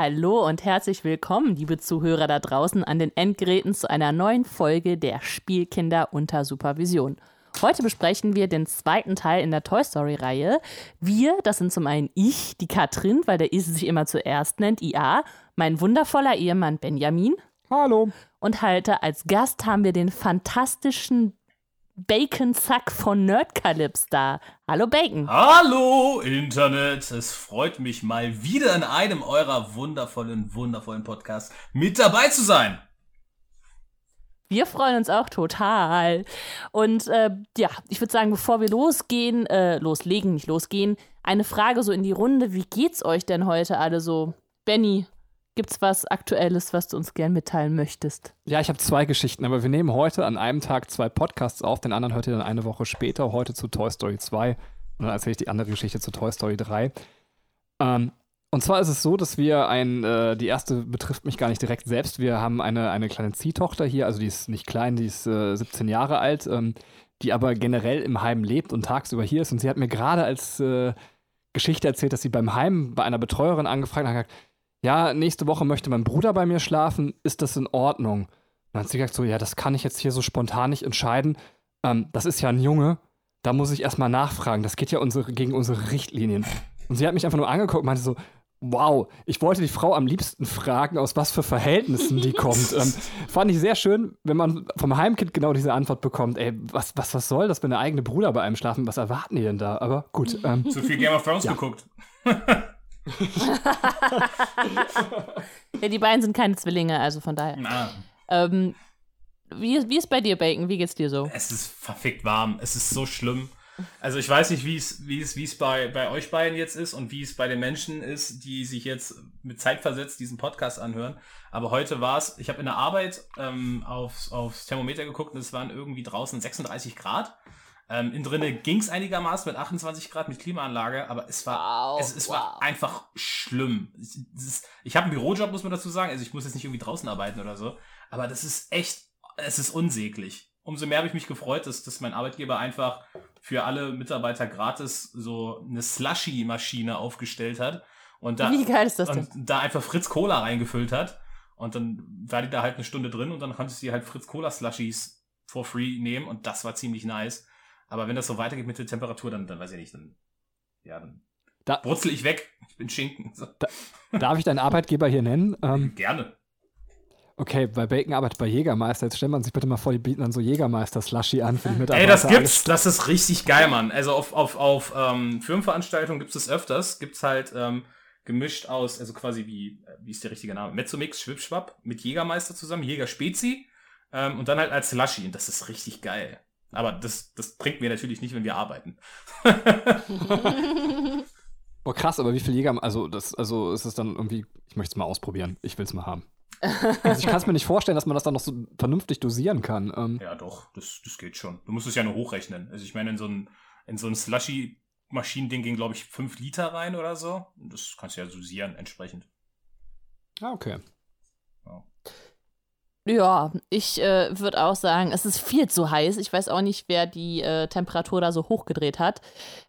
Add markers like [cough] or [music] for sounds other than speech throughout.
Hallo und herzlich willkommen, liebe Zuhörer da draußen an den Endgeräten zu einer neuen Folge der Spielkinder unter Supervision. Heute besprechen wir den zweiten Teil in der Toy Story-Reihe. Wir, das sind zum einen ich, die Katrin, weil der Ise sich immer zuerst nennt, IA, mein wundervoller Ehemann Benjamin. Hallo. Und halte als Gast haben wir den fantastischen Bacon-Sack von Nerdcalypse da. Hallo Bacon. Hallo Internet. Es freut mich mal wieder in einem eurer wundervollen, wundervollen Podcasts mit dabei zu sein. Wir freuen uns auch total. Und äh, ja, ich würde sagen, bevor wir losgehen, äh, loslegen, nicht losgehen, eine Frage so in die Runde. Wie geht's euch denn heute alle so? Benny, Gibt's was Aktuelles, was du uns gern mitteilen möchtest? Ja, ich habe zwei Geschichten, aber wir nehmen heute an einem Tag zwei Podcasts auf. Den anderen hört ihr dann eine Woche später, heute zu Toy Story 2. Und dann erzähle ich die andere Geschichte zu Toy Story 3. Ähm, und zwar ist es so, dass wir ein, äh, die erste betrifft mich gar nicht direkt selbst. Wir haben eine, eine kleine Ziehtochter hier, also die ist nicht klein, die ist äh, 17 Jahre alt, ähm, die aber generell im Heim lebt und tagsüber hier ist. Und sie hat mir gerade als äh, Geschichte erzählt, dass sie beim Heim bei einer Betreuerin angefragt hat, gesagt, ja, nächste Woche möchte mein Bruder bei mir schlafen, ist das in Ordnung? Und dann hat sie gesagt so, ja, das kann ich jetzt hier so spontan nicht entscheiden. Ähm, das ist ja ein Junge, da muss ich erstmal nachfragen. Das geht ja unsere, gegen unsere Richtlinien. Und sie hat mich einfach nur angeguckt und meinte so, wow, ich wollte die Frau am liebsten fragen, aus was für Verhältnissen die [laughs] kommt. ähm, fand ich sehr schön, wenn man vom Heimkind genau diese Antwort bekommt. Ey, was, was, was soll das, wenn der eigene Bruder bei einem schlafen? Was erwarten die denn da? Aber gut. Ähm, Zu viel Game of Thrones ja. geguckt. [laughs] ja, die beiden sind keine Zwillinge, also von daher. Ähm, wie, wie ist bei dir, Bacon? Wie geht's dir so? Es ist verfickt warm. Es ist so schlimm. Also ich weiß nicht, wie es, wie es, wie es bei, bei euch beiden jetzt ist und wie es bei den Menschen ist, die sich jetzt mit Zeit versetzt diesen Podcast anhören. Aber heute war es, ich habe in der Arbeit ähm, aufs, aufs Thermometer geguckt und es waren irgendwie draußen 36 Grad. Ähm, innen drinnen ging es einigermaßen mit 28 Grad mit Klimaanlage, aber es war, wow, es, es wow. war einfach schlimm. Ist, ich habe einen Bürojob, muss man dazu sagen. Also ich muss jetzt nicht irgendwie draußen arbeiten oder so. Aber das ist echt, es ist unsäglich. Umso mehr habe ich mich gefreut, dass, dass mein Arbeitgeber einfach für alle Mitarbeiter gratis so eine Slushy-Maschine aufgestellt hat. Und da, Wie geil ist das denn? Und da einfach Fritz Cola reingefüllt hat. Und dann war die da halt eine Stunde drin und dann konntest du halt Fritz Cola Slushies for free nehmen und das war ziemlich nice. Aber wenn das so weitergeht mit der Temperatur, dann, dann weiß ich nicht, dann, ja, dann da, brutzel ich weg. Ich bin Schinken. So. Da, darf ich deinen Arbeitgeber hier nennen? Ähm, Gerne. Okay, bei Bacon arbeitet bei Jägermeister. Jetzt stellt man sich bitte mal vor, die bieten dann so Jägermeister-Slushy an für die Mitarbeiter. Ey, das gibt's. Das ist richtig geil, Mann. Also auf, auf, auf ähm, Firmenveranstaltungen gibt es öfters. Gibt's halt ähm, gemischt aus, also quasi wie, äh, wie ist der richtige Name? Mezzomix, Schwipschwapp mit Jägermeister zusammen, Jäger Spezi. Ähm, und dann halt als Slushy. Und das ist richtig geil. Aber das, das bringt mir natürlich nicht, wenn wir arbeiten. [laughs] Boah, krass, aber wie viel Jäger, also das, also ist es dann irgendwie, ich möchte es mal ausprobieren, ich will es mal haben. Also ich kann es mir nicht vorstellen, dass man das dann noch so vernünftig dosieren kann. Ähm. Ja, doch, das, das geht schon. Du musst es ja nur hochrechnen. Also ich meine, in so ein, in so ein Slushy-Maschinending gehen, glaube ich, 5 Liter rein oder so. Das kannst du ja dosieren entsprechend. Ah, okay. Ja, ich äh, würde auch sagen, es ist viel zu heiß. Ich weiß auch nicht, wer die äh, Temperatur da so hochgedreht hat.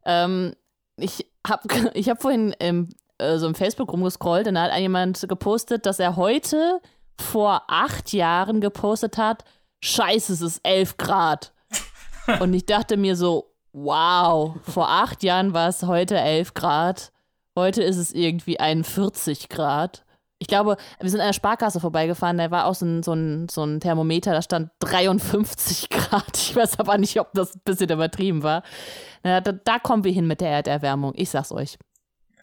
Ähm, ich habe [laughs] ich hab vorhin im, äh, so im Facebook rumgescrollt und da hat jemand gepostet, dass er heute vor acht Jahren gepostet hat, scheiße, es ist elf Grad. [laughs] und ich dachte mir so, wow, vor acht Jahren war es heute elf Grad. Heute ist es irgendwie 41 Grad ich glaube, wir sind an der Sparkasse vorbeigefahren, da war auch so ein, so ein, so ein Thermometer, da stand 53 Grad. Ich weiß aber nicht, ob das ein bisschen übertrieben war. Da, da kommen wir hin mit der Erderwärmung, ich sag's euch.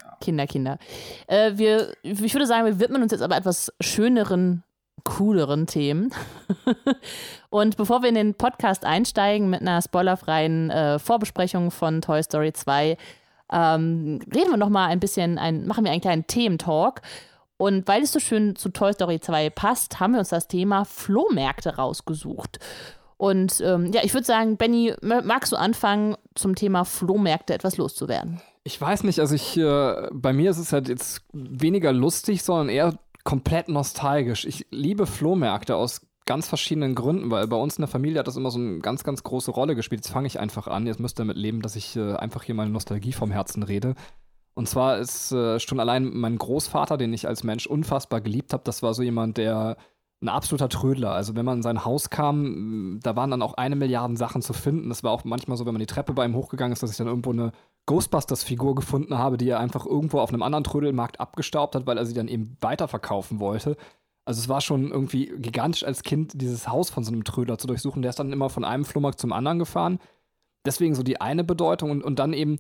Ja. Kinder, Kinder. Äh, wir, ich würde sagen, wir widmen uns jetzt aber etwas schöneren, cooleren Themen. [laughs] Und bevor wir in den Podcast einsteigen mit einer spoilerfreien äh, Vorbesprechung von Toy Story 2, ähm, reden wir noch mal ein bisschen, ein, machen wir einen kleinen Thementalk. Und weil es so schön zu Toy Story 2 passt, haben wir uns das Thema Flohmärkte rausgesucht. Und ähm, ja, ich würde sagen, Benny, magst du anfangen, zum Thema Flohmärkte etwas loszuwerden? Ich weiß nicht, also ich, äh, bei mir ist es halt jetzt weniger lustig, sondern eher komplett nostalgisch. Ich liebe Flohmärkte aus ganz verschiedenen Gründen, weil bei uns in der Familie hat das immer so eine ganz, ganz große Rolle gespielt. Jetzt fange ich einfach an. Jetzt müsst ihr damit leben, dass ich äh, einfach hier meine Nostalgie vom Herzen rede. Und zwar ist äh, schon allein mein Großvater, den ich als Mensch unfassbar geliebt habe, das war so jemand, der ein absoluter Trödler. Also wenn man in sein Haus kam, da waren dann auch eine Milliarde Sachen zu finden. Das war auch manchmal so, wenn man die Treppe bei ihm hochgegangen ist, dass ich dann irgendwo eine Ghostbusters-Figur gefunden habe, die er einfach irgendwo auf einem anderen Trödelmarkt abgestaubt hat, weil er sie dann eben weiterverkaufen wollte. Also es war schon irgendwie gigantisch als Kind, dieses Haus von so einem Trödler zu durchsuchen. Der ist dann immer von einem Flohmarkt zum anderen gefahren. Deswegen so die eine Bedeutung und, und dann eben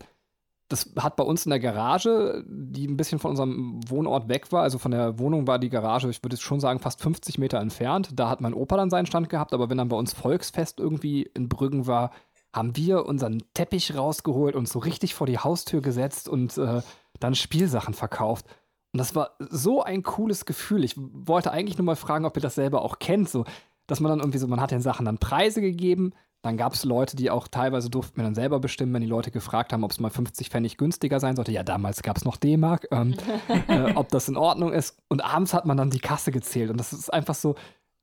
das hat bei uns in der Garage, die ein bisschen von unserem Wohnort weg war, also von der Wohnung war die Garage, ich würde schon sagen, fast 50 Meter entfernt. Da hat mein Opa dann seinen Stand gehabt, aber wenn dann bei uns Volksfest irgendwie in Brüggen war, haben wir unseren Teppich rausgeholt und so richtig vor die Haustür gesetzt und äh, dann Spielsachen verkauft. Und das war so ein cooles Gefühl. Ich wollte eigentlich nur mal fragen, ob ihr das selber auch kennt, so dass man dann irgendwie so, man hat den Sachen dann Preise gegeben, dann gab es Leute, die auch teilweise durften mir dann selber bestimmen, wenn die Leute gefragt haben, ob es mal 50 Pfennig günstiger sein sollte. Ja, damals gab es noch D-Mark, ähm, [laughs] äh, ob das in Ordnung ist. Und abends hat man dann die Kasse gezählt. Und das ist einfach so,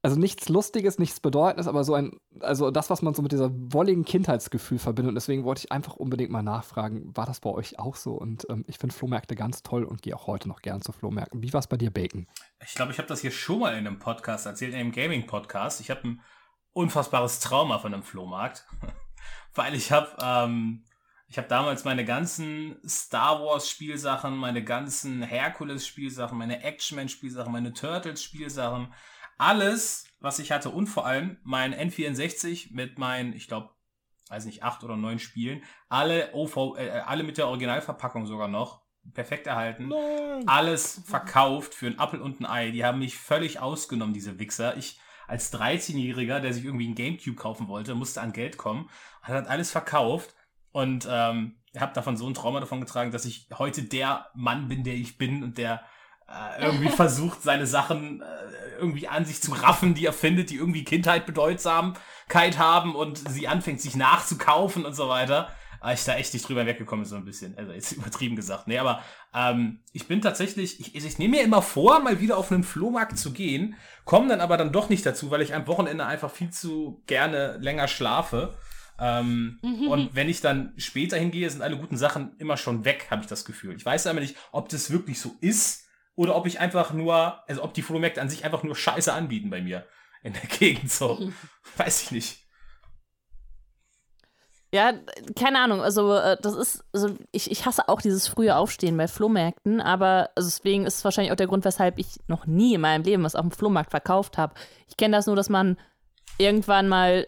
also nichts Lustiges, nichts Bedeutendes, aber so ein, also das, was man so mit dieser wolligen Kindheitsgefühl verbindet. Und deswegen wollte ich einfach unbedingt mal nachfragen, war das bei euch auch so? Und ähm, ich finde Flohmärkte ganz toll und gehe auch heute noch gern zu Flohmärkten. Wie war es bei dir, Bacon? Ich glaube, ich habe das hier schon mal in einem Podcast erzählt, in einem Gaming-Podcast. Ich habe ein unfassbares Trauma von einem Flohmarkt, [laughs] weil ich habe ähm, ich habe damals meine ganzen Star Wars Spielsachen, meine ganzen Hercules Spielsachen, meine Action-Man Spielsachen, meine Turtles Spielsachen, alles, was ich hatte und vor allem mein N64 mit meinen, ich glaube, weiß nicht, acht oder neun Spielen, alle OV, äh, alle mit der Originalverpackung sogar noch, perfekt erhalten, Nein. alles verkauft für ein Appel und ein Ei. Die haben mich völlig ausgenommen, diese Wichser. Ich als 13-Jähriger, der sich irgendwie ein Gamecube kaufen wollte, musste an Geld kommen, hat alles verkauft und ähm, habe davon so ein Trauma davon getragen, dass ich heute der Mann bin, der ich bin und der äh, irgendwie [laughs] versucht, seine Sachen äh, irgendwie an sich zu raffen, die er findet, die irgendwie Kindheit Bedeutsamkeit haben und sie anfängt, sich nachzukaufen und so weiter. Aber ich da echt nicht drüber weggekommen, so ein bisschen. Also jetzt [laughs] übertrieben gesagt. Nee, aber ähm, ich bin tatsächlich, ich, ich nehme mir immer vor, mal wieder auf einen Flohmarkt zu gehen, komme dann aber dann doch nicht dazu, weil ich am Wochenende einfach viel zu gerne länger schlafe. Ähm, mhm. Und wenn ich dann später hingehe, sind alle guten Sachen immer schon weg, habe ich das Gefühl. Ich weiß aber nicht, ob das wirklich so ist oder ob ich einfach nur, also ob die Flohmärkte an sich einfach nur Scheiße anbieten bei mir in der [laughs] Gegend. So, weiß ich nicht. Ja, keine Ahnung. Also, äh, das ist, also ich, ich hasse auch dieses frühe Aufstehen bei Flohmärkten, aber also deswegen ist es wahrscheinlich auch der Grund, weshalb ich noch nie in meinem Leben was auf dem Flohmarkt verkauft habe. Ich kenne das nur, dass man irgendwann mal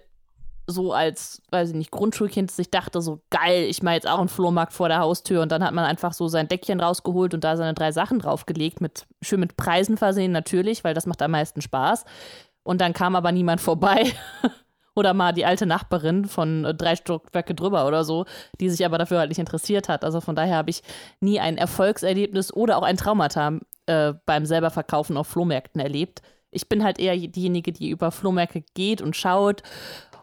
so als, weiß ich nicht, Grundschulkind sich dachte, so geil, ich mache jetzt auch einen Flohmarkt vor der Haustür und dann hat man einfach so sein Deckchen rausgeholt und da seine drei Sachen draufgelegt, mit, schön mit Preisen versehen natürlich, weil das macht am meisten Spaß. Und dann kam aber niemand vorbei. [laughs] Oder mal die alte Nachbarin von äh, drei Stockwerke drüber oder so, die sich aber dafür halt nicht interessiert hat. Also von daher habe ich nie ein Erfolgserlebnis oder auch ein Traumata äh, beim selber Verkaufen auf Flohmärkten erlebt. Ich bin halt eher diejenige, die über Flohmärkte geht und schaut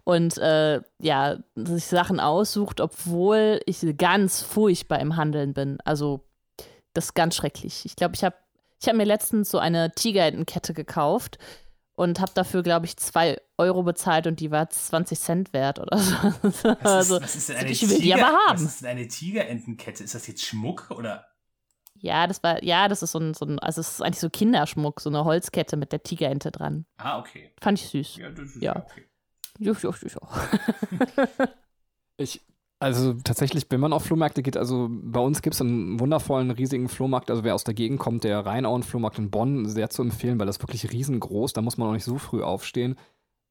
und äh, ja, sich Sachen aussucht, obwohl ich ganz furchtbar im Handeln bin. Also das ist ganz schrecklich. Ich glaube, ich habe ich hab mir letztens so eine Tigerentenkette gekauft und habe dafür, glaube ich, zwei Euro bezahlt und die war 20 Cent wert oder so. Was ist, also, was ist denn eine ich will Tiger, die aber haben. Was ist denn eine Tigerentenkette? Ist das jetzt Schmuck oder? Ja, das war, ja, das ist so ein, so ein, also es ist eigentlich so Kinderschmuck, so eine Holzkette mit der Tigerente dran. Ah, okay. Fand ich süß. Ja, das ist ja, okay. Jo, jo, jo, ich, also tatsächlich, wenn man auf Flohmärkte geht, also bei uns gibt es einen wundervollen, riesigen Flohmarkt. Also wer aus der Gegend kommt, der Rheinauen-Flohmarkt in Bonn, sehr zu empfehlen, weil das wirklich riesengroß. Da muss man auch nicht so früh aufstehen.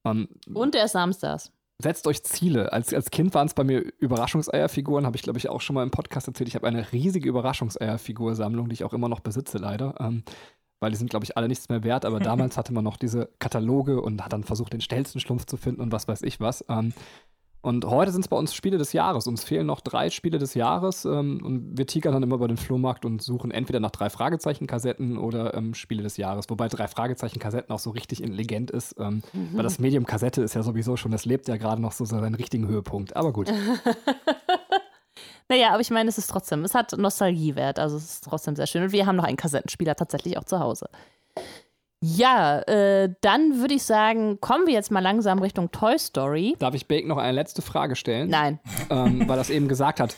Ähm, Und der ist samstags. Setzt euch Ziele. Als, als Kind waren es bei mir Überraschungseierfiguren, habe ich glaube ich auch schon mal im Podcast erzählt. Ich habe eine riesige Überraschungseierfigursammlung, die ich auch immer noch besitze, leider. Ähm, weil die sind, glaube ich, alle nichts mehr wert. Aber [laughs] damals hatte man noch diese Kataloge und hat dann versucht, den schnellsten Schlumpf zu finden und was weiß ich was. Ähm, und heute sind es bei uns Spiele des Jahres. Uns fehlen noch drei Spiele des Jahres. Ähm, und wir tigern dann immer über den Flohmarkt und suchen entweder nach drei Fragezeichen-Kassetten oder ähm, Spiele des Jahres. Wobei drei Fragezeichen-Kassetten auch so richtig intelligent ist. Ähm, mhm. Weil das Medium Kassette ist ja sowieso schon, das lebt ja gerade noch so seinen richtigen Höhepunkt. Aber gut. [laughs] naja, aber ich meine, es ist trotzdem, es hat Nostalgiewert. Also es ist trotzdem sehr schön. Und wir haben noch einen Kassettenspieler tatsächlich auch zu Hause. Ja, äh, dann würde ich sagen, kommen wir jetzt mal langsam Richtung Toy Story. Darf ich Bake noch eine letzte Frage stellen? Nein. Ähm, weil er es eben gesagt hat.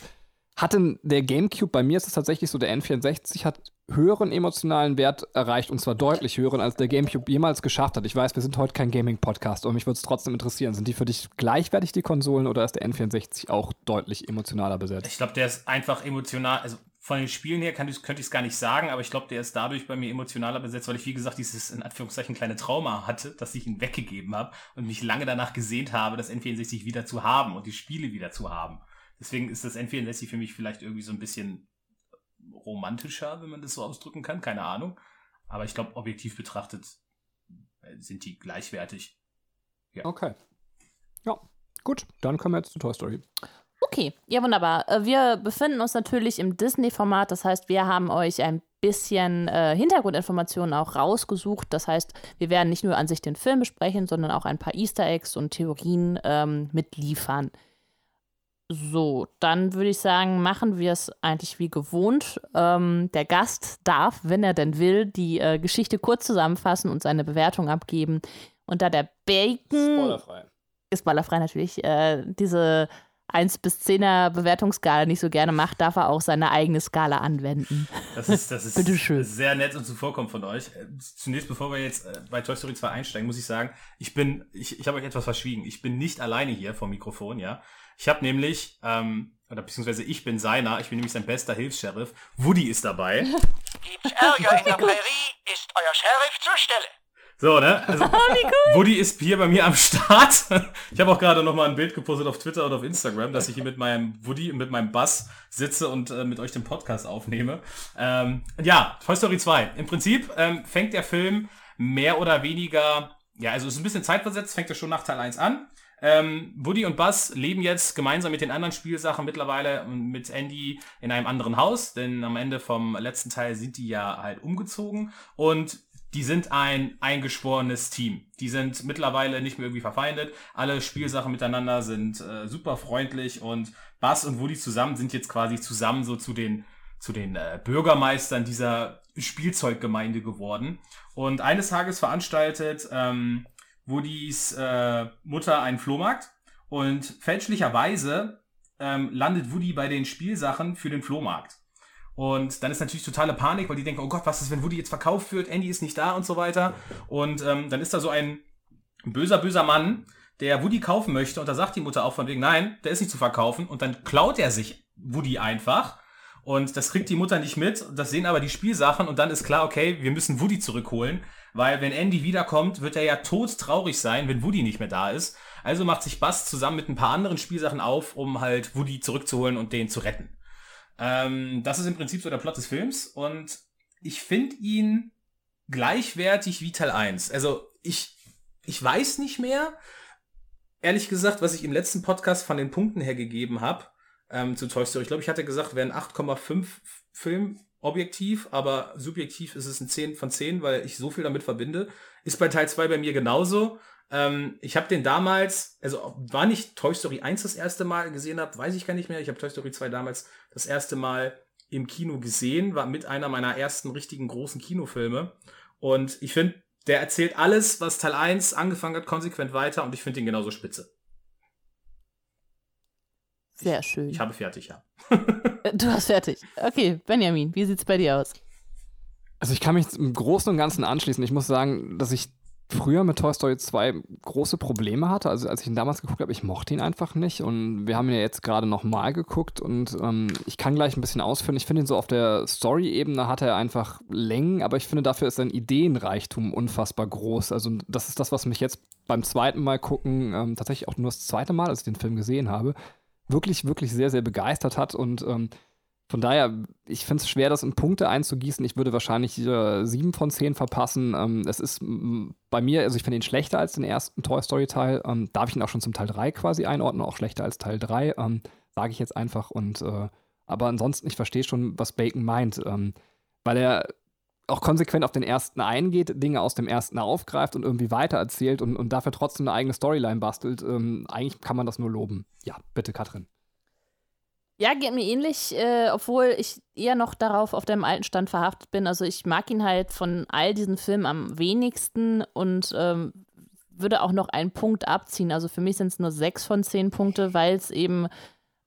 hatte der GameCube, bei mir ist es tatsächlich so, der N64 hat höheren emotionalen Wert erreicht und zwar deutlich höheren, als der GameCube jemals geschafft hat. Ich weiß, wir sind heute kein Gaming-Podcast, aber mich würde es trotzdem interessieren. Sind die für dich gleichwertig, die Konsolen, oder ist der N64 auch deutlich emotionaler besetzt? Ich glaube, der ist einfach emotional, also von den Spielen her kann, könnte ich es gar nicht sagen, aber ich glaube, der ist dadurch bei mir emotionaler besetzt, weil ich, wie gesagt, dieses in Anführungszeichen kleine Trauma hatte, dass ich ihn weggegeben habe und mich lange danach gesehnt habe, das N64 wieder zu haben und die Spiele wieder zu haben. Deswegen ist das N64 für mich vielleicht irgendwie so ein bisschen romantischer, wenn man das so ausdrücken kann. Keine Ahnung. Aber ich glaube, objektiv betrachtet äh, sind die gleichwertig. Ja. Okay. Ja, gut. Dann kommen wir jetzt zu Toy Story. Okay, ja wunderbar. Äh, wir befinden uns natürlich im Disney-Format, das heißt, wir haben euch ein bisschen äh, Hintergrundinformationen auch rausgesucht. Das heißt, wir werden nicht nur an sich den Film besprechen, sondern auch ein paar Easter Eggs und Theorien ähm, mitliefern. So, dann würde ich sagen, machen wir es eigentlich wie gewohnt. Ähm, der Gast darf, wenn er denn will, die äh, Geschichte kurz zusammenfassen und seine Bewertung abgeben. Und da der Bacon. Spoilerfrei. Ist spoilerfrei natürlich. Äh, diese 1 bis 10er Bewertungsskala nicht so gerne macht, darf er auch seine eigene Skala anwenden. Das ist, das ist Bitteschön. sehr nett und zuvorkommend von euch. Äh, Zunächst, bevor wir jetzt äh, bei Toy Story 2 einsteigen, muss ich sagen, ich bin, ich, ich habe euch etwas verschwiegen. Ich bin nicht alleine hier vom Mikrofon, ja. Ich habe nämlich, ähm, oder beziehungsweise ich bin seiner, ich bin nämlich sein bester Hilfs-Sheriff. Woody ist dabei. [laughs] Gibt's Ärger in der [laughs] Prärie, ist euer Sheriff zur Stelle. So, ne? Also, [laughs] Woody ist hier bei mir am Start. [laughs] Ich habe auch gerade noch mal ein Bild gepostet auf Twitter und auf Instagram, dass ich hier mit meinem Woody und mit meinem Bass sitze und äh, mit euch den Podcast aufnehme. Ähm, ja, Toy Story 2. Im Prinzip ähm, fängt der Film mehr oder weniger, ja, also ist ein bisschen zeitversetzt, fängt er schon nach Teil 1 an. Ähm, Woody und Buzz leben jetzt gemeinsam mit den anderen Spielsachen mittlerweile mit Andy in einem anderen Haus, denn am Ende vom letzten Teil sind die ja halt umgezogen und die sind ein eingeschworenes Team. Die sind mittlerweile nicht mehr irgendwie verfeindet. Alle Spielsachen miteinander sind äh, super freundlich und Buzz und Woody zusammen sind jetzt quasi zusammen so zu den zu den äh, Bürgermeistern dieser Spielzeuggemeinde geworden. Und eines Tages veranstaltet ähm, Woodys äh, Mutter einen Flohmarkt und fälschlicherweise ähm, landet Woody bei den Spielsachen für den Flohmarkt. Und dann ist natürlich totale Panik, weil die denken, oh Gott, was ist, wenn Woody jetzt verkauft wird, Andy ist nicht da und so weiter. Und ähm, dann ist da so ein böser, böser Mann, der Woody kaufen möchte. Und da sagt die Mutter auch von wegen, nein, der ist nicht zu verkaufen. Und dann klaut er sich Woody einfach. Und das kriegt die Mutter nicht mit, das sehen aber die Spielsachen. Und dann ist klar, okay, wir müssen Woody zurückholen. Weil wenn Andy wiederkommt, wird er ja todtraurig sein, wenn Woody nicht mehr da ist. Also macht sich Buzz zusammen mit ein paar anderen Spielsachen auf, um halt Woody zurückzuholen und den zu retten. Ähm, das ist im Prinzip so der Plot des Films und ich finde ihn gleichwertig wie Teil 1. Also ich, ich weiß nicht mehr, ehrlich gesagt, was ich im letzten Podcast von den Punkten her gegeben habe ähm, zu Toy Story. Ich glaube, ich hatte gesagt, wäre ein 8,5 Film objektiv, aber subjektiv ist es ein 10 von 10, weil ich so viel damit verbinde. Ist bei Teil 2 bei mir genauso. Ähm, ich habe den damals, also war nicht Toy Story 1 das erste Mal gesehen habe, weiß ich gar nicht mehr. Ich habe Toy Story 2 damals das erste Mal im Kino gesehen, war mit einer meiner ersten richtigen großen Kinofilme. Und ich finde, der erzählt alles, was Teil 1 angefangen hat, konsequent weiter und ich finde ihn genauso spitze. Sehr schön. Ich habe fertig, ja. du hast fertig. Okay, Benjamin, wie sieht's bei dir aus? Also ich kann mich im Großen und Ganzen anschließen. Ich muss sagen, dass ich früher mit Toy Story 2 große Probleme hatte. Also als ich ihn damals geguckt habe, ich mochte ihn einfach nicht. Und wir haben ihn ja jetzt gerade nochmal geguckt und ähm, ich kann gleich ein bisschen ausführen. Ich finde ihn so auf der Story-Ebene hat er einfach Längen, aber ich finde dafür ist sein Ideenreichtum unfassbar groß. Also das ist das, was mich jetzt beim zweiten Mal gucken, ähm, tatsächlich auch nur das zweite Mal, als ich den Film gesehen habe, wirklich, wirklich sehr, sehr begeistert hat. Und ähm, von daher, ich finde es schwer, das in Punkte einzugießen. Ich würde wahrscheinlich äh, sieben von zehn verpassen. Ähm, es ist bei mir, also ich finde ihn schlechter als den ersten Toy Story-Teil. Ähm, darf ich ihn auch schon zum Teil 3 quasi einordnen, auch schlechter als Teil 3, ähm, sage ich jetzt einfach. Und äh, aber ansonsten, ich verstehe schon, was Bacon meint. Ähm, weil er auch konsequent auf den ersten eingeht, Dinge aus dem ersten aufgreift und irgendwie weitererzählt und, und dafür trotzdem eine eigene Storyline bastelt, ähm, eigentlich kann man das nur loben. Ja, bitte, Katrin. Ja, geht mir ähnlich, äh, obwohl ich eher noch darauf auf deinem alten Stand verhaftet bin. Also ich mag ihn halt von all diesen Filmen am wenigsten und ähm, würde auch noch einen Punkt abziehen. Also für mich sind es nur sechs von zehn Punkte, weil es eben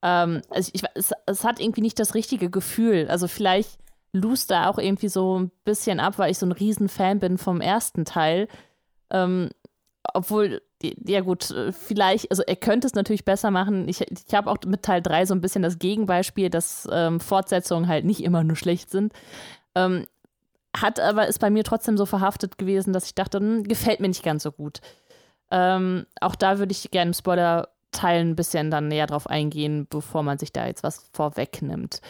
Ähm, also ich, es, es hat irgendwie nicht das richtige Gefühl. Also vielleicht lust da auch irgendwie so ein bisschen ab, weil ich so ein Riesenfan bin vom ersten Teil. Ähm, obwohl, ja gut, vielleicht, also er könnte es natürlich besser machen. Ich, ich habe auch mit Teil 3 so ein bisschen das Gegenbeispiel, dass ähm, Fortsetzungen halt nicht immer nur schlecht sind. Ähm, hat aber ist bei mir trotzdem so verhaftet gewesen, dass ich dachte, hm, gefällt mir nicht ganz so gut. Ähm, auch da würde ich gerne im Spoiler-Teil ein bisschen dann näher drauf eingehen, bevor man sich da jetzt was vorwegnimmt.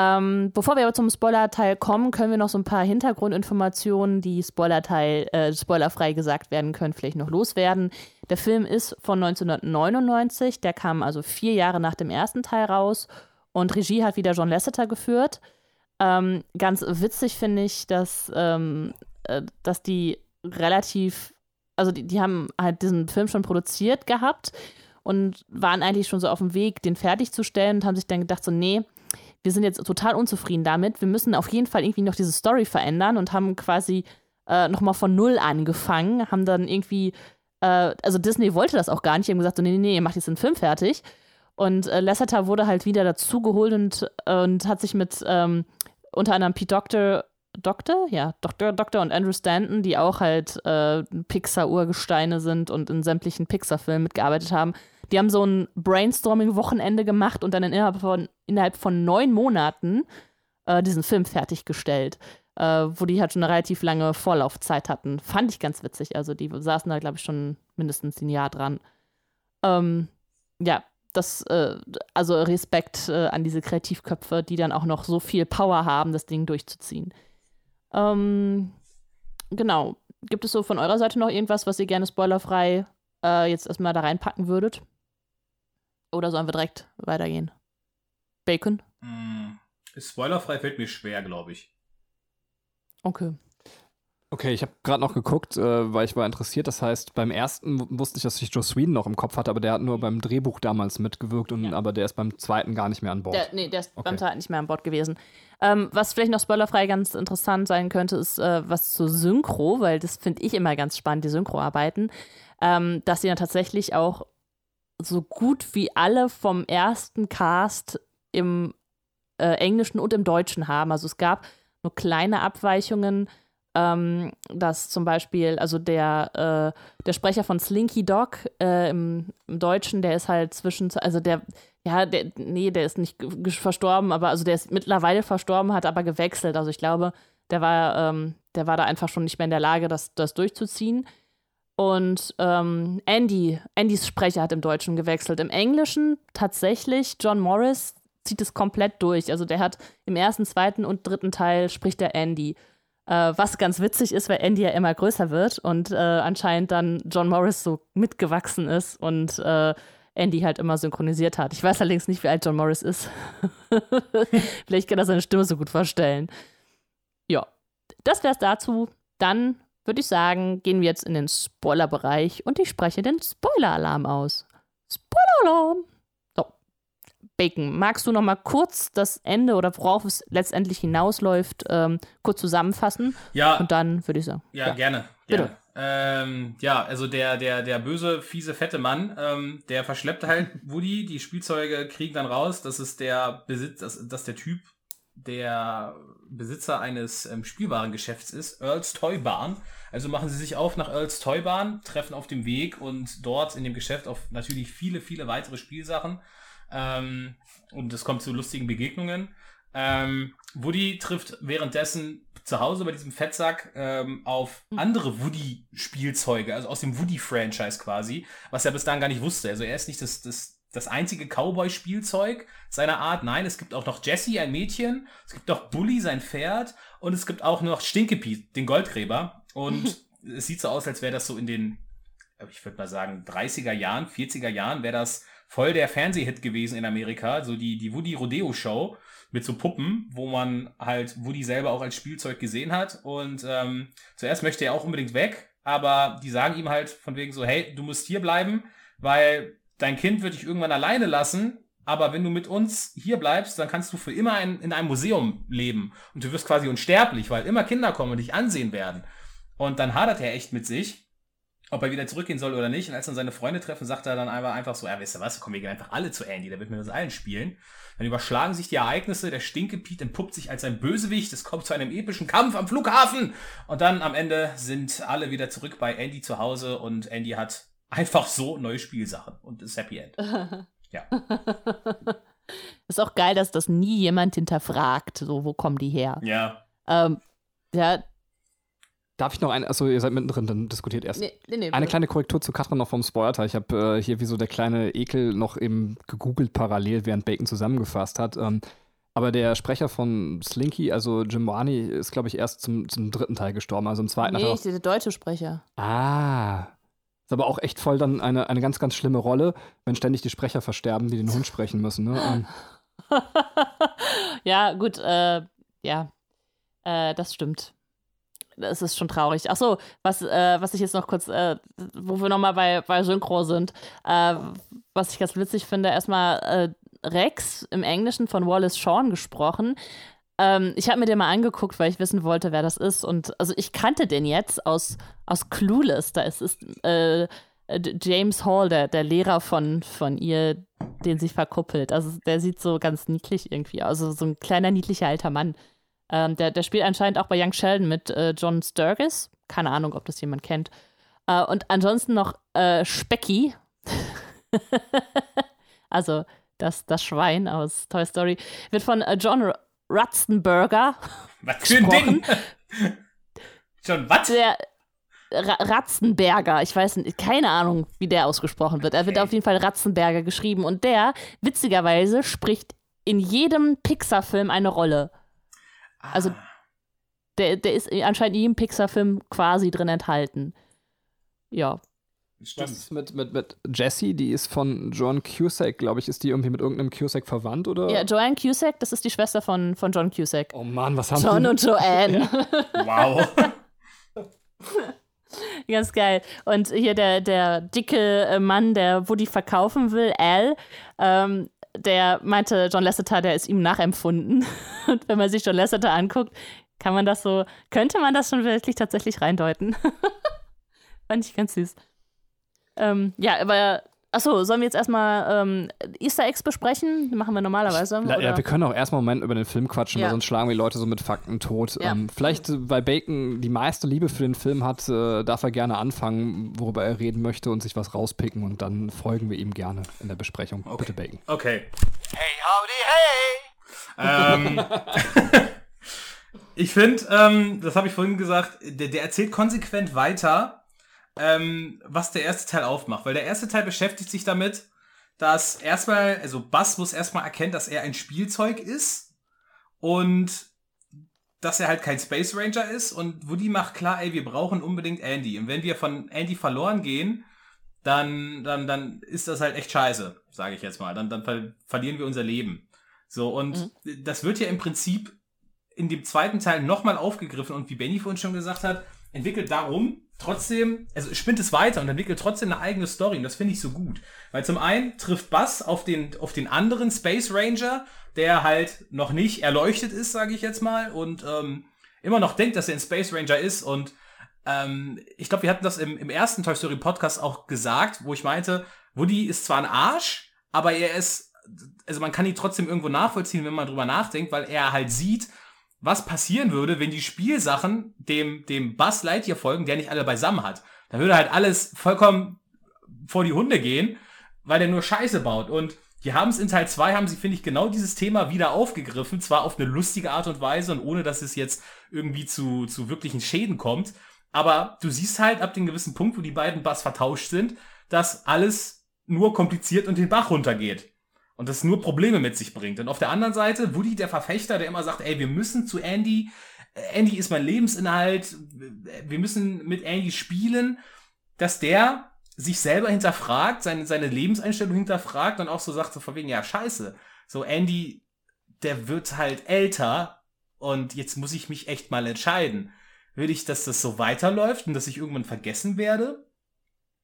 Ähm, bevor wir aber zum Spoiler-Teil kommen, können wir noch so ein paar Hintergrundinformationen, die Spoiler-Teil, äh, spoilerfrei gesagt werden können, vielleicht noch loswerden. Der Film ist von 1999, der kam also vier Jahre nach dem ersten Teil raus und Regie hat wieder John Lasseter geführt. Ähm, ganz witzig finde ich, dass, ähm, äh, dass die relativ, also die, die haben halt diesen Film schon produziert gehabt und waren eigentlich schon so auf dem Weg, den fertigzustellen und haben sich dann gedacht, so, nee, wir sind jetzt total unzufrieden damit. Wir müssen auf jeden Fall irgendwie noch diese Story verändern und haben quasi äh, nochmal von Null angefangen, haben dann irgendwie, äh, also Disney wollte das auch gar nicht, haben gesagt, so, nee, nee, nee, ihr macht jetzt den Film fertig. Und äh, Lasseter wurde halt wieder dazugeholt und, und hat sich mit ähm, unter anderem Pete Doctor, Doctor? Ja, Doctor, Doctor und Andrew Stanton, die auch halt äh, Pixar-Urgesteine sind und in sämtlichen Pixar-Filmen mitgearbeitet haben. Die haben so ein Brainstorming-Wochenende gemacht und dann innerhalb von, innerhalb von neun Monaten äh, diesen Film fertiggestellt, äh, wo die halt schon eine relativ lange Vorlaufzeit hatten. Fand ich ganz witzig. Also die saßen da, glaube ich, schon mindestens ein Jahr dran. Ähm, ja, das, äh, also Respekt äh, an diese Kreativköpfe, die dann auch noch so viel Power haben, das Ding durchzuziehen. Ähm, genau. Gibt es so von eurer Seite noch irgendwas, was ihr gerne spoilerfrei äh, jetzt erstmal da reinpacken würdet? Oder sollen wir direkt weitergehen? Bacon? Mm, spoilerfrei fällt mir schwer, glaube ich. Okay. Okay, ich habe gerade noch geguckt, äh, weil ich war interessiert. Das heißt, beim ersten wusste ich, dass ich Joe Sweden noch im Kopf hatte, aber der hat nur beim Drehbuch damals mitgewirkt und ja. aber der ist beim zweiten gar nicht mehr an Bord. Der, nee, der ist okay. beim zweiten nicht mehr an Bord gewesen. Ähm, was vielleicht noch spoilerfrei ganz interessant sein könnte, ist äh, was zur Synchro, weil das finde ich immer ganz spannend, die Synchroarbeiten, ähm, dass sie dann tatsächlich auch so gut wie alle vom ersten Cast im äh, Englischen und im Deutschen haben. Also es gab nur kleine Abweichungen ähm, dass zum Beispiel, also der, äh, der Sprecher von Slinky Dog äh, im, im, Deutschen, der ist halt zwischen, also der, ja, der, nee, der ist nicht verstorben, aber also der ist mittlerweile verstorben, hat aber gewechselt. Also ich glaube, der war, ähm, der war da einfach schon nicht mehr in der Lage, das, das durchzuziehen. Und ähm, Andy, Andys Sprecher hat im Deutschen gewechselt. Im Englischen tatsächlich John Morris zieht es komplett durch. Also der hat im ersten, zweiten und dritten Teil spricht der Andy. Äh, was ganz witzig ist, weil Andy ja immer größer wird und äh, anscheinend dann John Morris so mitgewachsen ist und äh, Andy halt immer synchronisiert hat. Ich weiß allerdings nicht, wie alt John Morris ist. [laughs] Vielleicht kann er seine Stimme so gut vorstellen. Ja, das wär's dazu. Dann würde ich sagen, gehen wir jetzt in den Spoiler-Bereich und ich spreche den Spoiler-Alarm aus. Spoiler-Alarm! Bacon, magst du noch mal kurz das Ende oder worauf es letztendlich hinausläuft, ähm, kurz zusammenfassen? Ja. Und dann würde ich sagen. Ja, ja. gerne. Bitte. Ähm, ja, also der, der, der böse, fiese, fette Mann, ähm, der verschleppt halt [laughs] Woody, die Spielzeuge kriegen dann raus, dass es der Besitz, dass, dass der Typ der Besitzer eines ähm, Spielwarengeschäfts ist, Earls Toybahn. Also machen sie sich auf nach Earls Toybahn, treffen auf dem Weg und dort in dem Geschäft auf natürlich viele, viele weitere Spielsachen. Ähm, und es kommt zu lustigen Begegnungen. Ähm, Woody trifft währenddessen zu Hause bei diesem Fettsack ähm, auf hm. andere Woody-Spielzeuge, also aus dem Woody-Franchise quasi, was er bis dahin gar nicht wusste. Also er ist nicht das, das, das einzige Cowboy-Spielzeug seiner Art. Nein, es gibt auch noch Jesse, ein Mädchen, es gibt auch Bully, sein Pferd, und es gibt auch noch Stinkepiet, den Goldgräber. Und es sieht so aus, als wäre das so in den, ich würde mal sagen, 30er Jahren, 40er Jahren, wäre das voll der Fernsehhit gewesen in Amerika, so die, die Woody Rodeo Show mit so Puppen, wo man halt Woody selber auch als Spielzeug gesehen hat. Und ähm, zuerst möchte er auch unbedingt weg, aber die sagen ihm halt von wegen so, hey, du musst hier bleiben, weil dein Kind wird dich irgendwann alleine lassen, aber wenn du mit uns hier bleibst, dann kannst du für immer in, in einem Museum leben. Und du wirst quasi unsterblich, weil immer Kinder kommen und dich ansehen werden. Und dann hadert er echt mit sich ob er wieder zurückgehen soll oder nicht. Und als dann seine Freunde treffen, sagt er dann einfach, einfach so, ja, wisst ihr was, komm, wir gehen einfach alle zu Andy, der wird mit uns allen spielen. Dann überschlagen sich die Ereignisse, der Stinkepiet entpuppt sich als ein Bösewicht, es kommt zu einem epischen Kampf am Flughafen und dann am Ende sind alle wieder zurück bei Andy zu Hause und Andy hat einfach so neue Spielsachen und ist Happy End. [laughs] Ja. Ist auch geil, dass das nie jemand hinterfragt, so, wo kommen die her? Ja. Ähm, ja, Darf ich noch eine, achso, ihr seid mittendrin, dann diskutiert erst. nee, nee, nee. Eine kleine Korrektur zu Katrin noch vom Spoilerteil. Ich habe äh, hier wie so der kleine Ekel noch eben gegoogelt parallel, während Bacon zusammengefasst hat. Ähm, aber der Sprecher von Slinky, also Jim Varney, ist, glaube ich, erst zum, zum dritten Teil gestorben. Also im zweiten Nee, ich der deutsche Sprecher. Ah. Ist aber auch echt voll dann eine, eine ganz, ganz schlimme Rolle, wenn ständig die Sprecher versterben, die den Hund sprechen müssen. Ne? [laughs] Ähm, ja, gut, äh, ja, äh, das stimmt. Das ist schon traurig. Ach so, was, äh, was ich jetzt noch kurz, äh, wo wir nochmal bei, bei Synchro sind, äh, was ich ganz witzig finde, erstmal äh, Rex im Englischen von Wallace Shawn gesprochen. Ähm, ich habe mir den mal angeguckt, weil ich wissen wollte, wer das ist. Und also ich kannte den jetzt aus, aus Clueless. Da ist, ist äh, James Hall, der, der Lehrer von, von ihr, den sich verkuppelt. Also der sieht so ganz niedlich irgendwie aus. Also so ein kleiner, niedlicher alter Mann. Ähm, der, der spielt anscheinend auch bei Young Sheldon mit äh, John Sturgis. Keine Ahnung, ob das jemand kennt. Äh, und ansonsten noch äh, Specky. [laughs] also das, das Schwein aus Toy Story. Wird von äh, John Ratzenberger [laughs] Was für ein Ding? Schon [laughs] was? der Ra Ratzenberger, ich weiß nicht, keine Ahnung, wie der ausgesprochen wird. Er wird Okay. auf jeden Fall Ratzenberger geschrieben und der, witzigerweise, spricht in jedem Pixar-Film eine Rolle. Also, Der, der ist anscheinend in jedem Pixar-Film quasi drin enthalten. Ja. Was Stimmt. ist mit, mit, mit Jessie, die ist von John Cusack, glaube ich. Ist die irgendwie mit irgendeinem Cusack verwandt oder? Ja, Joanne Cusack, das ist die Schwester von, von John Cusack. oh Mann, was haben John die? und [laughs] Joanne. Wow. [laughs] Ganz geil. Und hier der, der dicke Mann, der Woody verkaufen will, Al, ähm, der meinte, John Lasseter, der ist ihm nachempfunden. [laughs] Und wenn man sich John Lasseter anguckt, kann man das so, könnte man das schon wirklich tatsächlich reindeuten. [laughs] Fand ich ganz süß. Ähm, ja, aber, achso, sollen wir jetzt erstmal ähm, Easter Eggs besprechen? Machen wir normalerweise. La- Ja, oder? wir können auch erstmal einen Moment über den Film quatschen, Ja. weil sonst schlagen wir die Leute so mit Fakten tot. Ja. Ähm, vielleicht, weil Bacon die meiste Liebe für den Film hat, äh, darf er gerne anfangen, worüber er reden möchte und sich was rauspicken und dann folgen wir ihm gerne in der Besprechung. Bitte, Bacon. Okay. Hey, howdy, hey! Ähm, [laughs] ich finde, ähm, das habe ich vorhin gesagt, der, der erzählt konsequent weiter, ähm, was der erste Teil aufmacht. Weil der erste Teil beschäftigt sich damit, dass erstmal, also Buzz muss erstmal erkennen, dass er ein Spielzeug ist und dass er halt kein Space Ranger ist. Und Woody macht klar, ey, wir brauchen unbedingt Andy. Und wenn wir von Andy verloren gehen, dann, dann, dann ist das halt echt scheiße, sage ich jetzt mal. Dann, dann ver verlieren wir unser Leben. So, und das wird ja im Prinzip in dem zweiten Teil nochmal aufgegriffen und wie Benny vorhin schon gesagt hat, entwickelt darum trotzdem, also spinnt es weiter und entwickelt trotzdem eine eigene Story und das finde ich so gut. Weil zum einen trifft Buzz auf den, auf den anderen Space Ranger, der halt noch nicht erleuchtet ist, sage ich jetzt mal, und ähm, immer noch denkt, dass er ein Space Ranger ist und ähm, ich glaube, wir hatten das im, im ersten Toy Story Podcast auch gesagt, wo ich meinte, Woody ist zwar ein Arsch, aber er ist, also man kann ihn trotzdem irgendwo nachvollziehen, wenn man drüber nachdenkt, weil er halt sieht, was passieren würde, wenn die Spielsachen dem, dem Buzz Lightyear folgen, der nicht alle beisammen hat. Da würde halt alles vollkommen vor die Hunde gehen, weil der nur Scheiße baut. Und die haben es in Teil 2, haben sie, finde ich, genau dieses Thema wieder aufgegriffen, zwar auf eine lustige Art und Weise und ohne, dass es jetzt irgendwie zu, zu wirklichen Schäden kommt. Aber du siehst halt ab dem gewissen Punkt, wo die beiden Buzz vertauscht sind, dass alles nur kompliziert und den Bach runtergeht. Und das nur Probleme mit sich bringt. Und auf der anderen Seite, Woody, der Verfechter, der immer sagt, ey, wir müssen zu Andy, Äh, Andy ist mein Lebensinhalt, wir müssen mit Andy spielen, dass der sich selber hinterfragt, seine, seine Lebenseinstellung hinterfragt und auch so sagt, so von wegen, ja, scheiße. So, Andy, der wird halt älter und jetzt muss ich mich echt mal entscheiden. Will ich, dass das so weiterläuft und dass ich irgendwann vergessen werde?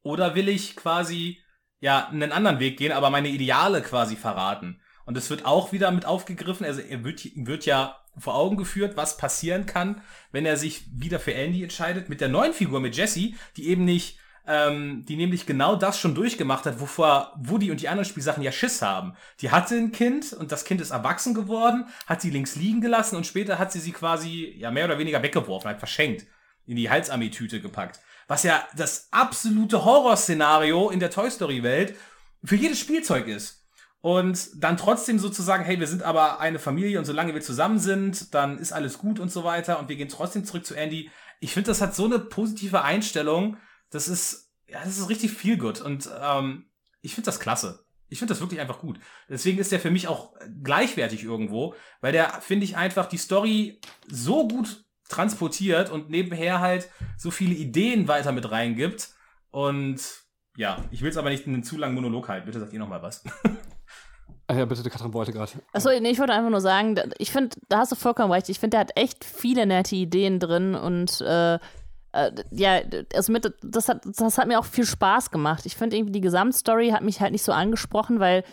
Oder will ich quasi ja einen anderen Weg gehen, aber meine Ideale quasi verraten? Und es wird auch wieder mit aufgegriffen. Also er wird, wird ja vor Augen geführt, was passieren kann, wenn er sich wieder für Andy entscheidet. Mit der neuen Figur, mit Jessie, die eben nicht ähm, die nämlich genau das schon durchgemacht hat, wovor Woody und die anderen Spielsachen ja Schiss haben. Die hatte ein Kind und das Kind ist erwachsen geworden, hat sie links liegen gelassen und später hat sie sie quasi ja mehr oder weniger weggeworfen, halt verschenkt, in die Halsarmee-Tüte gepackt. Was ja das absolute Horrorszenario in der Toy Story Welt für jedes Spielzeug ist. Und dann trotzdem sozusagen, hey, wir sind aber eine Familie und solange wir zusammen sind, dann ist alles gut und so weiter und wir gehen trotzdem zurück zu Andy. Ich finde, das hat so eine positive Einstellung. Das ist, ja, das ist richtig viel gut und ähm, ich finde das klasse. Ich finde das wirklich einfach gut. Deswegen ist der für mich auch gleichwertig irgendwo, weil der, finde ich, einfach die Story so gut transportiert und nebenher halt so viele Ideen weiter mit reingibt. Und ja, ich will es aber nicht in einen zu langen Monolog halten. Bitte sagt ihr noch mal was. [laughs] Ach ja, bitte, die Katrin wollte gerade. Achso, nee, ich wollte einfach nur sagen, ich finde, da hast du vollkommen recht. Ich finde, der hat echt viele nette Ideen drin und äh, äh, ja, also mit, das, hat, das hat mir auch viel Spaß gemacht. Ich finde irgendwie, die Gesamtstory hat mich halt nicht so angesprochen, weil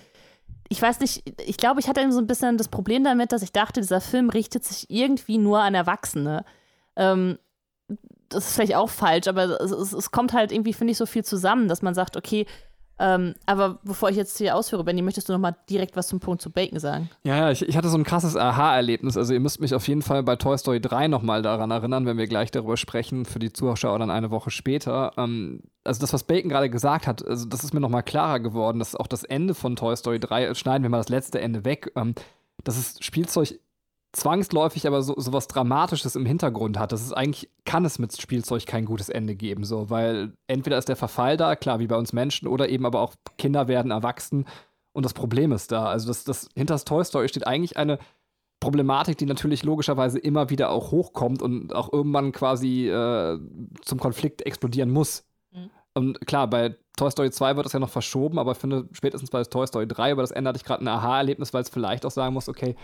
ich weiß nicht, ich glaube, ich hatte so ein bisschen das Problem damit, dass ich dachte, dieser Film richtet sich irgendwie nur an Erwachsene. Ähm, das ist vielleicht auch falsch, aber es, es, es kommt halt irgendwie, finde ich, so viel zusammen, dass man sagt, okay, ähm, aber bevor ich jetzt hier ausführe, Benny, möchtest du noch mal direkt was zum Punkt zu Bacon sagen? Ja, ja, ich, ich hatte so ein krasses Aha-Erlebnis. Also ihr müsst mich auf jeden Fall bei Toy Story 3 noch mal daran erinnern, wenn wir gleich darüber sprechen, für die Zuschauer dann eine Woche später. Ähm, also das, was Bacon gerade gesagt hat, also das ist mir noch mal klarer geworden, dass auch das Ende von Toy Story 3, schneiden wir mal das letzte Ende weg, ähm, dass es Spielzeug zwangsläufig aber so, so was Dramatisches im Hintergrund hat. Das ist eigentlich, kann es mit Spielzeug kein gutes Ende geben, so, weil entweder ist der Verfall da, klar, wie bei uns Menschen, oder eben aber auch Kinder werden erwachsen und das Problem ist da. Also das, das hinter das Toy Story steht eigentlich eine Problematik, die natürlich logischerweise immer wieder auch hochkommt und auch irgendwann quasi äh, zum Konflikt explodieren muss. Mhm. Und klar, bei Toy Story 2 wird das ja noch verschoben, aber ich finde spätestens bei Toy Story 3, über das Ende hatte ich gerade ein Aha-Erlebnis, weil es vielleicht auch sagen muss, okay,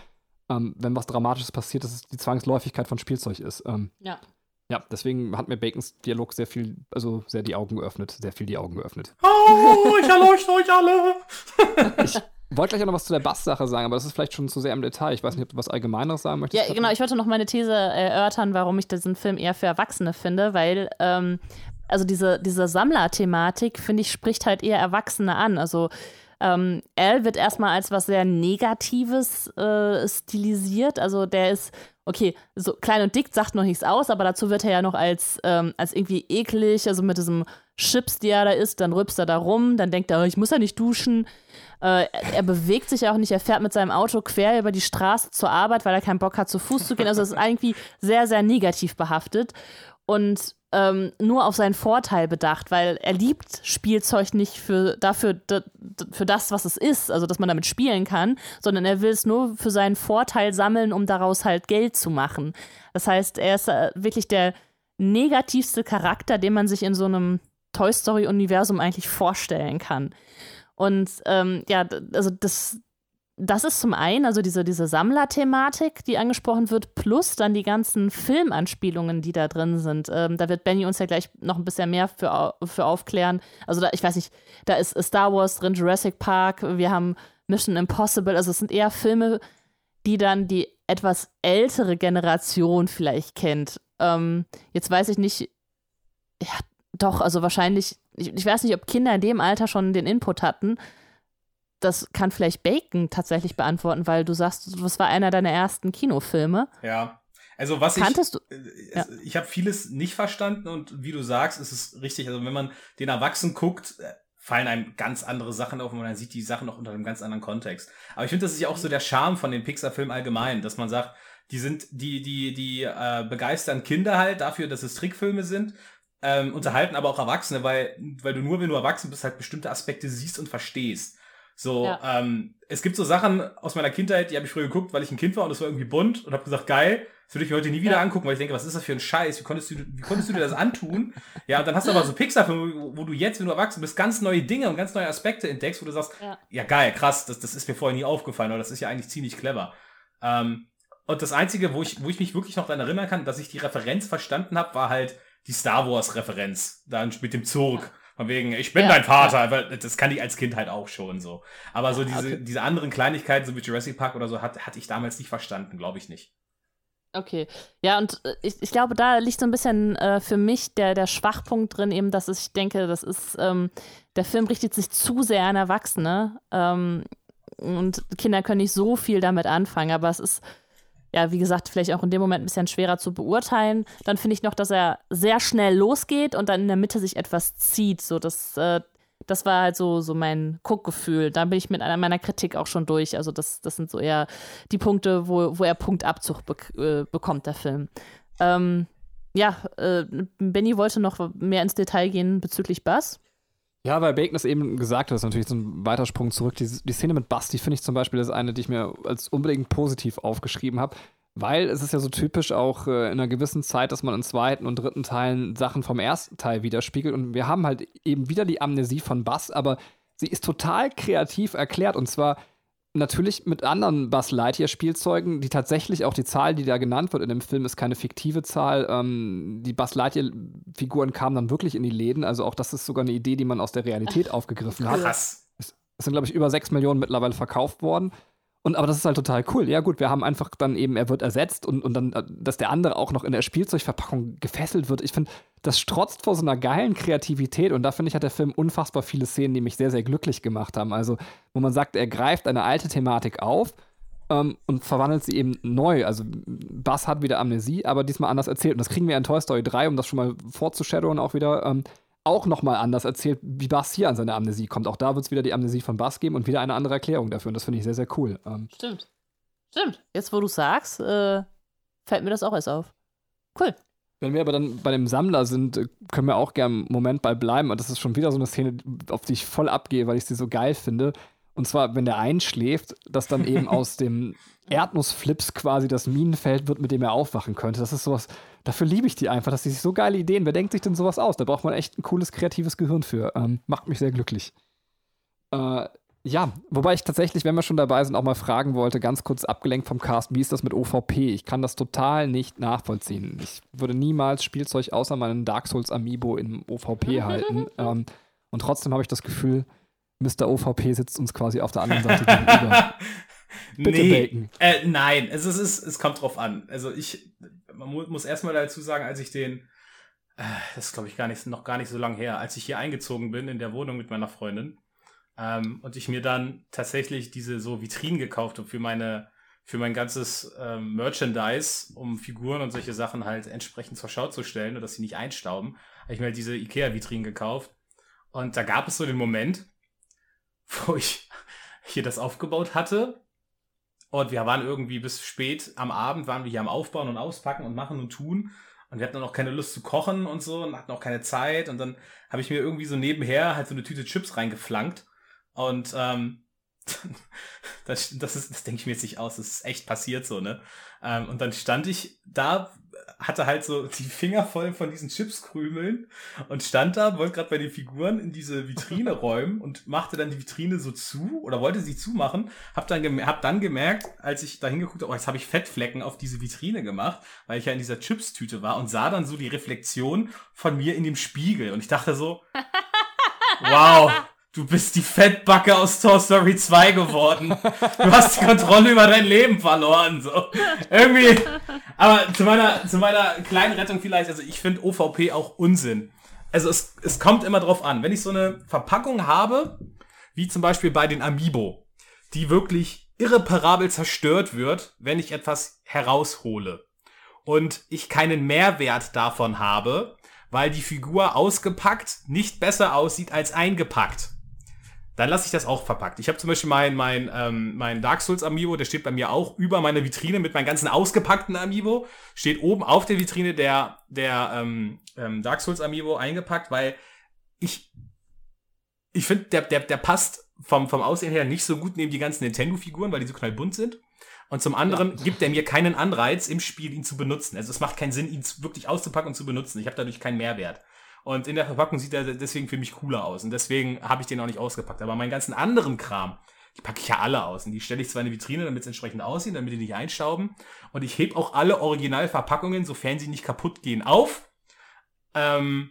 ähm, wenn was Dramatisches passiert, dass es die Zwangsläufigkeit von Spielzeug ist. Ähm, ja. Ja, deswegen hat mir Bacons Dialog sehr viel, also sehr die Augen geöffnet, sehr viel die Augen geöffnet. Oh, ich erleuchte euch alle! [laughs] ich wollte gleich auch noch was zu der Bass-Sache sagen, aber das ist vielleicht schon zu sehr im Detail. Ich weiß nicht, ob du was Allgemeineres sagen möchtest. Ja, genau, ich wollte noch meine These erörtern, warum ich diesen Film eher für Erwachsene finde, weil ähm, also diese, diese Sammler-Thematik, finde ich, spricht halt eher Erwachsene an. Also ähm, Al wird erstmal als was sehr Negatives äh, stilisiert. Also der ist, okay, so klein und dick sagt noch nichts aus, aber dazu wird er ja noch als, ähm, als irgendwie eklig, also mit diesem Chips, die er da isst, dann rübst er da rum, dann denkt er, oh, ich muss ja nicht duschen. Äh, er bewegt sich auch nicht, er fährt mit seinem Auto quer über die Straße zur Arbeit, weil er keinen Bock hat, zu Fuß zu gehen. Also es ist [laughs] irgendwie sehr, sehr negativ behaftet. Und ähm, nur auf seinen Vorteil bedacht, weil er liebt Spielzeug nicht für, dafür, für das, was es ist, also dass man damit spielen kann, sondern er will es nur für seinen Vorteil sammeln, um daraus halt Geld zu machen. Das heißt, er ist äh, wirklich der negativste Charakter, den man sich in so einem Toy Story-Universum eigentlich vorstellen kann. Und ähm, ja, also das, das ist zum einen, also diese, diese Sammlerthematik, die angesprochen wird, plus dann die ganzen Filmanspielungen, die da drin sind. Ähm, da wird Benny uns ja gleich noch ein bisschen mehr für, für aufklären. Also da, ich weiß nicht, da ist Star Wars drin, Jurassic Park, wir haben Mission Impossible, also es sind eher Filme, die dann die etwas ältere Generation vielleicht kennt. Ähm, jetzt weiß ich nicht, ja, doch, also wahrscheinlich, ich, ich weiß nicht, ob Kinder in dem Alter schon den Input hatten, das kann vielleicht Bacon tatsächlich beantworten, weil du sagst, das war einer deiner ersten Kinofilme. Ja. Also was Kanntest ich, du? Äh, ja. ich habe vieles nicht verstanden und wie du sagst, ist es richtig. Also wenn man den Erwachsenen guckt, äh, fallen einem ganz andere Sachen auf und man sieht die Sachen noch unter einem ganz anderen Kontext. Aber ich finde, das ist ja auch so der Charme von den Pixar-Filmen allgemein, dass man sagt, die sind, die, die, die äh, begeistern Kinder halt dafür, dass es Trickfilme sind, ähm, unterhalten aber auch Erwachsene, weil, weil du nur, wenn du erwachsen bist, halt bestimmte Aspekte siehst und verstehst. So, ja. ähm, es gibt so Sachen aus meiner Kindheit, die habe ich früher geguckt, weil ich ein Kind war und es war irgendwie bunt und habe gesagt, geil, das würde ich mir heute nie wieder ja. angucken, weil ich denke, was ist das für ein Scheiß? Wie konntest du, wie konntest du dir das antun? ja, und dann hast du aber so Pixar-Filme, wo, wo, du jetzt, wenn du erwachsen bist, ganz neue Dinge und ganz neue Aspekte entdeckst, wo du sagst, ja, ja geil, krass, das, das ist mir vorher nie aufgefallen, oder das ist ja eigentlich ziemlich clever. Ähm, und das Einzige, wo ich, wo ich mich wirklich noch daran erinnern kann, dass ich die Referenz verstanden habe, war halt die Star Wars-Referenz, dann mit dem Zurg. Von wegen, ich bin ja, dein Vater, ja. das kann ich als Kind halt auch schon so. Aber so diese, okay. diese anderen Kleinigkeiten, so wie Jurassic Park oder so, hat, hatte ich damals nicht verstanden, glaube ich nicht. Okay. Ja, und äh, ich, ich glaube, da liegt so ein bisschen äh, für mich der, der Schwachpunkt drin, eben, dass ich denke, das ist, ähm, der Film richtet sich zu sehr an Erwachsene. Ähm, und Kinder können nicht so viel damit anfangen, aber es ist, ja, wie gesagt, vielleicht auch in dem Moment ein bisschen schwerer zu beurteilen. Dann finde ich noch, dass er sehr schnell losgeht und dann in der Mitte sich etwas zieht. So, das, äh, das war halt so, so mein Guckgefühl. Da bin ich mit einer meiner Kritik auch schon durch. Also, das, das sind so eher die Punkte, wo, wo er Punktabzug be äh, bekommt, der Film. Ähm, ja, äh, Benny wollte noch mehr ins Detail gehen bezüglich Bass. Ja, weil Bacon es eben gesagt hat, ist natürlich so ein weiter Sprung zurück. Die, die Szene mit Basti finde ich zum Beispiel das ist eine, die ich mir als unbedingt positiv aufgeschrieben habe. Weil es ist ja so typisch auch äh, in einer gewissen Zeit, dass man in zweiten und dritten Teilen Sachen vom ersten Teil widerspiegelt. Und wir haben halt eben wieder die Amnesie von Bass, aber sie ist total kreativ erklärt. Und zwar natürlich mit anderen Buzz Lightyear-Spielzeugen, die tatsächlich auch die Zahl, die da genannt wird in dem Film, ist keine fiktive Zahl. Ähm, die Buzz Lightyear-Figuren kamen dann wirklich in die Läden. Also auch das ist sogar eine Idee, die man aus der Realität aufgegriffen hat. Krass. Es, es sind, glaube ich, über 6 Millionen mittlerweile verkauft worden. Und aber das ist halt total cool. Ja, gut, wir haben einfach dann eben, er wird ersetzt und, und dann, äh, dass der andere auch noch in der Spielzeugverpackung gefesselt wird. Ich finde, das strotzt vor so einer geilen Kreativität und da finde ich, hat der Film unfassbar viele Szenen, die mich sehr, sehr glücklich gemacht haben. Also, wo man sagt, er greift eine alte Thematik auf ähm, und verwandelt sie eben neu. Also, Bass hat wieder Amnesie, aber diesmal anders erzählt. Und das kriegen wir in Toy Story 3, um das schon mal vorzushadowen, auch wieder. Ähm, auch nochmal anders erzählt, wie Bass hier an seine Amnesie kommt. Auch da wird es wieder die Amnesie von Bass geben und wieder eine andere Erklärung dafür. Und das finde ich sehr, sehr cool. Ähm, Stimmt. Stimmt. Jetzt, wo du sagst, äh, fällt mir das auch erst auf. Cool. Wenn wir aber dann bei dem Sammler sind, äh, können wir auch gerne einen Moment bei bleiben. Und das ist schon wieder so eine Szene, auf die ich voll abgehe, weil ich sie so geil finde. Und zwar, wenn der einschläft, dass dann eben [laughs] aus dem Erdnussflips quasi das Minenfeld wird, mit dem er aufwachen könnte. Das ist sowas, dafür liebe ich die einfach, dass sie sich so geile Ideen, wer denkt sich denn sowas aus? Da braucht man echt ein cooles, kreatives Gehirn für. Ähm, macht mich sehr glücklich. Äh, ja, wobei ich tatsächlich, wenn wir schon dabei sind, auch mal fragen wollte, ganz kurz abgelenkt vom Cast, wie ist das mit OVP? Ich kann das total nicht nachvollziehen. Ich würde niemals Spielzeug außer meinen Dark Souls Amiibo im OVP [laughs] halten. Ähm, und trotzdem habe ich das Gefühl, Mr. OVP sitzt uns quasi auf der anderen Seite gegenüber. [laughs] Bitte nee. Äh, nein, es, ist, es kommt drauf an. Also ich, man mu muss erstmal dazu sagen, als ich den, äh, das ist glaube ich gar nicht, noch gar nicht so lange her, als ich hier eingezogen bin in der Wohnung mit meiner Freundin ähm, und ich mir dann tatsächlich diese so Vitrinen gekauft habe für meine, für mein ganzes ähm, Merchandise, um Figuren und solche Sachen halt entsprechend zur Schau zu stellen und dass sie nicht einstauben, habe ich mir halt diese Ikea-Vitrinen gekauft. Und da gab es so den Moment, [laughs] wo ich hier das aufgebaut hatte. Und wir waren irgendwie bis spät am Abend, waren wir hier am Aufbauen und Auspacken und machen und tun. Und wir hatten auch keine Lust zu kochen und so und hatten auch keine Zeit. Und dann habe ich mir irgendwie so nebenher halt so eine Tüte Chips reingeflankt. Und ähm, [laughs] das, das, ist, das denke ich mir jetzt nicht aus, das ist echt passiert so, ne? Ähm, und dann stand ich da hatte halt so die Finger voll von diesen Chipskrümeln und stand da, wollte gerade bei den Figuren in diese Vitrine [laughs] räumen und machte dann die Vitrine so zu oder wollte sie zumachen. Hab dann, hab dann gemerkt, als ich da hingeguckt habe, oh, jetzt habe ich Fettflecken auf diese Vitrine gemacht, weil ich ja in dieser Chipstüte war und sah dann so die Reflexion von mir in dem Spiegel und ich dachte so, [laughs] wow, du bist die Fettbacke aus Toy Story 2 geworden. Du hast die Kontrolle über dein Leben verloren. So. Irgendwie. Aber zu meiner, zu meiner kleinen Rettung vielleicht, also ich finde OVP auch Unsinn. Also es, es kommt immer drauf an. Wenn ich so eine Verpackung habe, wie zum Beispiel bei den Amiibo, die wirklich irreparabel zerstört wird, wenn ich etwas heraushole. Und ich keinen Mehrwert davon habe, weil die Figur ausgepackt nicht besser aussieht als eingepackt dann lasse ich das auch verpackt. Ich habe zum Beispiel mein, mein, ähm, mein Dark Souls Amiibo, der steht bei mir auch über meiner Vitrine mit meinen ganzen ausgepackten Amiibo. Steht oben auf der Vitrine der, der ähm, ähm, Dark Souls Amiibo eingepackt, weil ich, ich finde, der, der, der passt vom, vom Aussehen her nicht so gut neben die ganzen Nintendo-Figuren, weil die so knallbunt sind. Und zum anderen ja. gibt er mir keinen Anreiz, im Spiel ihn zu benutzen. Also es macht keinen Sinn, ihn wirklich auszupacken und zu benutzen. Ich habe dadurch keinen Mehrwert. Und in der Verpackung sieht er deswegen für mich cooler aus. Und deswegen habe ich den auch nicht ausgepackt. Aber meinen ganzen anderen Kram, die packe ich ja alle aus. Und die stelle ich zwar in die Vitrine, damit es entsprechend aussieht, damit die nicht einstauben. Und ich hebe auch alle Originalverpackungen, sofern sie nicht kaputt gehen, auf. Ähm,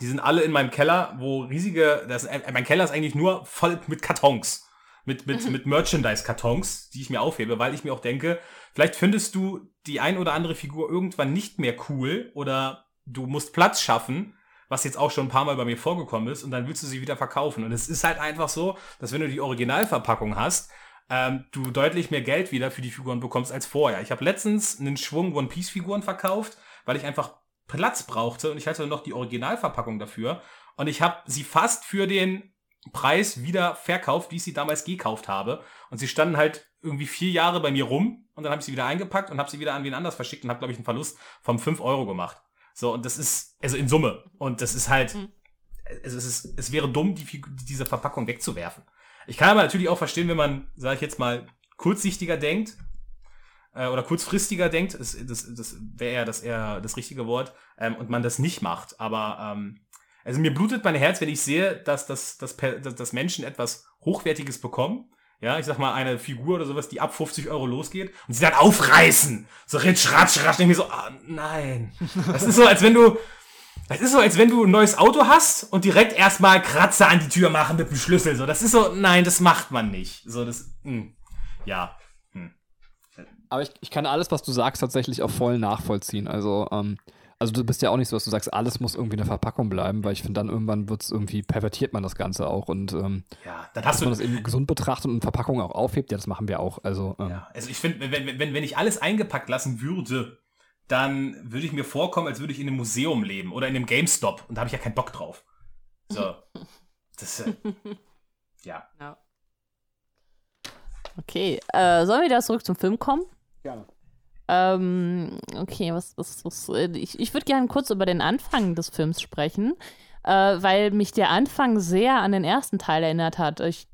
die sind alle in meinem Keller, wo riesige, das, äh, mein Keller ist eigentlich nur voll mit Kartons. mit, mit, mit Merchandise-Kartons, die ich mir aufhebe, weil ich mir auch denke, vielleicht findest du die ein oder andere Figur irgendwann nicht mehr cool oder du musst Platz schaffen, was jetzt auch schon ein paar Mal bei mir vorgekommen ist, und dann willst du sie wieder verkaufen. Und es ist halt einfach so, dass wenn du die Originalverpackung hast, ähm, du deutlich mehr Geld wieder für die Figuren bekommst als vorher. Ich habe letztens einen Schwung One Piece Figuren verkauft, weil ich einfach Platz brauchte und ich hatte noch die Originalverpackung dafür und ich habe sie fast für den Preis wieder verkauft, wie ich sie damals gekauft habe. Und sie standen halt irgendwie vier Jahre bei mir rum und dann habe ich sie wieder eingepackt und habe sie wieder an wen anders verschickt und habe, glaube ich, einen Verlust von fünf Euro gemacht. So, und das ist, also in Summe. Und das ist halt, Mhm. es, ist, es wäre dumm, die, diese Verpackung wegzuwerfen. Ich kann aber natürlich auch verstehen, wenn man, sage ich jetzt mal, kurzsichtiger denkt äh, oder kurzfristiger denkt, das, das, das wäre eher das, eher das richtige Wort, ähm, und man das nicht macht. Aber ähm, also mir blutet mein Herz, wenn ich sehe, dass, dass, dass, dass Menschen etwas Hochwertiges bekommen. Ja, ich sag mal, eine Figur oder sowas, die ab 50 Euro losgeht und sie dann aufreißen. So ritsch, ratsch, ratsch. Ich mir so, ah, nein. Das ist so, als wenn du, das ist so, als wenn du ein neues Auto hast und direkt erstmal Kratzer an die Tür machen mit dem Schlüssel. So, das ist so, nein, das macht man nicht. So, das, mh. ja. Aber ich, ich kann alles, was du sagst, tatsächlich auch voll nachvollziehen. Also, ähm, also du bist ja auch nicht so, dass du sagst, alles muss irgendwie in der Verpackung bleiben, weil ich finde, dann irgendwann wird es irgendwie, pervertiert man das Ganze auch und ähm, Ja, dann dass hast man du, das eben gesund betrachtet und Verpackung auch aufhebt, ja, das machen wir auch. Also, ähm, Ja, also ich finde, wenn, wenn, wenn, wenn ich alles eingepackt lassen würde, dann würde ich mir vorkommen, als würde ich in einem Museum leben oder in einem GameStop und da habe ich ja keinen Bock drauf. So. [laughs] Das, äh, ja. Ja. Okay, äh, sollen wir wieder zurück zum Film kommen? Gerne. Ähm, okay, was, was, was äh, ich, ich würde gerne kurz über den Anfang des Films sprechen, äh, weil mich der Anfang sehr an den ersten Teil erinnert hat. Ich,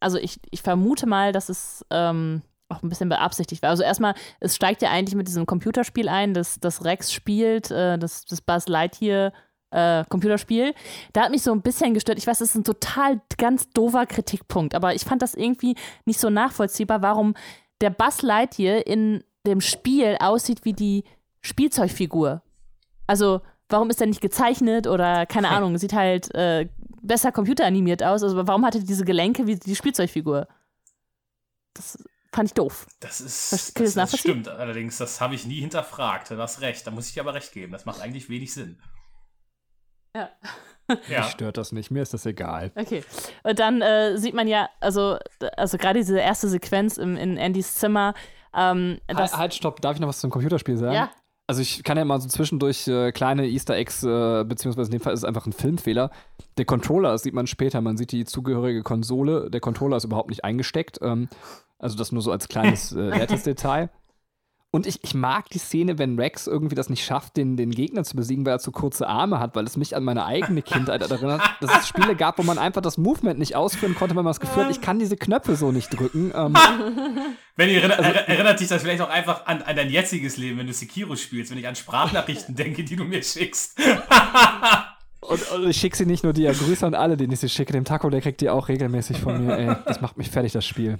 also ich, ich vermute mal, dass es ähm, auch ein bisschen beabsichtigt war. Also erstmal, es steigt ja eigentlich mit diesem Computerspiel ein, das, das Rex spielt, äh, das, das Buzz Lightyear äh, Computerspiel. Da hat mich so ein bisschen gestört. Ich weiß, das ist ein total ganz doofer Kritikpunkt, aber ich fand das irgendwie nicht so nachvollziehbar, warum der Buzz Lightyear in dem Spiel aussieht wie die Spielzeugfigur. Also, warum ist er nicht gezeichnet oder keine Ahnung, sieht halt äh, besser computeranimiert aus. Also, warum hat er diese Gelenke wie die Spielzeugfigur? Das fand ich doof. Das ist, das, das das stimmt. Allerdings, das habe ich nie hinterfragt. Du hast recht. Da muss ich dir aber recht geben. Das macht eigentlich wenig Sinn. Ja. Ja. Mich stört das nicht, mir ist das egal. Okay. Und dann äh, sieht man ja, also, also gerade diese erste Sequenz im, in Andys Zimmer, ähm, das, halt, halt, stopp, darf ich noch was zum Computerspiel sagen? Ja. Also ich kann ja mal so zwischendurch äh, kleine Easter Eggs, äh, beziehungsweise in dem Fall ist es einfach ein Filmfehler. Der Controller, das sieht man später, man sieht die zugehörige Konsole, der Controller ist überhaupt nicht eingesteckt. Ähm, also das nur so als kleines äh, [laughs] nettes Detail. Und ich, ich mag die Szene, wenn Rex irgendwie das nicht schafft, den, den Gegner zu besiegen, weil er zu kurze Arme hat, weil es mich an meine eigene Kindheit erinnert, [laughs] dass es Spiele gab, wo man einfach das Movement nicht ausführen konnte, wenn man das Gefühl hat, ich kann diese Knöpfe so nicht drücken. Ähm, [laughs] Wenn ihr er, erinnert dich das vielleicht auch einfach an, an dein jetziges Leben, wenn du Sekiro spielst, wenn ich an Sprachnachrichten [laughs] denke, die du mir schickst. Und, und ich schicke sie nicht nur dir, Grüße an alle, denen ich sie schicke. Dem Taco, der kriegt die auch regelmäßig von mir. Ey, das macht mich fertig, das Spiel.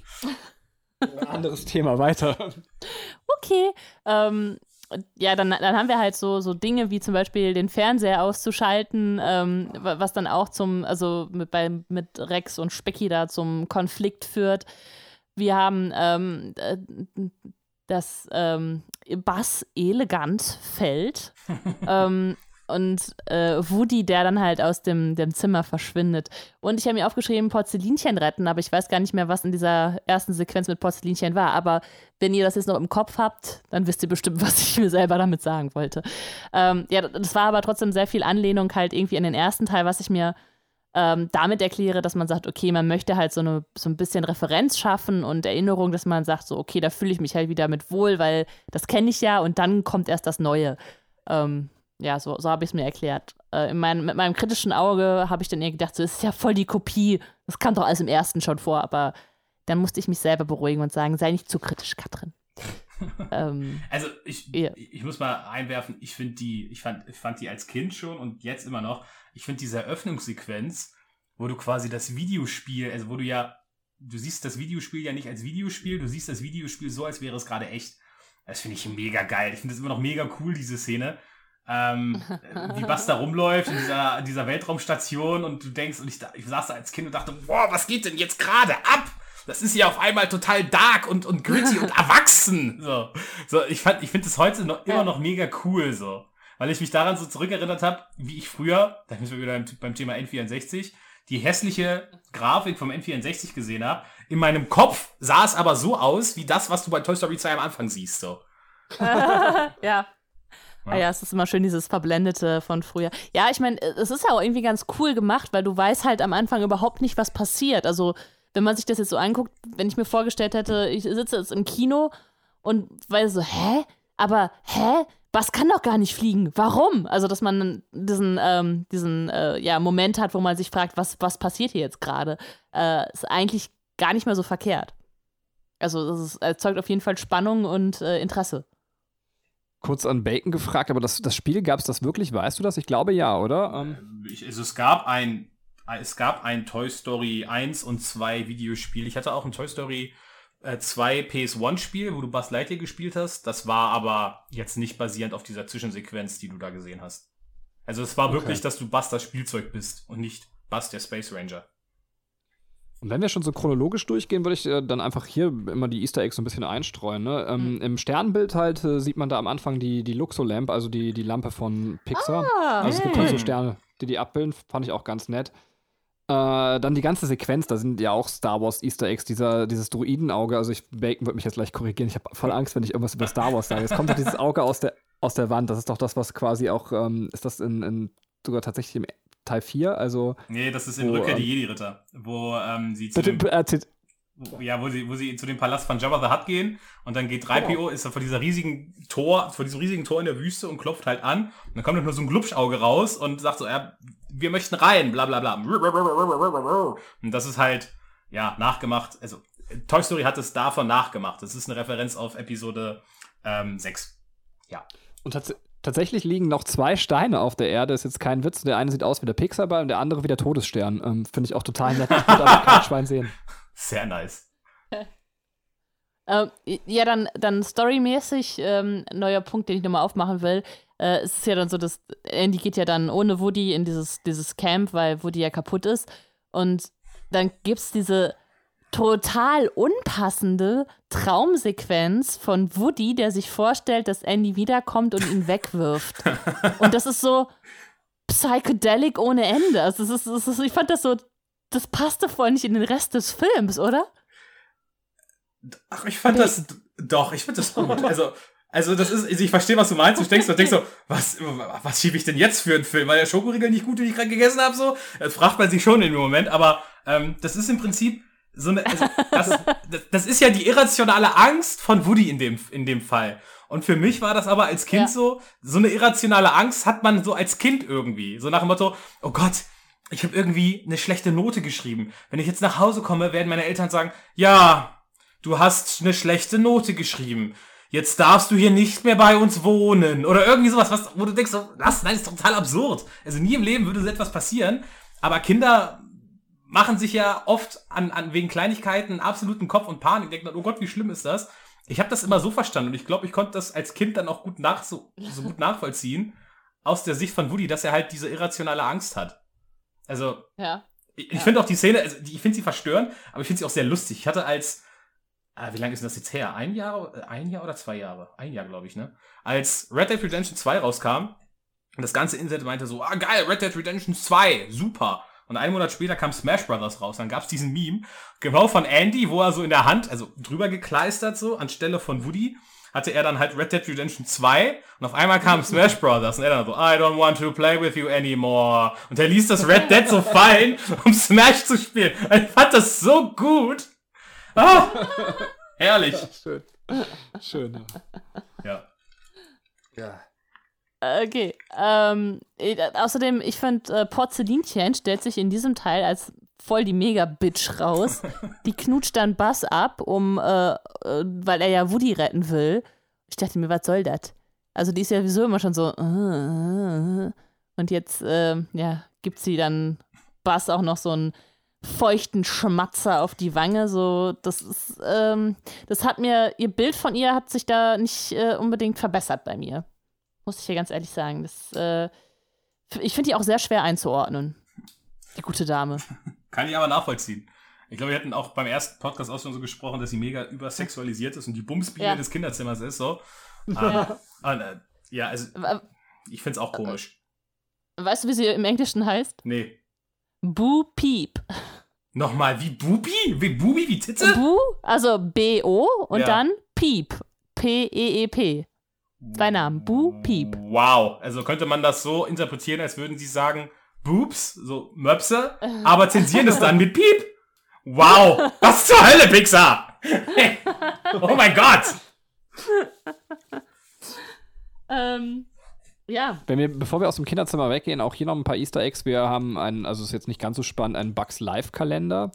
Anderes Thema, weiter. okay. Ähm, ja, dann, dann haben wir halt so, so Dinge wie zum Beispiel den Fernseher auszuschalten, ähm, wa- was dann auch zum, also mit, bei, mit Rex und Specky da zum Konflikt führt. Wir haben ähm, äh, das ähm, Bass elegant fällt. [laughs] ähm, und äh, Woody, der dann halt aus dem, dem Zimmer verschwindet. Und ich habe mir aufgeschrieben, Porzellinchen retten, aber ich weiß gar nicht mehr, was in dieser ersten Sequenz mit Porzellinchen war. Aber wenn ihr das jetzt noch im Kopf habt, dann wisst ihr bestimmt, [laughs] was ich mir selber damit sagen wollte. Ähm, ja, das war aber trotzdem sehr viel Anlehnung halt irgendwie in den ersten Teil, was ich mir ähm, damit erkläre, dass man sagt, okay, man möchte halt so, eine, so ein bisschen Referenz schaffen und Erinnerung, dass man sagt, so, okay, da fühle ich mich halt wieder mit wohl, weil das kenne ich ja und dann kommt erst das Neue. Ähm, ja, so, so habe ich es mir erklärt. Äh, in mein, mit meinem kritischen Auge habe ich dann eher gedacht, so, das ist ja voll die Kopie. Das kam doch alles im ersten schon vor, aber dann musste ich mich selber beruhigen und sagen, sei nicht zu kritisch, Katrin. [laughs] ähm, Also ich, Ja. ich muss mal einwerfen, ich finde die, ich fand, ich fand die als Kind schon und jetzt immer noch, ich finde diese Eröffnungssequenz, wo du quasi das Videospiel, also wo du ja, du siehst das Videospiel ja nicht als Videospiel, du siehst das Videospiel so, als wäre es gerade echt. Das finde ich mega geil. Ich finde das immer noch mega cool, diese Szene. Ähm, [laughs] wie Bass da rumläuft in dieser, dieser Weltraumstation und du denkst, und ich, ich saß da als Kind und dachte, boah, was geht denn jetzt gerade ab? das ist ja auf einmal total dark und, und gritty und [laughs] erwachsen. So, so ich fand, ich finde das heute noch, immer noch mega cool, so. Weil ich mich daran so zurückerinnert habe, wie ich früher, da sind wir wieder beim, beim Thema N64, die hässliche Grafik vom N64 gesehen habe. In meinem Kopf sah es aber so aus, wie das, was du bei Toy Story 2 am Anfang siehst, so. [laughs] ja. Ah ja, es ist immer schön, dieses Verblendete von früher. Ja, ich meine, es ist ja auch irgendwie ganz cool gemacht, weil du weißt halt am Anfang überhaupt nicht, was passiert. Also, wenn man sich das jetzt so anguckt, wenn ich mir vorgestellt hätte, ich sitze jetzt im Kino und weiß so, hä? Aber, hä? Was kann doch gar nicht fliegen? Warum? Also, dass man diesen, ähm, diesen äh, ja, Moment hat, wo man sich fragt, was, was passiert hier jetzt gerade, äh, ist eigentlich gar nicht mehr so verkehrt. Also, ist, erzeugt auf jeden Fall Spannung und äh, Interesse kurz an Bacon gefragt, aber das, das Spiel gab es das wirklich? Weißt du das? Ich glaube ja, oder? Ähm. Ich, also es gab ein es gab ein Toy Story 1 und 2 Videospiel. Ich hatte auch ein Toy Story äh, 2 PS1 Spiel, wo du Buzz Lightyear gespielt hast. Das war aber jetzt nicht basierend auf dieser Zwischensequenz, die du da gesehen hast. Also es war okay. wirklich, dass du Buzz das Spielzeug bist und nicht Buzz der Space Ranger. Und wenn wir schon so chronologisch durchgehen, würde ich äh, dann einfach hier immer die Easter Eggs so ein bisschen einstreuen. Ne? Ähm, mhm. Im Sternbild halt äh, sieht man da am Anfang die, die Luxo-Lamp, also die, die Lampe von Pixar. Ah, also es gibt halt so Sterne, die die abbilden, fand ich auch ganz nett. Äh, dann die ganze Sequenz, da sind ja auch Star Wars Easter Eggs, dieser, dieses Druidenauge. Also ich, Bacon wird mich jetzt gleich korrigieren. Ich habe voll Angst, wenn ich irgendwas über Star Wars sage. Es kommt doch dieses Auge aus der, aus der Wand. Das ist doch das, was quasi auch, ähm, ist das in, in sogar tatsächlich im Teil 4, also. Nee, das ist in wo, Rückkehr ähm, die Jedi-Ritter, wo ähm, sie zu. Bitte, erzählt. Ja, wo sie, wo sie zu dem Palast von Jabba the Hutt gehen und dann geht 3PO, genau. ist er vor dieser riesigen Tor, vor diesem riesigen Tor in der Wüste und klopft halt an. Und dann kommt nur so ein Glubschauge raus und sagt so, ja, wir möchten rein, bla bla bla. Und das ist halt, ja, nachgemacht. Also, Toy Story hat es davon nachgemacht. Das ist eine Referenz auf Episode ähm, 6. Ja. Und tatsächlich Tatsächlich liegen noch zwei Steine auf der Erde, ist jetzt kein Witz. Der eine sieht aus wie der Pixarball und der andere wie der Todesstern. Ähm, Finde ich auch total nett. Ich würde aber kein Schwein sehen. [laughs] Sehr nice. [laughs] ähm, ja, dann, dann storymäßig, ähm, neuer Punkt, den ich nochmal aufmachen will. Äh, es ist ja dann so, dass Andy geht ja dann ohne Woody in dieses, dieses Camp, weil Woody ja kaputt ist. Und dann gibt es diese total unpassende Traumsequenz von Woody, der sich vorstellt, dass Andy wiederkommt und ihn wegwirft. [laughs] und das ist so psychedelic ohne Ende. Also das ist, das ist, ich fand das so, das passte voll nicht in den Rest des Films, oder? Ach, ich fand das, doch, ich fand das gut. [laughs] Also, also das ist, also ich verstehe, was du meinst. Du denkst, du denkst so, was, was schiebe ich denn jetzt für einen Film? Weil der Schokoriegel nicht gut, den ich gerade gegessen habe, so. Das fragt man sich schon in dem Moment, aber ähm, das ist im Prinzip so eine, also das, das, ist ja die irrationale Angst von Woody in dem, in dem Fall. Und für mich war das aber als Kind ja. so, so eine irrationale Angst hat man so als Kind irgendwie. So nach dem Motto, oh Gott, ich habe irgendwie eine schlechte Note geschrieben. Wenn ich jetzt nach Hause komme, werden meine Eltern sagen, ja, du hast eine schlechte Note geschrieben. Jetzt darfst du hier nicht mehr bei uns wohnen. Oder irgendwie sowas, was, wo du denkst, was, nein, ist total absurd. Also nie im Leben würde so etwas passieren. Aber Kinder machen sich ja oft an, an wegen Kleinigkeiten einen absoluten Kopf und Panik, denken dann, oh Gott, wie schlimm ist das? Ich habe das immer so verstanden und ich glaube, ich konnte das als Kind dann auch gut nach, so, so gut nachvollziehen, aus der Sicht von Woody, dass er halt diese irrationale Angst hat. Also, ja. ich, ich ja. finde auch die Szene, also, ich finde sie verstörend, aber ich finde sie auch sehr lustig. Ich hatte als, äh, wie lange ist das jetzt her? Ein Jahr, ein Jahr oder zwei Jahre? Ein Jahr, glaube ich, ne? Als Red Dead Redemption 2 rauskam, und das ganze Internet meinte so, ah geil, Red Dead Redemption 2, super. Und einen Monat später kam Smash Brothers raus. Dann gab es diesen Meme, genau von Andy, wo er so in der Hand, also drüber gekleistert so, anstelle von Woody, hatte er dann halt Red Dead Redemption 2 und auf einmal kam Smash Brothers und er dann so, I don't want to play with you anymore. Und er ließ das Red Dead so fallen, [laughs] um Smash zu spielen. Ich fand das so gut. Ah, [laughs] herrlich. schön. Schön. Ja. Ja. Okay. Ähm, außerdem, ich finde, äh, Porzellinchen stellt sich in diesem Teil als voll die Mega-Bitch raus. [laughs] die knutscht dann Bass ab, um, äh, äh, weil er ja Woody retten will. Ich dachte mir, was soll das? Also die ist ja sowieso immer schon so. Äh, äh, äh. und jetzt, ja, gibt sie dann Bass auch noch so einen feuchten Schmatzer auf die Wange. So, das ist, ähm, das hat mir, ihr Bild von ihr hat sich da nicht unbedingt verbessert bei mir. Muss ich hier ganz ehrlich sagen. Das, äh, ich finde die auch sehr schwer einzuordnen. Die gute Dame. [laughs] Kann ich aber nachvollziehen. Ich glaube, wir hatten auch beim ersten Podcast auch schon so gesprochen, dass sie mega übersexualisiert ist und die Bumsbiene Ja. des Kinderzimmers ist, so. Ah, ah, äh, ja, also ich find's auch komisch. Weißt du, wie sie im Englischen heißt? Nee. Boo Peep. Nochmal, wie Bubi? Wie Bubi, wie Titze? Boo, also B-O und Ja. dann Peep. P-E-E-P. Zwei Namen. Boo Peep. Wow. Also könnte man das so interpretieren, als würden sie sagen, Boobs, so Möpse, aber zensieren es dann mit Piep. Wow. [laughs] Was zur Hölle, Pixar? oh mein Gott. Ähm, ja. Wenn wir, bevor wir aus dem Kinderzimmer weggehen, auch hier noch ein paar Easter Eggs. Wir haben einen, also ist jetzt nicht ganz so spannend, einen Bugs Live Kalender.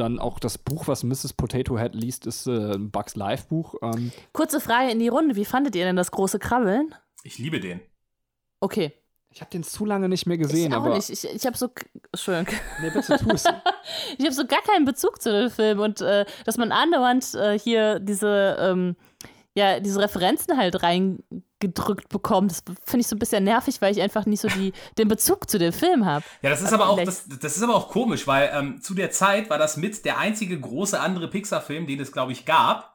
Dann auch das Buch, was Mrs. Potato Head liest, ist äh, ein Bugs Live Buch. Ähm, Kurze Frage in die Runde. Wie fandet ihr denn das große Krabbeln? Ich liebe den. Okay. ich habe den zu lange nicht mehr gesehen, ich auch aber nicht. Ich, ich habe so. Entschuldigung. nee, bitte tu es. [laughs] Ich habe so gar keinen Bezug zu dem Film und äh, dass man andauernd äh, hier diese, ähm, ja, diese Referenzen halt reingedrückt bekommt, das finde ich so ein bisschen nervig, weil ich einfach nicht so die, [laughs] den Bezug zu dem Film habe. Ja, das ist aber auch, das, das ist aber auch komisch, weil ähm, zu der Zeit war das mit der einzige große andere Pixar-Film, den es, glaube ich, gab.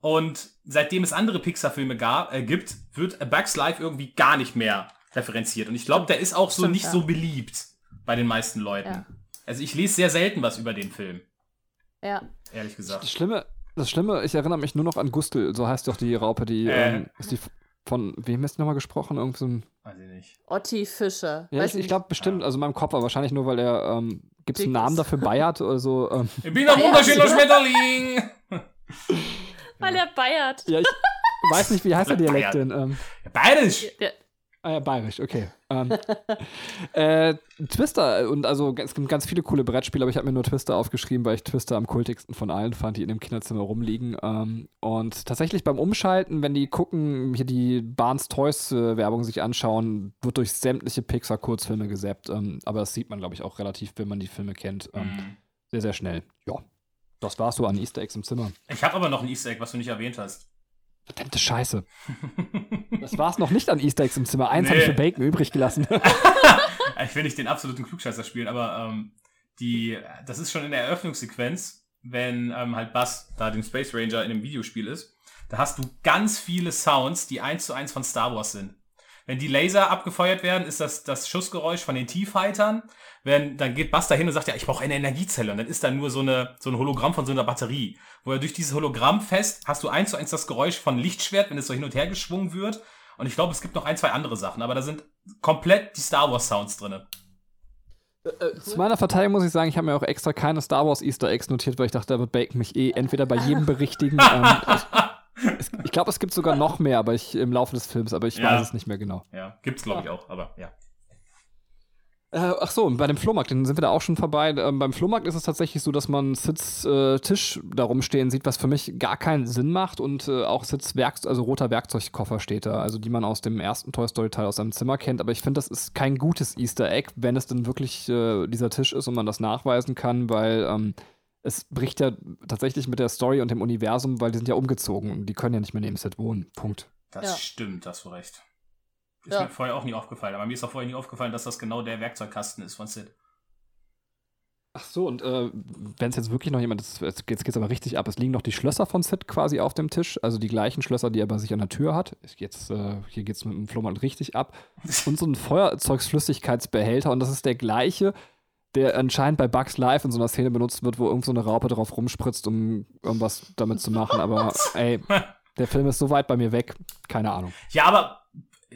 Und seitdem es andere Pixar-Filme gab, äh, gibt, wird A Bugs Life irgendwie gar nicht mehr referenziert. Und ich glaube, der ist auch so Stimmt, nicht ja. so beliebt bei den meisten Leuten. Ja. Also ich lese sehr selten was über den Film, Ja. ehrlich Das gesagt. Schlimme, das Schlimme, ich erinnere mich nur noch an Gustel, so heißt doch die Raupe, die, Äh. ähm, ist die von, wem ist nochmal gesprochen? Irgend so ein, Weiß ich nicht. Otti Fischer. ja, Weiß ich, ich glaube bestimmt, also in meinem Kopf, aber wahrscheinlich nur, weil er, ähm, gibt es einen Namen dafür, Bayard oder so, ähm, Ich bin ein wunderschöner Schmetterling! Weil er bayert. ja, ich weiß nicht, wie heißt der Dialekt Bayard. denn? Ähm, Bayerisch! Der, Ah ja, bayerisch, okay. Ähm, [laughs] äh, Twister und also es gibt ganz viele coole Brettspiele, aber ich habe mir nur Twister aufgeschrieben, weil ich Twister am kultigsten von allen fand, die in dem Kinderzimmer rumliegen. Ähm, und tatsächlich beim Umschalten, wenn die gucken, hier die Barnes Toys äh, Werbung sich anschauen, wird durch sämtliche Pixar Kurzfilme gesäppt. Ähm, aber das sieht man, glaube ich, auch relativ, wenn man die Filme kennt, ähm, Hm. sehr, sehr schnell. Ja. Das war's so an Easter Eggs im Zimmer. Ich habe aber noch ein Easter Egg, was du nicht erwähnt hast. Verdammte Scheiße. Das war's noch nicht an Easter Eggs im Zimmer. Eins habe ich Nee. für Bacon übrig gelassen. [laughs] Ich will nicht den absoluten Klugscheißer spielen, aber ähm, die, das ist schon in der Eröffnungssequenz, wenn ähm, halt Buzz da den Space Ranger in dem Videospiel ist. Da hast du ganz viele Sounds, die eins zu eins von Star Wars sind. Wenn die Laser abgefeuert werden, ist das das Schussgeräusch von den T-Fightern. Wenn, dann geht da hin und sagt, ja, ich brauche eine Energiezelle. Und dann ist da nur so, eine, so ein Hologramm von so einer Batterie. Wo er durch dieses Hologramm fest, hast du eins zu eins das Geräusch von Lichtschwert, wenn es so hin und her geschwungen wird. Und ich glaube, es gibt noch ein, zwei andere Sachen, aber da sind komplett die Star Wars Sounds drinne. Zu meiner Verteidigung muss ich sagen, ich habe mir auch extra keine Star Wars Easter Eggs notiert, weil ich dachte, da wird Bacon mich eh entweder bei jedem berichtigen. [laughs] ähm, ich ich glaube, es gibt sogar noch mehr, aber ich im Laufe des Films, aber ich Ja. weiß es nicht mehr genau. Ja, gibt's glaube ich auch, aber ja. Äh, ach so, und bei dem Flohmarkt, den sind wir da auch schon vorbei. Ähm, beim Flohmarkt ist es tatsächlich so, dass man Sids äh, Tisch da rumstehen sieht, was für mich gar keinen Sinn macht und äh, auch Sids Werk also roter Werkzeugkoffer steht da, also die man aus dem ersten Toy Story Teil aus seinem Zimmer kennt. Aber ich finde, das ist kein gutes Easter Egg, wenn es denn wirklich äh, dieser Tisch ist und man das nachweisen kann, weil ähm, es bricht ja tatsächlich mit der Story und dem Universum, weil die sind ja umgezogen und die können ja nicht mehr neben Sid wohnen. Punkt. Das Ja. stimmt, hast du recht. Ist Ja. mir vorher auch nie aufgefallen, aber mir ist auch vorher nie aufgefallen, dass das genau der Werkzeugkasten ist von Sid. Ach so, und äh, wenn es jetzt wirklich noch jemand ist, jetzt geht's, geht's aber richtig ab. Es liegen noch die Schlösser von Sid quasi auf dem Tisch, also die gleichen Schlösser, die er bei sich an der Tür hat. Jetzt, äh, hier geht's mit dem Flohmarkt richtig ab. [laughs] Und so ein Feuerzeugsflüssigkeitsbehälter, und das ist der gleiche, der anscheinend bei Bugs Live in so einer Szene benutzt wird, wo irgend so eine Raupe drauf rumspritzt, um irgendwas damit zu machen. Aber [laughs] ey, der Film ist so weit bei mir weg, keine Ahnung. Ja, aber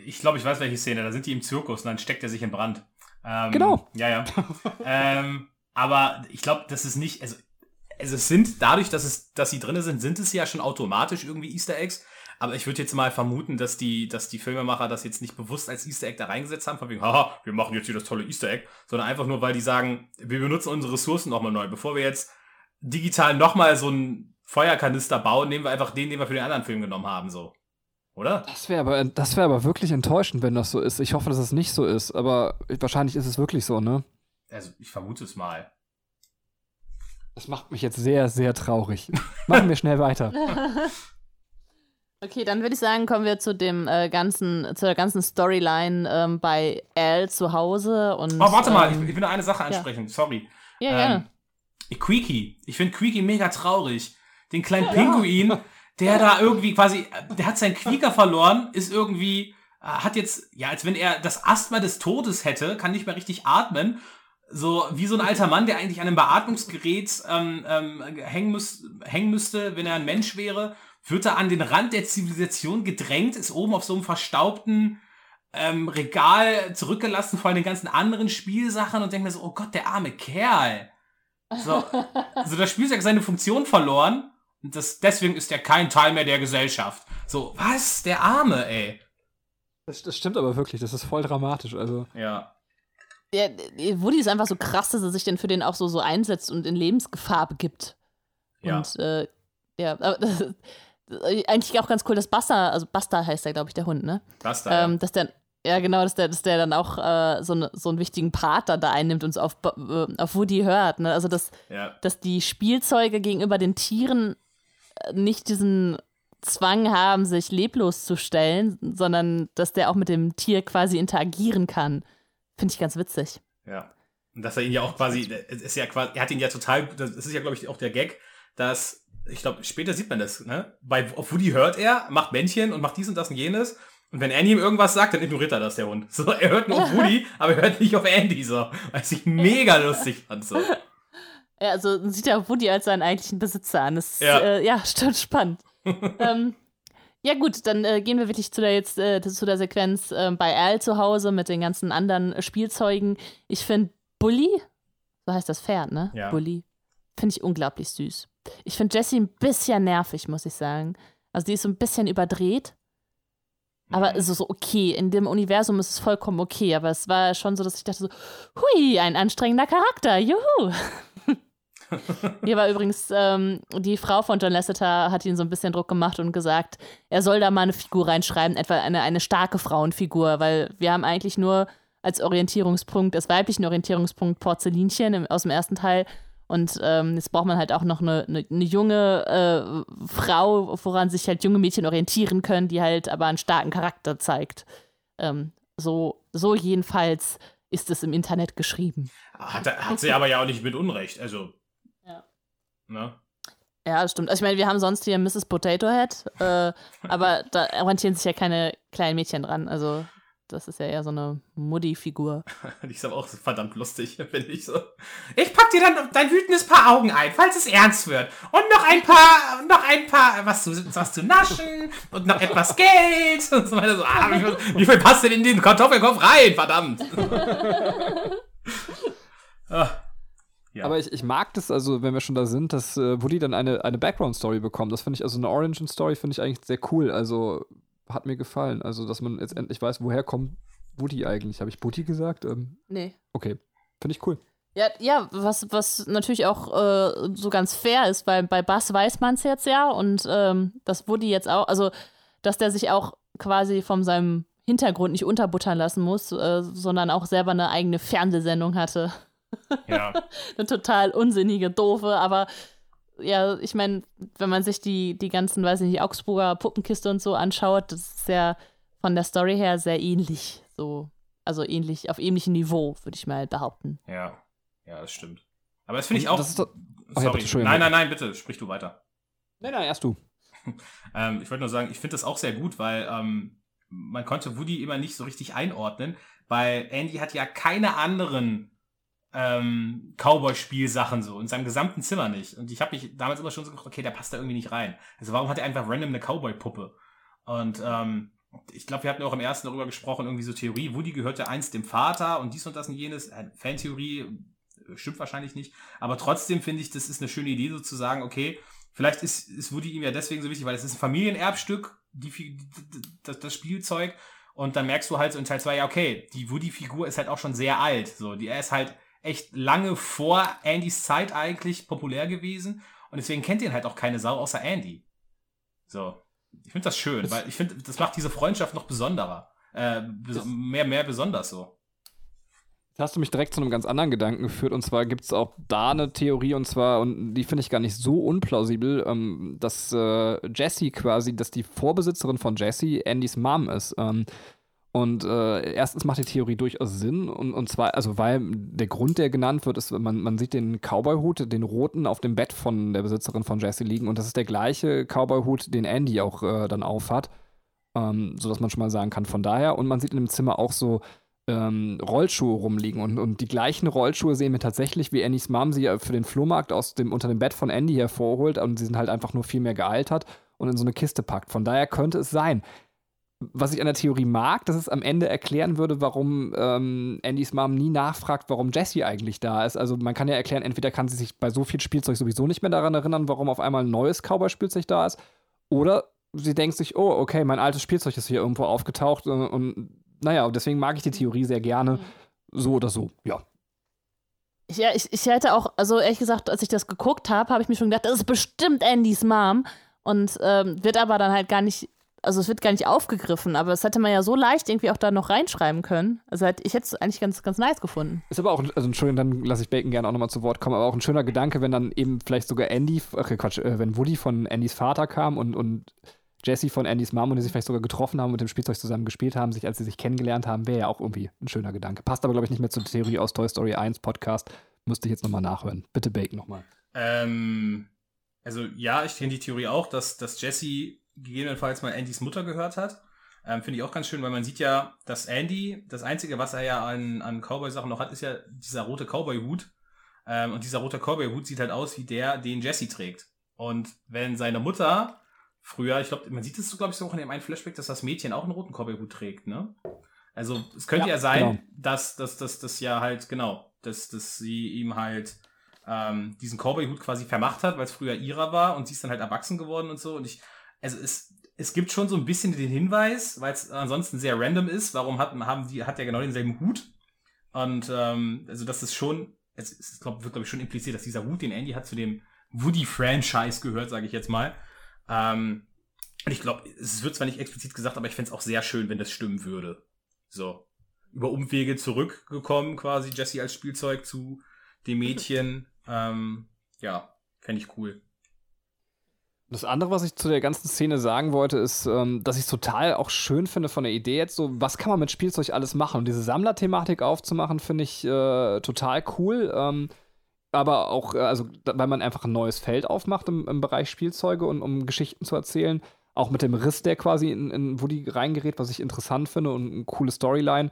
ich glaube, ich weiß welche Szene. Da sind die im Zirkus und dann steckt er sich in Brand. Ähm, Genau. Ja, ja. [laughs] ähm, aber ich glaube, das ist nicht, also, also es sind dadurch, dass es, dass sie drinne sind, sind es ja schon automatisch irgendwie Easter Eggs. Aber ich würde jetzt mal vermuten, dass die, dass die Filmemacher das jetzt nicht bewusst als Easter Egg da reingesetzt haben, von wegen, haha, wir machen jetzt hier das tolle Easter Egg, sondern einfach nur, weil die sagen, wir benutzen unsere Ressourcen nochmal neu. Bevor wir jetzt digital nochmal so einen Feuerkanister bauen, nehmen wir einfach den, den wir für den anderen Film genommen haben, so. Oder? Das wäre aber, das wär aber wirklich enttäuschend, wenn das so ist. Ich hoffe, dass es nicht so ist, aber wahrscheinlich ist es wirklich so, ne? Also, ich vermute es mal. Das macht mich jetzt sehr, sehr traurig. Machen wir schnell weiter. [laughs] [laughs] Okay, dann würde ich sagen, kommen wir zu dem äh, ganzen, zu der ganzen Storyline ähm, bei Al zu Hause und. Oh, warte mal, ich, ähm, ich will eine Sache ansprechen, sorry. Ja, Ähm, gerne. Queeky. Ich finde Queeky mega traurig. Den kleinen Pinguin, [laughs] der da irgendwie quasi, der hat seinen Quieker verloren, ist irgendwie, äh, hat jetzt, ja, als wenn er das Asthma des Todes hätte, kann nicht mehr richtig atmen. So wie so ein alter Mann, der eigentlich an einem Beatmungsgerät ähm, ähm, hängen, müß, hängen müsste, wenn er ein Mensch wäre, wird er an den Rand der Zivilisation gedrängt, ist oben auf so einem verstaubten ähm, Regal zurückgelassen vor den ganzen anderen Spielsachen und denkt mir so, oh Gott, der arme Kerl. So, [laughs] also das Spielzeug hat seine Funktion verloren das, deswegen ist er kein Teil mehr der Gesellschaft. So, was? Der Arme, ey. Das, das stimmt aber wirklich, das ist voll dramatisch. Also. Ja. Ja, Woody ist einfach so krass, dass er sich denn für den auch so, so einsetzt und in Lebensgefahr begibt. Ja. Und äh, ja, aber das ist eigentlich auch ganz cool, dass Buster, also Buster heißt der, glaube ich, der Hund, ne? Das da. Ähm, dass der, ja genau, dass der, dass der dann auch äh, so, ne, so einen wichtigen Part da, da einnimmt und so auf, äh, auf Woody hört, ne? Also dass, ja. dass die Spielzeuge gegenüber den Tieren äh, nicht diesen Zwang haben, sich leblos zu stellen, sondern dass der auch mit dem Tier quasi interagieren kann. Finde ich ganz witzig. Ja. Und dass er ihn ja auch quasi, es ist ja quasi, er hat ihn ja total, das ist ja, glaube ich, auch der Gag, dass, ich glaube, später sieht man das, ne? Bei auf Woody hört er, macht Männchen und macht dies und das und jenes. Und wenn Andy ihm irgendwas sagt, dann ignoriert er das, der Hund. So, er hört nur auf [laughs] Woody, aber er hört nicht auf Andy, so. Was ich mega lustig fand, so. Ja, also sieht er Woody als seinen eigentlichen Besitzer an. Das ist, Ja. äh, ja, [laughs] stimmt, spannend. [laughs] ähm, ja, gut, dann äh, gehen wir wirklich zu der jetzt äh, zu der Sequenz äh, bei Al zu Hause mit den ganzen anderen Spielzeugen. Ich finde Bully, so heißt das Pferd, ne? Ja. Bully, finde ich unglaublich süß. Ich finde Jessie ein bisschen nervig, muss ich sagen. Also die ist so ein bisschen überdreht. Aber es ist so okay. In dem Universum ist es vollkommen okay. Aber es war schon so, dass ich dachte so, hui, ein anstrengender Charakter, juhu. [laughs] Hier war übrigens ähm, die Frau von John Lasseter hat ihn so ein bisschen Druck gemacht und gesagt, er soll da mal eine Figur reinschreiben, etwa eine, eine starke Frauenfigur, weil wir haben eigentlich nur als Orientierungspunkt, als weiblichen Orientierungspunkt Porzellinchen im, aus dem ersten Teil. Und ähm, jetzt braucht man halt auch noch eine, eine, eine junge äh, Frau, woran sich halt junge Mädchen orientieren können, die halt aber einen starken Charakter zeigt. Ähm, so, so jedenfalls ist es im Internet geschrieben. Hat, er- hat sie aber ja auch nicht mit Unrecht, also. Ja. Ne? Ja, stimmt. Also ich meine, wir haben sonst hier Mrs. Potato Head, äh, [laughs] aber da orientieren sich ja keine kleinen Mädchen dran. Also das ist ja eher so eine Muddy-Figur. [laughs] Die ist aber auch verdammt lustig, [laughs] finde ich so. Ich pack dir dann dein wütendes Paar Augen ein, falls es ernst wird. Und noch ein paar, noch ein paar, was zu, was zu naschen und noch etwas Geld. Und so weiter. So, ah, wie, viel, wie viel passt denn in den Kartoffelkopf rein, verdammt? ah, ja. Aber ich, ich mag das, also wenn wir schon da sind, dass äh, Woody dann eine, eine Background-Story bekommt. Das finde ich, also eine Origin-Story finde ich eigentlich sehr cool. Also hat mir gefallen. Also, dass man jetzt endlich weiß, woher kommt Woody eigentlich. Habe ich Woody gesagt? Ähm, Nee. okay. Finde ich cool. Ja, ja was, was natürlich auch äh, so ganz fair ist, weil bei Bass weiß man es jetzt ja und ähm, das Woody jetzt auch, also dass der sich auch quasi von seinem Hintergrund nicht unterbuttern lassen muss, äh, sondern auch selber eine eigene Fernsehsendung hatte. Ja. [laughs] eine total unsinnige, doofe, aber ja, ich meine, wenn man sich die, die ganzen, weiß ich nicht, Augsburger Puppenkiste und so anschaut, das ist ja von der Story her sehr ähnlich. So, also ähnlich, auf ähnlichem Niveau, würde ich mal behaupten. Ja. Ja, das stimmt. Aber das finde ich auch. Das ist doch- ja, Sorry. Entschuldigung. nein, nein, nein, bitte, sprich du weiter. Nein, nein, erst du. [laughs] Ähm, ich wollte nur sagen, ich finde das auch sehr gut, weil ähm, man konnte Woody immer nicht so richtig einordnen, weil Andy hat ja keine anderen ähm, Cowboy-Spielsachen so, in seinem gesamten Zimmer nicht. Und ich habe mich damals immer schon so gedacht, okay, der passt da irgendwie nicht rein. Also warum hat er einfach random eine Cowboy-Puppe? Und ähm, ich glaube, wir hatten auch im ersten darüber gesprochen, irgendwie so Theorie, Woody gehörte einst dem Vater und dies und das und jenes. Äh, Fantheorie äh, stimmt wahrscheinlich nicht. Aber trotzdem finde ich, das ist eine schöne Idee, so zu sagen, okay, vielleicht ist, ist Woody ihm ja deswegen so wichtig, weil es ist ein Familienerbstück, die, Fi- d- d- das, das Spielzeug. Und dann merkst du halt so in Teil 2, ja, okay, die Woody-Figur ist halt auch schon sehr alt. So, die, er ist halt echt lange vor Andys Zeit eigentlich populär gewesen. Und deswegen kennt ihn halt auch keine Sau außer Andy. So. Ich finde das schön, weil ich finde, das macht diese Freundschaft noch besonderer. Äh, bes mehr, mehr besonders so. Jetzt hast du mich direkt zu einem ganz anderen Gedanken geführt. Und zwar gibt es auch da eine Theorie, und zwar, und die finde ich gar nicht so unplausibel, ähm, dass äh, Jessie quasi, dass die Vorbesitzerin von Jessie Andys Mom ist. Ähm, Und äh, erstens macht die Theorie durchaus Sinn. Und, und zwar, also weil der Grund, der genannt wird, ist, man, man sieht den Cowboy-Hut, den roten, auf dem Bett von der Besitzerin von Jesse liegen. Und das ist der gleiche Cowboy-Hut, den Andy auch äh, dann aufhat. Ähm, sodass man schon mal sagen kann, von daher. Und man sieht in dem Zimmer auch so ähm, Rollschuhe rumliegen. Und, und die gleichen Rollschuhe sehen wir tatsächlich, wie Andys Mom sie für den Flohmarkt aus dem, unter dem Bett von Andy hervorholt. Und sie sind halt einfach nur viel mehr gealtert und in so eine Kiste packt. Von daher könnte es sein was ich an der Theorie mag, dass es am Ende erklären würde, warum ähm, Andys Mom nie nachfragt, warum Jessie eigentlich da ist. Also man kann ja erklären, entweder kann sie sich bei so viel Spielzeug sowieso nicht mehr daran erinnern, warum auf einmal ein neues Cowboy-Spielzeug da ist. Oder sie denkt sich, oh, okay, mein altes Spielzeug ist hier irgendwo aufgetaucht und, und naja, deswegen mag ich die Theorie sehr gerne. Mhm. So oder so, ja. Ja, ich, ich hätte auch, also ehrlich gesagt, als ich das geguckt habe, habe ich mir schon gedacht, das ist bestimmt Andys Mom. Und ähm, wird aber dann halt gar nicht also es wird gar nicht aufgegriffen, aber das hätte man ja so leicht irgendwie auch da noch reinschreiben können. Also ich hätte es eigentlich ganz, ganz nice gefunden. Ist aber auch, also Entschuldigung, dann lasse ich Bacon gerne auch nochmal zu Wort kommen, aber auch ein schöner Gedanke, wenn dann eben vielleicht sogar Andy, ach Quatsch, äh, wenn Woody von Andys Vater kam und, und Jesse von Andys Mom und die sich vielleicht sogar getroffen haben und mit dem Spielzeug zusammen gespielt haben, sich, als sie sich kennengelernt haben, wäre ja auch irgendwie ein schöner Gedanke. Passt aber, glaube ich, nicht mehr zur Theorie aus Toy Story 1 Podcast. Müsste ich jetzt nochmal nachhören. Bitte Bacon nochmal. Ähm, also ja, ich kenne die Theorie auch, dass, dass Jesse gegebenenfalls mal Andys Mutter gehört hat. Ähm, Finde ich auch ganz schön, weil man sieht ja, dass Andy, das Einzige, was er ja an, an Cowboy-Sachen noch hat, ist ja dieser rote Cowboy-Hut. Ähm, und dieser rote Cowboy-Hut sieht halt aus wie der, den Jesse trägt. Und wenn seine Mutter früher, ich glaube, man sieht es so, glaube ich, so auch in dem einen Flashback, dass das Mädchen auch einen roten Cowboy-Hut trägt, ne? Also es könnte ja, ja sein, genau. dass das dass, dass ja halt, genau, dass, dass sie ihm halt ähm, diesen Cowboy-Hut quasi vermacht hat, weil es früher ihrer war und sie ist dann halt erwachsen geworden und so. Und ich also es, es gibt schon so ein bisschen den Hinweis, weil es ansonsten sehr random ist, warum hat, haben die, hat er genau denselben Hut. Und ähm, also das ist schon, es, es glaub, wird glaube ich schon impliziert, dass dieser Hut, den Andy hat, zu dem Woody-Franchise gehört, sage ich jetzt mal. Ähm, und ich glaube, es wird zwar nicht explizit gesagt, aber ich fände es auch sehr schön, wenn das stimmen würde. So. Über Umwege zurückgekommen, quasi Jesse als Spielzeug zu dem Mädchen. [laughs] Ähm, ja, fände ich cool. Das andere, was ich zu der ganzen Szene sagen wollte, ist, ähm, dass ich es total auch schön finde von der Idee jetzt so, was kann man mit Spielzeug alles machen? Und diese Sammlerthematik aufzumachen, finde ich äh, total cool. Ähm, aber auch, äh, also, weil man einfach ein neues Feld aufmacht im, im, Bereich Spielzeuge und um Geschichten zu erzählen. Auch mit dem Riss, der quasi in, in Woody reingerät, was ich interessant finde und eine coole Storyline.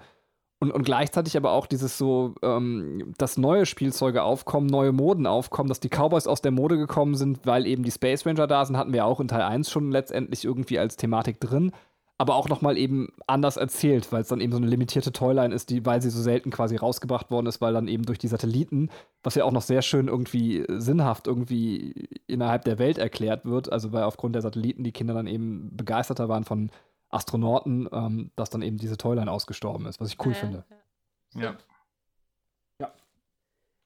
Und, und gleichzeitig aber auch dieses so, ähm, dass neue Spielzeuge aufkommen, neue Moden aufkommen, dass die Cowboys aus der Mode gekommen sind, weil eben die Space Ranger da sind, hatten wir auch in Teil 1 schon letztendlich irgendwie als Thematik drin. Aber auch nochmal eben anders erzählt, weil es dann eben so eine limitierte Toyline ist, die, weil sie so selten quasi rausgebracht worden ist, weil dann eben durch die Satelliten, was ja auch noch sehr schön irgendwie sinnhaft irgendwie innerhalb der Welt erklärt wird, also weil aufgrund der Satelliten die Kinder dann eben begeisterter waren von Astronauten, ähm, dass dann eben diese Toyline ausgestorben ist, was ich cool ja, finde. Ja. Ja,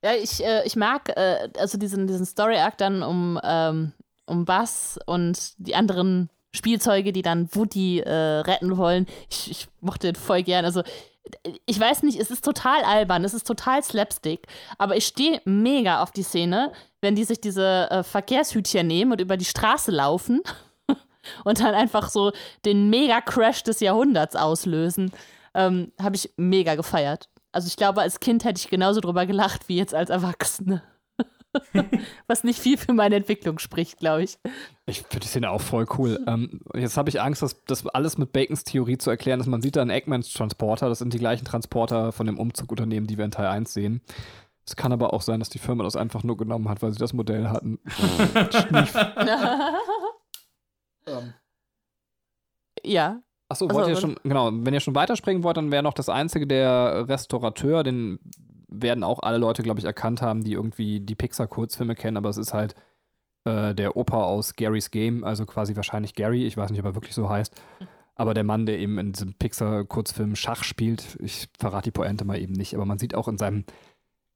ja ich, äh, ich mag äh, also diesen, diesen Story-Arc dann um, ähm, um Bass und die anderen Spielzeuge, die dann Woody äh, retten wollen. Ich, ich mochte den voll gern. Also, ich weiß nicht, es ist total albern, es ist total Slapstick, aber ich stehe mega auf die Szene, wenn die sich diese äh, Verkehrshütchen nehmen und über die Straße laufen [laughs] und dann einfach so den Mega-Crash des Jahrhunderts auslösen. Ähm, Habe ich mega gefeiert. Also ich glaube, als Kind hätte ich genauso drüber gelacht wie jetzt als Erwachsene. [laughs] Was nicht viel für meine Entwicklung spricht, glaube ich. Ich finde die Szene auch voll cool. Ähm, jetzt habe ich Angst, dass das alles mit Bacons Theorie zu erklären ist. Man sieht da einen Eggmans Transporter. Das sind die gleichen Transporter von dem Umzugunternehmen, die wir in Teil 1 sehen. Es kann aber auch sein, dass die Firma das einfach nur genommen hat, weil sie das Modell hatten. [laughs] [laughs] Ähm. Ja. Achso, wollt also, ihr schon, genau, wenn ihr schon weiterspringen wollt, dann wäre noch das einzige der Restaurateur, den werden auch alle Leute, glaube ich, erkannt haben, die irgendwie die Pixar-Kurzfilme kennen, aber es ist halt äh, der Opa aus Gary's Game, also quasi wahrscheinlich Gary, ich weiß nicht, ob er wirklich so heißt, aber der Mann, der eben in diesem Pixar-Kurzfilm Schach spielt, ich verrate die Pointe mal eben nicht, aber man sieht auch in seinem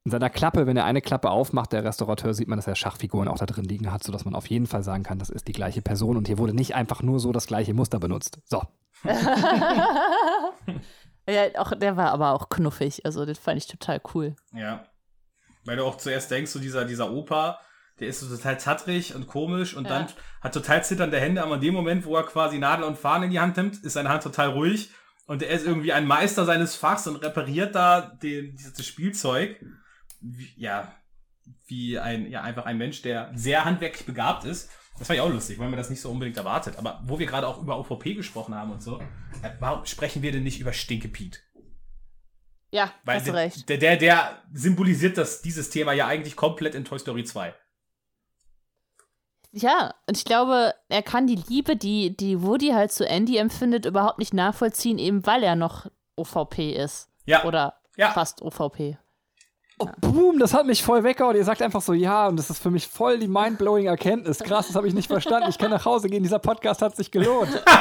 in seiner Klappe, wenn er eine Klappe aufmacht, der Restaurateur, sieht man, dass er Schachfiguren auch da drin liegen hat, sodass man auf jeden Fall sagen kann, das ist die gleiche Person und hier wurde nicht einfach nur so das gleiche Muster benutzt. So. [laughs] ja, auch, der war aber auch knuffig, also das fand ich total cool. Ja. Weil du auch zuerst denkst, so dieser, dieser Opa, der ist so total zattrig und komisch und ja. dann hat total zitternde Hände, aber in dem Moment, wo er quasi Nadel und Fahnen in die Hand nimmt, ist seine Hand total ruhig Und er ist irgendwie ein Meister seines Fachs und repariert da den, dieses Spielzeug. Wie, ja, wie ein, ja, einfach ein Mensch, der sehr handwerklich begabt ist. Das war ja auch lustig, weil man das nicht so unbedingt erwartet. Aber wo wir gerade auch über OVP gesprochen haben und so, äh, warum sprechen wir denn nicht über Stinke Pete? Ja, Weil hast du recht. Der, der, der symbolisiert das, dieses Thema ja eigentlich komplett in Toy Story 2. Ja, und ich glaube, er kann die Liebe, die, die Woody halt zu Andy empfindet, überhaupt nicht nachvollziehen, eben weil er noch OVP ist. Ja. Oder Ja. fast OVP. Oh, boom, das hat mich voll weggehauen. Ihr sagt einfach so, ja, und das ist für mich voll die mindblowing Erkenntnis. Krass, das habe ich nicht verstanden. Ich kann nach Hause gehen, dieser Podcast hat sich gelohnt. [laughs]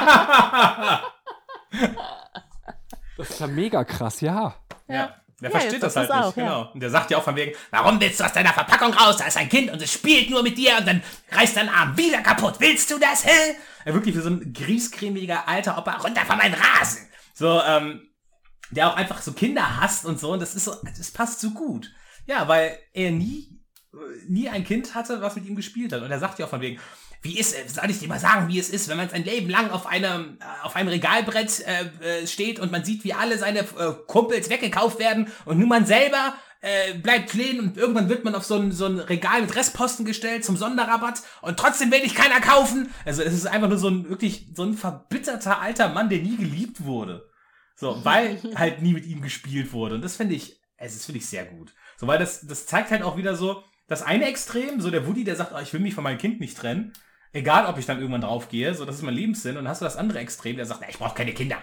Das ist ja mega krass, ja. Ja. Der Ja, versteht das halt das nicht, auch, ja. genau. Und der sagt ja auch von wegen, warum willst du aus deiner Verpackung raus? Da ist ein Kind und es spielt nur mit dir und dann reißt dein Arm wieder kaputt. Willst du das, hä? Ja, wirklich wie so ein griescremiger alter Opa runter von meinem Rasen. So, ähm, der auch einfach so Kinder hasst und so und das ist so, das passt so gut. Ja, weil er nie, nie ein Kind hatte, was mit ihm gespielt hat. Und er sagt ja auch von wegen, wie ist, soll ich dir mal sagen, wie es ist, wenn man sein Leben lang auf einem, äh, auf einem Regalbrett äh, äh, steht und man sieht, wie alle seine äh, Kumpels weggekauft werden und nur man selber äh, bleibt stehen und irgendwann wird man auf so ein, so ein Regal mit Restposten gestellt zum Sonderrabatt und trotzdem will dich keiner kaufen. Also es ist einfach nur so ein wirklich so ein verbitterter alter Mann, der nie geliebt wurde. So, weil halt nie mit ihm gespielt wurde. Und das finde ich, es ist finde ich sehr gut. So, weil das, das zeigt halt auch wieder so, das eine Extrem, so der Woody, der sagt, oh, ich will mich von meinem Kind nicht trennen. Egal, ob ich dann irgendwann draufgehe, so, das ist mein Lebenssinn. Und dann hast du das andere Extrem, der sagt, ich brauche keine Kinder.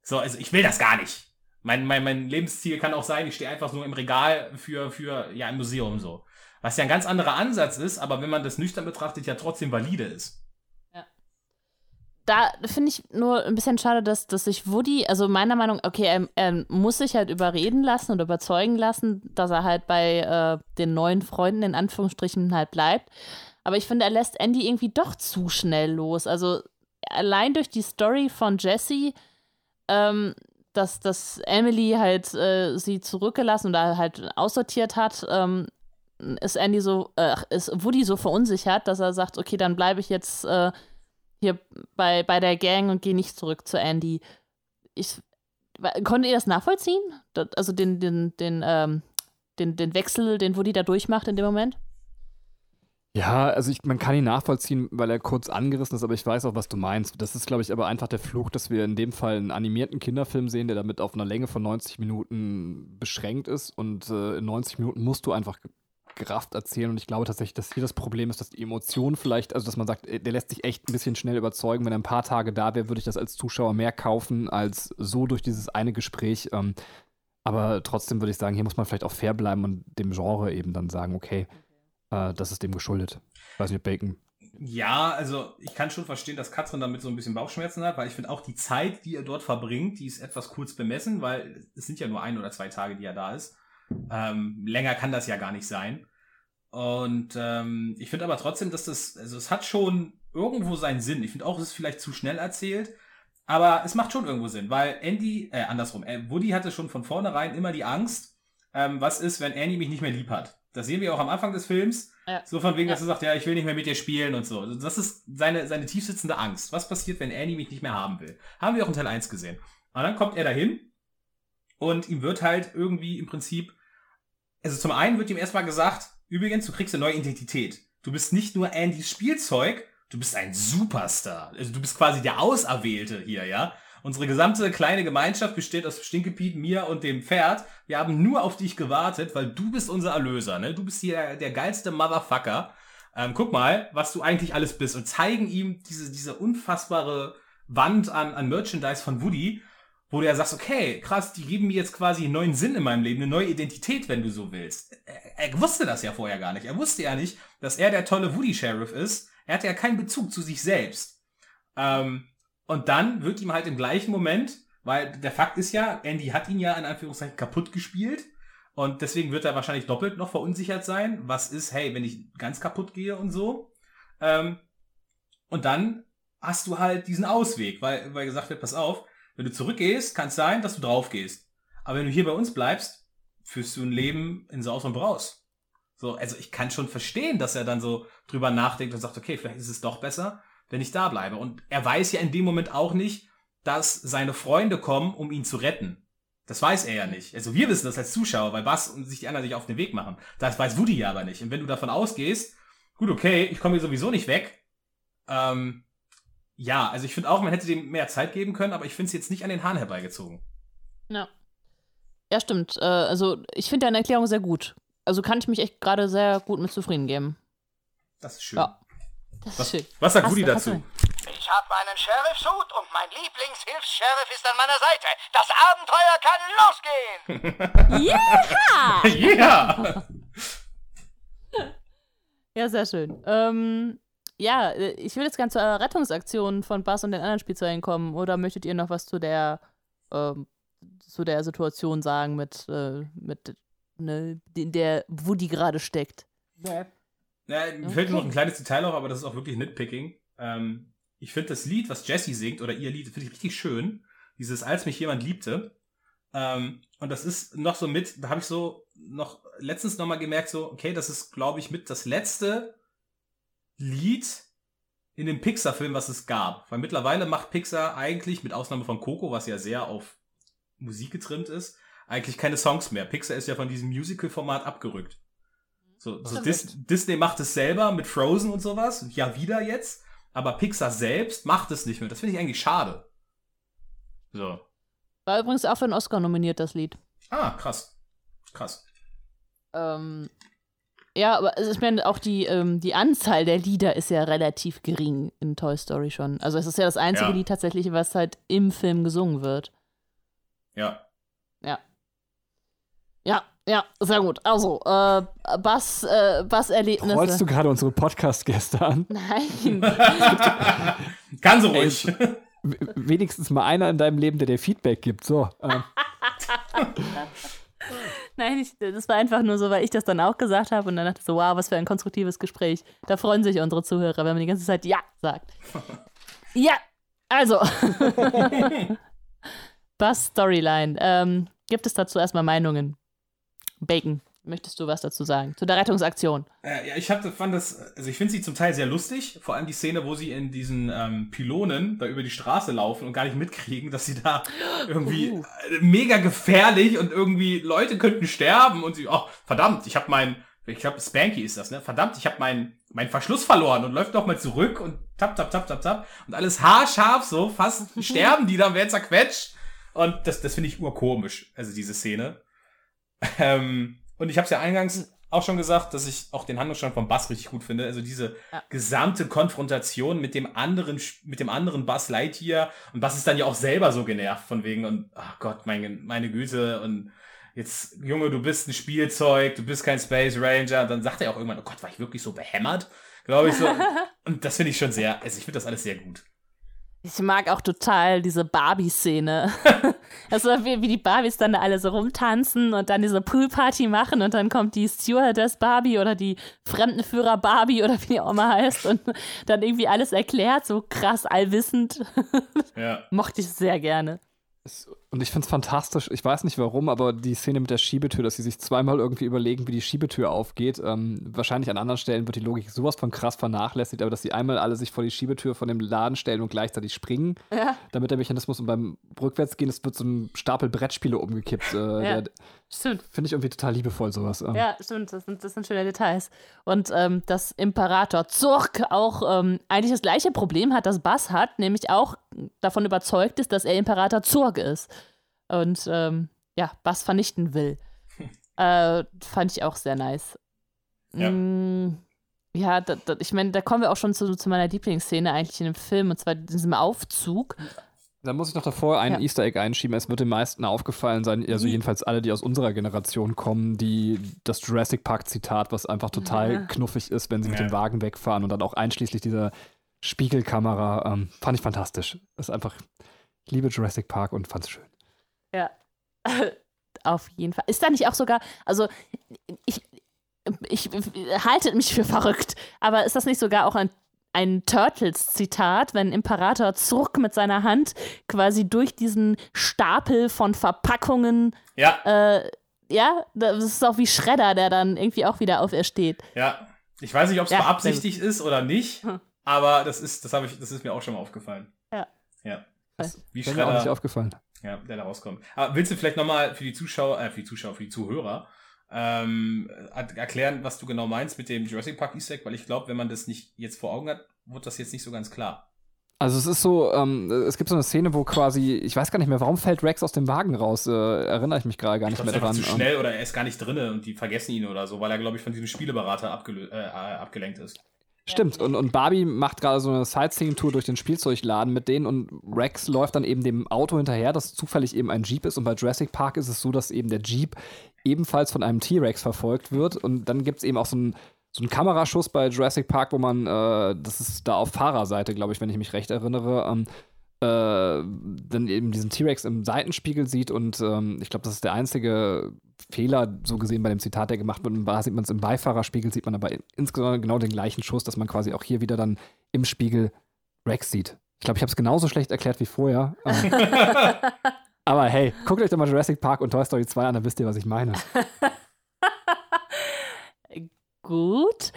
So, also ich will das gar nicht. Mein, mein, mein Lebensziel kann auch sein, ich stehe einfach nur im Regal für, für, ja, im Museum so. Was ja ein ganz anderer Ansatz ist, aber wenn man das nüchtern betrachtet, ja trotzdem valide ist. Da finde ich nur ein bisschen schade, dass, dass sich Woody, also meiner Meinung, okay, er, er muss sich halt überreden lassen und überzeugen lassen, dass er halt bei äh, den neuen Freunden in Anführungsstrichen halt bleibt. Aber ich finde, er lässt Andy irgendwie doch zu schnell los. Also allein durch die Story von Jesse, ähm, dass, dass Emily halt äh, sie zurückgelassen oder halt aussortiert hat, ähm, ist Andy so, äh, ist Woody so verunsichert, dass er sagt, okay, dann bleibe ich jetzt äh, hier bei, bei der Gang und gehe nicht zurück zu Andy. Ich, konntet ihr das nachvollziehen? Das, also den, den, den, ähm, den, den Wechsel, den Woody da durchmacht in dem Moment? Ja, also ich, man kann ihn nachvollziehen, weil er kurz angerissen ist, aber ich weiß auch, was du meinst. Das ist, glaube ich, aber einfach der Fluch, dass wir in dem Fall einen animierten Kinderfilm sehen, der damit auf einer Länge von 90 Minuten beschränkt ist. Und äh, in 90 Minuten musst du einfach gerafft erzählen. Und ich glaube tatsächlich, dass hier das Problem ist, dass die Emotion vielleicht, also dass man sagt, äh, der lässt sich echt ein bisschen schnell überzeugen. Wenn er ein paar Tage da wäre, würde ich das als Zuschauer mehr kaufen, als so durch dieses eine Gespräch. Ähm, aber trotzdem würde ich sagen, hier muss man vielleicht auch fair bleiben und dem Genre eben dann sagen, okay, äh, das ist dem geschuldet. Ich weiß nicht, Bacon. Ja, also ich kann schon verstehen, dass Katrin damit so ein bisschen Bauchschmerzen hat, weil ich finde auch die Zeit, die er dort verbringt, die ist etwas kurz bemessen, weil es sind ja nur ein oder zwei Tage, die er da ist. Ähm, länger kann das ja gar nicht sein. Und ähm, ich finde aber trotzdem, dass das, also es hat schon irgendwo seinen Sinn. Ich finde auch, es ist vielleicht zu schnell erzählt, aber es macht schon irgendwo Sinn, weil Andy, äh, andersrum, äh, Woody hatte schon von vornherein immer die Angst, ähm, was ist, wenn Andy mich nicht mehr lieb hat. Das sehen wir auch am Anfang des Films. Ja. So von wegen, Ja. dass er sagt, ja, ich will nicht mehr mit dir spielen und so. Das ist seine, seine tiefsitzende Angst. Was passiert, wenn Annie mich nicht mehr haben will? Haben wir auch in Teil 1 gesehen. Und dann kommt er dahin und ihm wird halt irgendwie im Prinzip, also zum einen wird ihm erstmal gesagt, übrigens, du kriegst eine neue Identität. Du bist nicht nur Andys Spielzeug, du bist ein Superstar. Also du bist quasi der Auserwählte hier, ja. Unsere gesamte kleine Gemeinschaft besteht aus Stinkepiet, mir und dem Pferd. Wir haben nur auf dich gewartet, weil du bist unser Erlöser, ne? Du bist hier der, geilste Motherfucker. Ähm, guck mal, was du eigentlich alles bist und zeigen ihm diese, diese unfassbare Wand an, an Merchandise von Woody, wo du ja sagst, okay, krass, die geben mir jetzt quasi einen neuen Sinn in meinem Leben, eine neue Identität, wenn du so willst. Er, er wusste das ja vorher gar nicht. Er wusste ja nicht, dass er der tolle Woody-Sheriff ist. Er hatte ja keinen Bezug zu sich selbst. Ähm, und dann wird ihm halt im gleichen Moment, weil der Fakt ist ja, Andy hat ihn ja in Anführungszeichen kaputt gespielt. Und deswegen wird er wahrscheinlich doppelt noch verunsichert sein. Was ist, hey, wenn ich ganz kaputt gehe und so. Ähm, und dann hast du halt diesen Ausweg, weil, weil gesagt wird, pass auf, wenn du zurückgehst, kann es sein, dass du drauf gehst. Aber wenn du hier bei uns bleibst, führst du ein Leben in Saus und Braus. So, also ich kann schon verstehen, dass er dann so drüber nachdenkt und sagt, okay, vielleicht ist es doch besser, wenn ich da bleibe. Und er weiß ja in dem Moment auch nicht, dass seine Freunde kommen, um ihn zu retten. Das weiß er ja nicht. Also wir wissen das als Zuschauer, weil Bass und sich die anderen sich auf den Weg machen. Das weiß Woody ja aber nicht. Und wenn du davon ausgehst, gut, okay, ich komme hier sowieso nicht weg. Ähm, ja, also ich finde auch, man hätte dem mehr Zeit geben können, aber ich finde es jetzt nicht an den Haaren herbeigezogen. Ja. Ja, stimmt. Äh, also ich finde deine Erklärung sehr gut. Also kann ich mich echt gerade sehr gut mit zufrieden geben. Das ist schön. Ja. Das ist Was, schön. was sagt Woody dazu? Ich habe meinen Sheriff-Suit und mein Lieblingshilfs-Sheriff ist an meiner Seite. Das Abenteuer kann losgehen. [laughs] [laughs] Ja! Ja, sehr schön. Ähm, ja, äh, ich will jetzt gerne zur Rettungsaktion von Bass und den anderen Spielzeugen kommen. Oder möchtet ihr noch was zu der, ähm, zu der Situation sagen, mit, äh, mit ne, in der Woody gerade steckt? Ja, mir fällt nur noch ein kleines Detail auf, aber das ist auch wirklich Nitpicking. Ähm, ich finde das Lied, was Jessie singt, oder ihr Lied, finde ich richtig schön. Dieses Als mich jemand liebte. Ähm, und das ist noch so mit, da habe ich so noch letztens nochmal gemerkt, so, okay, das ist, glaube ich, mit das letzte Lied in dem Pixar-Film, was es gab. Weil mittlerweile macht Pixar eigentlich, mit Ausnahme von Coco, was ja sehr auf Musik getrimmt ist, eigentlich keine Songs mehr. Pixar ist ja von diesem Musical-Format abgerückt. So, so. Dis Disney macht es selber mit Frozen und sowas. Ja, wieder jetzt. Aber Pixar selbst macht es nicht mehr. Das finde ich eigentlich schade. So. War übrigens auch für einen Oscar nominiert, das Lied. Ah, krass. Krass. Ähm, ja, aber es- ich meine, auch die, ähm, die Anzahl der Lieder ist ja relativ gering in Toy Story schon. Also es ist ja das einzige Ja. Lied tatsächlich, was halt im Film gesungen wird. Ja. Ja, ja, sehr gut. Also, äh, Bass, äh, Bass-Erlebnisse. Rollst du gerade unsere Podcast-Gäste an? [laughs] Nein. [laughs] Kann so ruhig. W- Wenigstens mal einer in deinem Leben, der dir Feedback gibt. So. Ähm, [laughs] [laughs] Nein, ich, das war einfach nur so, weil ich das dann auch gesagt habe und dann dachte ich so, wow, was für ein konstruktives Gespräch. Da freuen sich unsere Zuhörer, wenn man die ganze Zeit Ja sagt. ja, also. [laughs] Bass Storyline. Ähm, gibt es dazu erstmal Meinungen? Bacon, möchtest du was dazu sagen? Zu der Rettungsaktion. Äh, ja, ich hab, fand das, also ich finde sie zum Teil sehr lustig, vor allem die Szene, wo sie in diesen ähm, Pylonen da über die Straße laufen und gar nicht mitkriegen, dass sie da [gasps] irgendwie Uh. äh, mega gefährlich und irgendwie Leute könnten sterben und sie, oh, verdammt, ich habe mein, ich glaube Spanky ist das, ne? Verdammt, ich habe meinen mein Verschluss verloren und läuft noch mal zurück und tap, tap, tap, tap, tap und alles haarscharf so, fast [laughs] sterben die dann, werden zerquetscht und das, das finde ich urkomisch, also diese Szene. Ähm, und ich habe es ja eingangs auch schon gesagt, dass ich auch den Handlungsstand von Bass richtig gut finde. Also diese Ja. gesamte Konfrontation mit dem anderen, mit dem anderen Bass Lightyear. Und Bass ist dann ja auch selber so genervt von wegen und, ach Gott, meine, meine Güte und jetzt, Junge, du bist ein Spielzeug, du bist kein Space Ranger. Und dann sagt er auch irgendwann, oh Gott, war ich wirklich so behämmert? Glaube ich so. [laughs] und das finde ich schon sehr, also ich finde das alles sehr gut. Ich mag auch total diese Barbie-Szene. [laughs] Also wie, wie die Barbies dann da alle so rumtanzen und dann diese Poolparty machen und dann kommt die Stewardess Barbie oder die Fremdenführer Barbie oder wie die auch immer heißt und dann irgendwie alles erklärt, so krass allwissend. Ja. [laughs] Mochte ich sehr gerne. es- und ich finde es fantastisch. Ich weiß nicht warum, aber die Szene mit der Schiebetür, dass sie sich zweimal irgendwie überlegen, wie die Schiebetür aufgeht. Ähm, wahrscheinlich an anderen Stellen wird die Logik sowas von krass vernachlässigt, aber dass sie einmal alle sich vor die Schiebetür von dem Laden stellen und gleichzeitig springen, Ja, damit der Mechanismus und beim Rückwärtsgehen, es wird so ein Stapel Brettspiele umgekippt. Äh, Ja. der- stimmt. Finde ich irgendwie total liebevoll, sowas. Ähm, Ja, stimmt, das sind, das sind schöne Details. Und ähm, dass Imperator Zurk auch ähm, eigentlich das gleiche Problem hat, das Bass hat, nämlich auch davon überzeugt ist, dass er Imperator Zurg ist. Und ähm, ja, Bass vernichten will. [laughs] äh, fand ich auch sehr nice. Ja. Mm, ja, da, da, ich meine, da kommen wir auch schon zu, zu meiner Lieblingsszene eigentlich in dem Film, und zwar in diesem Aufzug. Da muss ich noch davor ein Ja. Easter Egg einschieben. Es wird den meisten aufgefallen sein, also Mhm. jedenfalls alle, die aus unserer Generation kommen, die das Jurassic Park Zitat, was einfach total Ja. knuffig ist, wenn sie mit Ja. dem Wagen wegfahren und dann auch einschließlich dieser Spiegelkamera, ähm, fand ich fantastisch. Das ist einfach, ich liebe Jurassic Park und fand's schön. Ja. [laughs] Auf jeden Fall. Ist da nicht auch sogar, also ich, ich, haltet mich für verrückt, aber ist das nicht sogar auch ein, ein Turtles-Zitat, wenn Imperator Zurk mit seiner Hand quasi durch diesen Stapel von Verpackungen, Ja, äh, ja, das ist auch wie Schredder, der dann irgendwie auch wieder aufersteht. ja. Ich weiß nicht, ob es Ja, beabsichtigt ist oder nicht, Hm. aber das ist, das habe ich, das ist mir auch schon mal aufgefallen. Ja. Ja. Das Wie ist mir auch nicht aufgefallen. Ja, der da rauskommt. Aber willst du vielleicht nochmal für die Zuschauer, äh, für die Zuschauer, für die Zuhörer, ähm, er- erklären, was du genau meinst mit dem Jurassic Park Easter Egg? Weil ich glaube, wenn man das nicht jetzt vor Augen hat, wird das jetzt nicht so ganz klar. Also es ist so, ähm, es gibt so eine Szene, wo quasi, ich weiß gar nicht mehr, warum fällt Rex aus dem Wagen raus? Äh, erinnere ich mich gerade gar Ich nicht glaube, es mehr dran. zu Ähm, schnell oder er ist gar nicht drinne und die vergessen ihn oder so, weil er, glaube ich, von diesem Spieleberater abgelö- äh, äh, abgelenkt ist. Stimmt, und, und Barbie macht gerade so eine Sightseeing-Tour durch den Spielzeugladen mit denen und Rex läuft dann eben dem Auto hinterher, das zufällig eben ein Jeep ist. Und bei Jurassic Park ist es so, dass eben der Jeep ebenfalls von einem T-Rex verfolgt wird. Und dann gibt es eben auch so einen so einen Kameraschuss bei Jurassic Park, wo man, äh, das ist da auf Fahrerseite, glaube ich, wenn ich mich recht erinnere, ähm, äh, dann eben diesen T-Rex im Seitenspiegel sieht und ähm, ich glaube, das ist der einzige Fehler, so gesehen bei dem Zitat, der gemacht wird. Und da sieht man es im Beifahrerspiegel, sieht man aber in, insgesamt genau den gleichen Schuss, dass man quasi auch hier wieder dann im Spiegel Rex sieht. Ich glaube, ich habe es genauso schlecht erklärt wie vorher. Ähm, [laughs] aber hey, guckt euch doch mal Jurassic Park und Toy Story 2 an, dann wisst ihr, was ich meine. [laughs] Gut.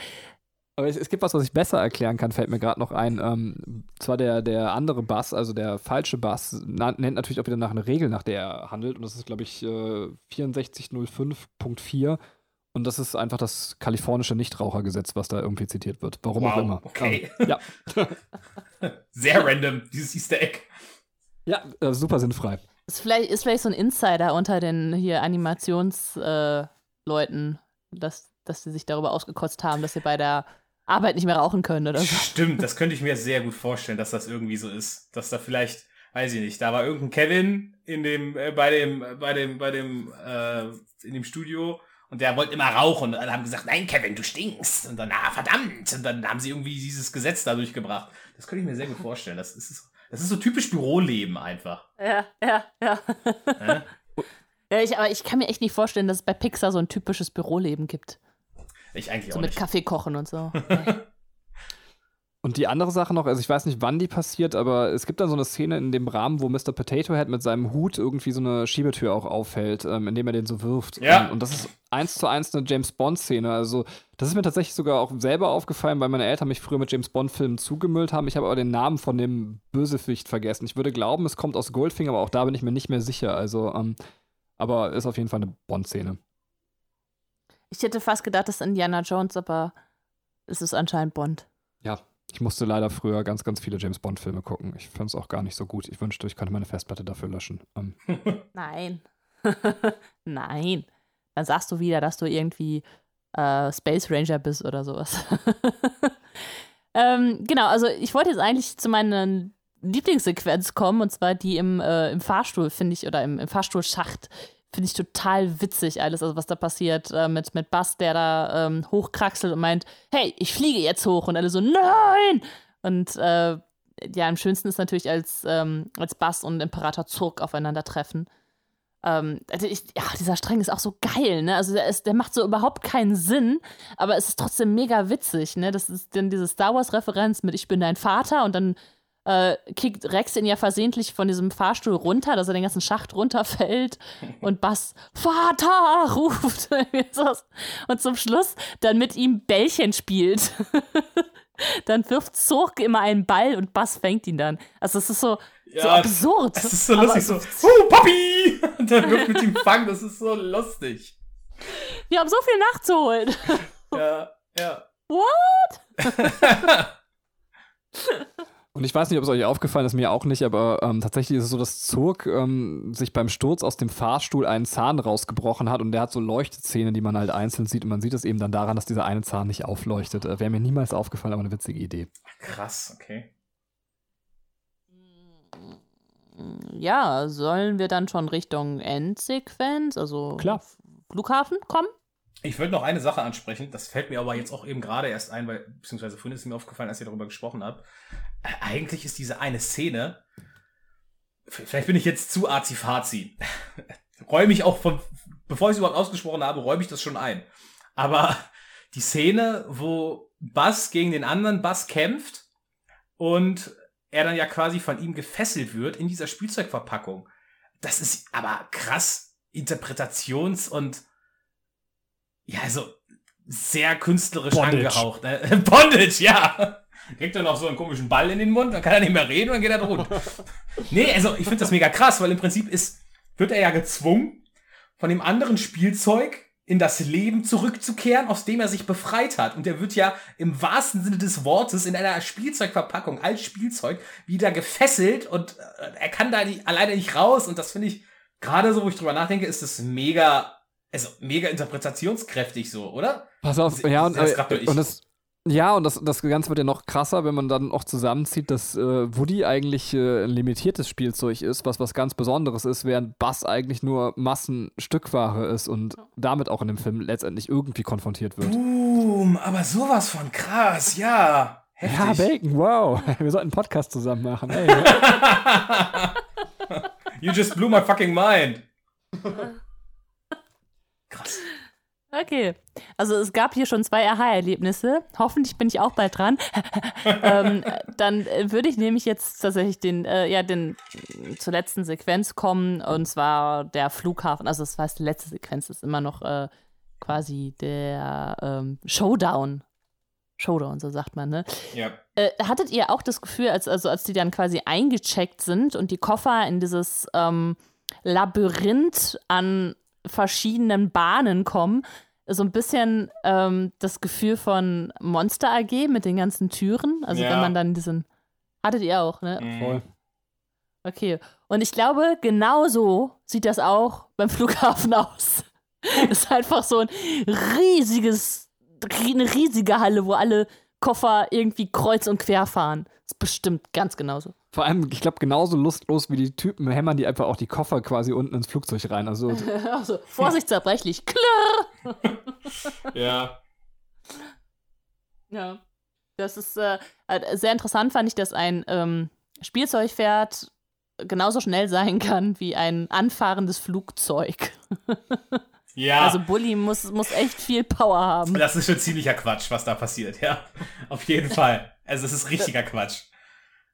Aber es, es gibt was, was ich besser erklären kann, fällt mir gerade noch ein. Ähm, zwar der, der andere Bass, also der falsche Bass, na, nennt natürlich auch wieder nach einer Regel, nach der er handelt. Und das ist, glaube ich, äh, 6405.4. Und das ist einfach das kalifornische Nichtrauchergesetz, was da irgendwie zitiert wird. Warum auch immer. okay. Ähm, ja, [laughs] Sehr random, dieses Easter Egg. ja äh, super sinnfrei. Ist vielleicht, ist vielleicht so ein Insider unter den hier Animationsleuten, äh, dass, dass sie sich darüber ausgekotzt haben, dass sie bei der Arbeit nicht mehr rauchen können oder so. Stimmt, das könnte ich mir sehr gut vorstellen, dass das irgendwie so ist. Dass da vielleicht, weiß ich nicht, da war irgendein Kevin in dem, äh, bei dem, bei dem, bei dem, äh, in dem Studio und der wollte immer rauchen und alle haben gesagt, nein, Kevin, du stinkst. Und dann, ah, verdammt. Und dann haben sie irgendwie dieses Gesetz dadurch gebracht. Das könnte ich mir sehr gut vorstellen. Das ist, das ist so typisch Büroleben einfach. Ja, ja, ja. Hä? ja ich, aber ich kann mir echt nicht vorstellen, dass es bei Pixar so ein typisches Büroleben gibt. Ich eigentlich So auch mit nicht. Kaffee kochen und so. [laughs] Und die andere Sache noch, also ich weiß nicht, wann die passiert, aber es gibt dann so eine Szene in dem Rahmen, wo Mr. Potato Head mit seinem Hut irgendwie so eine Schiebetür auch auffällt, ähm, indem er den so wirft. Ja. Und, und das ist eins zu eins eine James Bond-Szene. Also, das ist mir tatsächlich sogar auch selber aufgefallen, weil meine Eltern mich früher mit James Bond-Filmen zugemüllt haben. Ich habe aber den Namen von dem Bösewicht vergessen. Ich würde glauben, es kommt aus Goldfinger, aber auch da bin ich mir nicht mehr sicher. Also, ähm, aber ist auf jeden Fall eine Bond-Szene. Ich hätte fast gedacht, das ist Indiana Jones, aber es ist anscheinend Bond. Ja, ich musste leider früher ganz, ganz viele James Bond-Filme gucken. Ich fand es auch gar nicht so gut. Ich wünschte, ich könnte meine Festplatte dafür löschen. Ähm, [laughs] Nein. [laughs] Nein. Dann sagst du wieder, dass du irgendwie äh, Space Ranger bist oder sowas. [laughs] ähm, genau, also ich wollte jetzt eigentlich zu meiner Lieblingssequenz kommen, und zwar die im, äh, im Fahrstuhl, finde ich, oder im, im Fahrstuhlschacht. Finde ich total witzig alles, also was da passiert äh, mit, mit Bass, der da ähm, hochkraxelt und meint, hey, ich fliege jetzt hoch. Und alle so, nein! Und äh, ja, am schönsten ist natürlich, als, ähm, als Bass und Imperator Zurg aufeinandertreffen. Ähm, also ich, ja, dieser Strang ist auch so geil, ne? Also der, ist, der macht so überhaupt keinen Sinn, aber es ist trotzdem mega witzig, ne? Das ist dann diese Star Wars-Referenz mit Ich bin dein Vater und dann äh, kickt Rex ihn ja versehentlich von diesem Fahrstuhl runter, dass er den ganzen Schacht runterfällt [laughs] und Bass Vater ruft. [laughs] und zum Schluss dann mit ihm Bällchen spielt. [laughs] dann wirft Zurg immer einen Ball und Bass fängt ihn dann. Also es ist so, so Ja, absurd. Es ist so lustig, so, uh, Papi! Und dann wird mit ihm fangen, das ist so lustig. Wir haben so viel nachzuholen. Ja, ja. What? Und ich weiß nicht, ob es euch aufgefallen ist, mir auch nicht, aber ähm, tatsächlich ist es so, dass Zurg ähm, sich beim Sturz aus dem Fahrstuhl einen Zahn rausgebrochen hat und der hat so Leuchtezähne, die man halt einzeln sieht und man sieht es eben dann daran, dass dieser eine Zahn nicht aufleuchtet. Äh, Wäre mir niemals aufgefallen, aber eine witzige Idee. Krass, okay. Ja, sollen wir dann schon Richtung Endsequenz, also Klar. Flughafen kommen? Ich wollte noch eine Sache ansprechen, das fällt mir aber jetzt auch eben gerade erst ein, weil, beziehungsweise vorhin ist mir aufgefallen, als ihr darüber gesprochen habt. Eigentlich ist diese eine Szene, vielleicht bin ich jetzt zu arzi-fazi, [laughs] räume ich auch von, bevor ich es überhaupt ausgesprochen habe, räume ich das schon ein. Aber [laughs] die Szene, wo Bass gegen den anderen Bass kämpft und er dann ja quasi von ihm gefesselt wird in dieser Spielzeugverpackung, das ist aber krass Interpretations- und ja, also sehr künstlerisch Bondage. angehaucht. Ne? [laughs] Bondage, ja. kriegt er noch so einen komischen Ball in den Mund, dann kann er nicht mehr reden und dann geht er rund. [laughs] nee, also ich finde das mega krass, weil im Prinzip ist, wird er ja gezwungen, von dem anderen Spielzeug in das Leben zurückzukehren, aus dem er sich befreit hat. Und er wird ja im wahrsten Sinne des Wortes in einer Spielzeugverpackung als Spielzeug wieder gefesselt und äh, er kann da nicht, alleine nicht raus. Und das finde ich, gerade so, wo ich drüber nachdenke, ist das mega, also mega interpretationskräftig so, oder? Pass auf, ja, und, Das äh, und das, ja, und das, das Ganze wird ja noch krasser, wenn man dann auch zusammenzieht, dass äh, Woody eigentlich äh, ein limitiertes Spielzeug ist, was was ganz Besonderes ist, während Buzz eigentlich nur Massenstückware ist und damit auch in dem Film letztendlich irgendwie konfrontiert wird. Boom, aber sowas von krass, ja. Heftig. Ja, Bacon, wow. [laughs] Wir sollten einen Podcast zusammen machen. Ey. [laughs] you just blew my fucking mind. [laughs] Krass. Okay. Also es gab hier schon zwei Aha-Erlebnisse. Hoffentlich bin ich auch bald dran. [laughs] ähm, dann äh, würde ich nämlich jetzt tatsächlich den, äh, ja, den äh, zur letzten Sequenz kommen und zwar der Flughafen. Also das heißt, die letzte Sequenz ist immer noch äh, quasi der ähm, Showdown. Showdown, so sagt man, ne? Ja. Äh, hattet ihr auch das Gefühl, als, also als die dann quasi eingecheckt sind und die Koffer in dieses ähm, Labyrinth an verschiedenen Bahnen kommen, so ein bisschen ähm, das Gefühl von Monster AG mit den ganzen Türen? Also Ja. wenn man dann diesen. Hattet ihr auch, ne? Voll. Okay. Und ich glaube, genauso sieht das auch beim [laughs] Flughafen aus. Ist einfach so ein riesiges, ri- eine riesige Halle, wo alle Koffer irgendwie kreuz und quer fahren. Das ist bestimmt ganz genauso. Vor allem, ich glaube, genauso lustlos wie die Typen hämmern die einfach auch die Koffer quasi unten ins Flugzeug rein. Also, [laughs] Also, Vorsicht, zerbrechlich. Klirr! [laughs] Ja. Ja. Das ist äh, halt sehr interessant, fand ich, dass ein ähm, Spielzeugpferd genauso schnell sein kann wie ein anfahrendes Flugzeug. [laughs] Ja. Also Bully muss, muss echt viel Power haben. das ist schon ziemlicher Quatsch, was da passiert, ja. Auf jeden Fall. Also es ist richtiger Quatsch.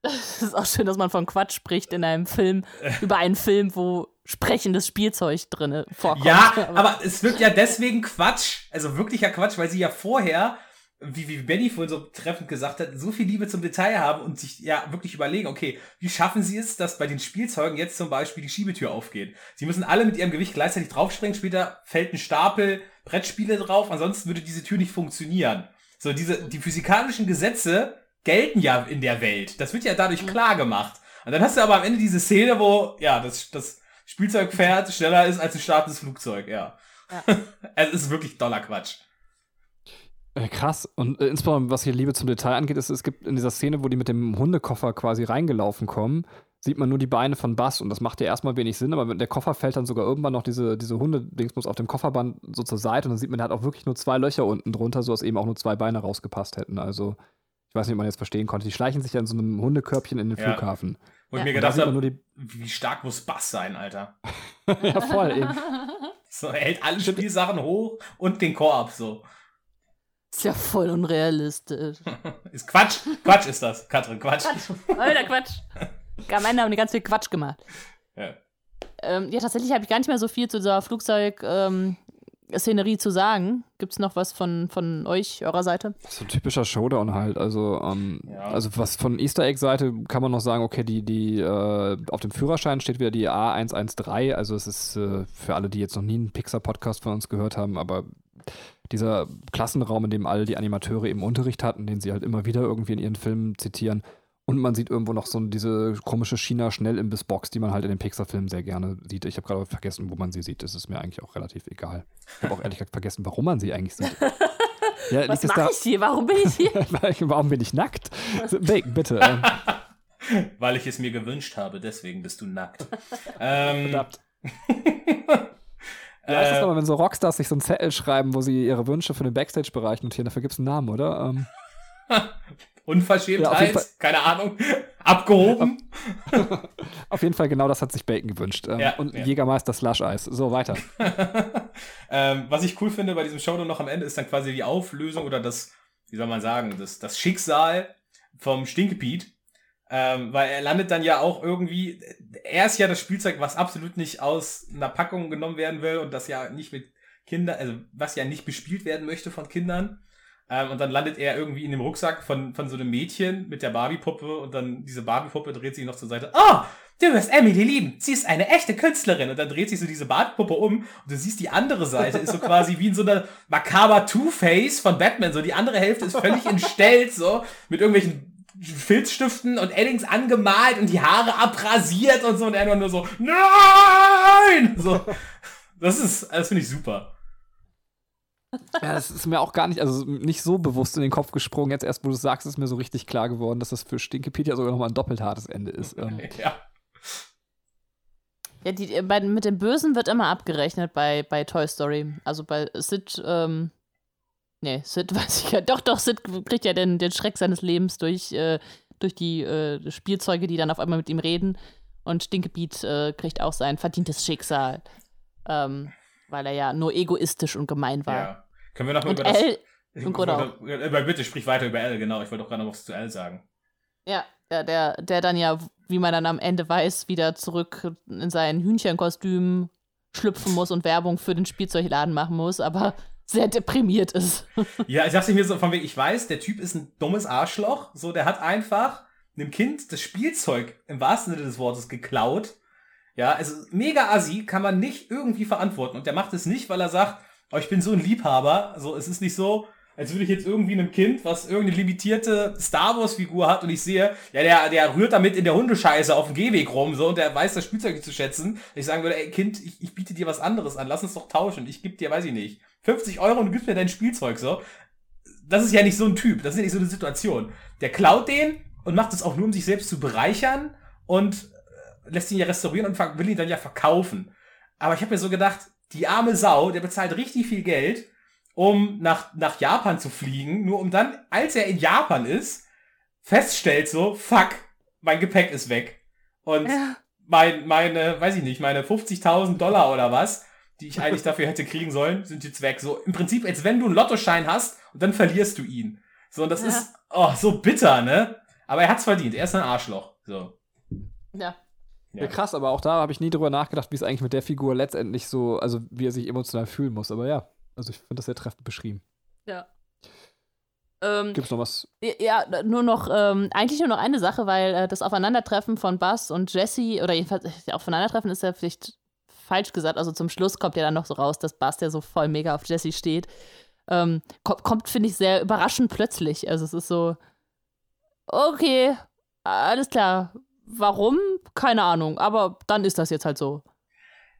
Es ist auch schön, dass man von Quatsch spricht in einem Film, über einen Film, wo sprechendes Spielzeug drin vorkommt. Ja, [laughs] aber es wird ja deswegen Quatsch, also wirklicher Quatsch, weil sie ja vorher, wie, wie Benny vorhin so treffend gesagt hat, so viel Liebe zum Detail haben und sich ja wirklich überlegen, okay, wie schaffen sie es, dass bei den Spielzeugen jetzt zum Beispiel die Schiebetür aufgeht? Sie müssen alle mit ihrem Gewicht gleichzeitig draufspringen, später fällt ein Stapel Brettspiele drauf, ansonsten würde diese Tür nicht funktionieren. So, diese, die physikalischen Gesetze gelten ja in der Welt. Das wird ja dadurch klar gemacht. Und dann hast du aber am Ende diese Szene, wo, ja, das, das Spielzeugpferd [laughs] schneller ist als ein startendes Flugzeug, ja. [laughs] es ist wirklich doller Quatsch. Äh, krass. Und äh, insbesondere, was hier Liebe zum Detail angeht, ist, es gibt in dieser Szene, wo die mit dem Hundekoffer quasi reingelaufen kommen, sieht man nur die Beine von Bass und das macht ja erstmal wenig Sinn, aber der Koffer fällt dann sogar irgendwann noch diese, diese Hunde-Dingsbums auf dem Kofferband so zur Seite und dann sieht man, der hat auch wirklich nur zwei Löcher unten drunter, sodass eben auch nur zwei Beine rausgepasst hätten. Also, ich weiß nicht, ob man jetzt verstehen konnte. Die schleichen sich ja in so einem Hundekörbchen in den Ja. Flughafen. Wo ich Ja. mir gedacht habe, die. wie stark muss Bass sein, Alter? [laughs] ja, voll eben. So, er hält alle Spielsachen hoch und den Korb, so. Ist ja voll unrealistisch. [laughs] Ist Quatsch. Quatsch ist das, Katrin, Quatsch. Alter Quatsch. [laughs] Am Ende haben die ganz viel Quatsch gemacht. Ja. Ähm, ja, tatsächlich habe ich gar nicht mehr so viel zu dieser Flugzeug-Szenerie zu sagen. Gibt es noch was von, von euch, eurer Seite? So ein typischer Showdown halt. Also, ähm, Ja. also was von Easter Egg-Seite kann man noch sagen, okay, die, die, äh, auf dem Führerschein steht wieder die A113. Also es ist äh, für alle, die jetzt noch nie einen Pixar-Podcast von uns gehört haben, aber dieser Klassenraum, in dem all die Animateure eben Unterricht hatten, den sie halt immer wieder irgendwie in ihren Filmen zitieren. Und man sieht irgendwo noch so diese komische China-Schnellimbiss-Box, die man halt in den Pixar-Filmen sehr gerne sieht. Ich habe gerade vergessen, wo man sie sieht. Das ist mir eigentlich auch relativ egal. Ich habe auch ehrlich gesagt vergessen, warum man sie eigentlich sieht. Ja, [laughs] Was mache ich hier? Warum bin ich hier? [laughs] Warum bin ich nackt? Bacon, bitte. Ähm, Weil ich es mir gewünscht habe, deswegen bist du nackt. ähm, [laughs] Ja, ist das äh, aber, wenn so Rockstars sich so einen Zettel schreiben, wo sie ihre Wünsche für den Backstage-Bereich notieren, dafür gibt es einen Namen, oder? Ähm, [laughs] Ja, Unverschämtheit, Fall. keine Ahnung, [laughs] abgehoben. [laughs] auf jeden Fall genau das hat sich Bacon gewünscht. Ähm, Ja, und ja. Jägermeister Slush-Eis. So, weiter. ähm, was ich cool finde bei diesem Showdown noch am Ende ist dann quasi die Auflösung oder das, wie soll man sagen, das, das Schicksal vom Stinkepiet. Ähm, weil er landet dann ja auch irgendwie, er ist ja das Spielzeug, was absolut nicht aus einer Packung genommen werden will und das ja nicht mit Kindern, also was ja nicht bespielt werden möchte von Kindern. Ähm, und dann landet er irgendwie in dem Rucksack von, von so einem Mädchen mit der Barbie-Puppe und dann diese Barbie-Puppe dreht sich noch zur Seite. Oh, du wirst Emily lieben. Sie ist eine echte Künstlerin. Und dann dreht sich so diese Barbie-Puppe um und du siehst die andere Seite ist so quasi wie in so einer makaber Two-Face von Batman. So die andere Hälfte ist völlig entstellt, so mit irgendwelchen Filzstiften und Eddings angemalt und die Haare abrasiert und so und er nur so, nein! So, das ist, das finde ich super. Ja, das ist mir auch gar nicht, also nicht so bewusst in den Kopf gesprungen. Jetzt erst, wo du es sagst, ist mir so richtig klar geworden, dass das für Stinkepedia sogar nochmal ein doppelt hartes Ende ist. [laughs] Ähm, Ja. Ja, die, bei, mit dem Bösen wird immer abgerechnet bei, bei Toy Story. Also bei Sid, ähm, nee, Sid [laughs] weiß ich ja. Doch, doch, Sid kriegt ja den, den Schreck seines Lebens durch, äh, durch die äh, Spielzeuge, die dann auf einmal mit ihm reden. Und Stinkebeat äh, kriegt auch sein verdientes Schicksal. Ähm, weil er ja nur egoistisch und gemein war. ja. Können wir noch mal Und über das. L, Ich Grunde wollte- äh, Bitte sprich weiter über L, genau. Ich wollte doch gerade noch was zu L sagen. ja, der, der, der dann ja, wie man dann am Ende weiß, wieder zurück in sein Hühnchenkostüm schlüpfen muss und Werbung für den Spielzeugladen machen muss, aber sehr deprimiert ist. Ja, ich dachte mir so von wegen, ich weiß, der Typ ist ein dummes Arschloch. So, der hat einfach einem Kind das Spielzeug im wahrsten Sinne des Wortes geklaut. Ja, also mega assi, kann man nicht irgendwie verantworten. Und der macht es nicht, weil er sagt, oh, ich bin so ein Liebhaber. So, es ist nicht so, als würde ich jetzt irgendwie einem Kind, was irgendeine limitierte Star Wars Figur hat und ich sehe, ja, der, der rührt damit in der Hundescheiße auf dem Gehweg rum, so, und der weiß das Spielzeug nicht zu schätzen. Ich sagen würde, ey, Kind, ich, ich biete dir was anderes an, lass uns doch tauschen. Ich gebe dir, weiß ich nicht, 50 Euro und du gibst mir dein Spielzeug, so das ist ja nicht so ein Typ, das ist ja nicht so eine Situation. Der klaut den und macht es auch nur, um sich selbst zu bereichern und äh, lässt ihn ja restaurieren und will ihn dann ja verkaufen. Aber ich habe mir so gedacht, die arme Sau, der bezahlt richtig viel Geld, um nach, nach Japan zu fliegen, nur um dann, als er in Japan ist, feststellt so, fuck, mein Gepäck ist weg. Und Ja. mein, meine, weiß ich nicht, meine 50.000 Dollar oder was, die ich eigentlich [laughs] dafür hätte kriegen sollen, sind jetzt weg. So im Prinzip, als wenn du einen Lottoschein hast und dann verlierst du ihn. So, und das Ja. ist, oh, so bitter, ne? Aber er hat's verdient. Er ist ein Arschloch. So. Ja. Ja, krass, aber auch da habe ich nie drüber nachgedacht, wie es eigentlich mit der Figur letztendlich so, also wie er sich emotional fühlen muss. Aber ja, also ich finde das sehr treffend beschrieben. Ja. Ähm, Gibt's noch was? Ja, nur noch, ähm, eigentlich nur noch eine Sache, weil äh, das Aufeinandertreffen von Buzz und Jesse, oder jedenfalls, äh, Aufeinandertreffen ist ja vielleicht falsch gesagt, also zum Schluss kommt ja dann noch so raus, dass Buzz ja so voll mega auf Jesse steht. Ähm, kommt, kommt finde ich, sehr überraschend plötzlich. Also es ist so, okay, alles klar. Warum? Keine Ahnung, aber dann ist das jetzt halt so.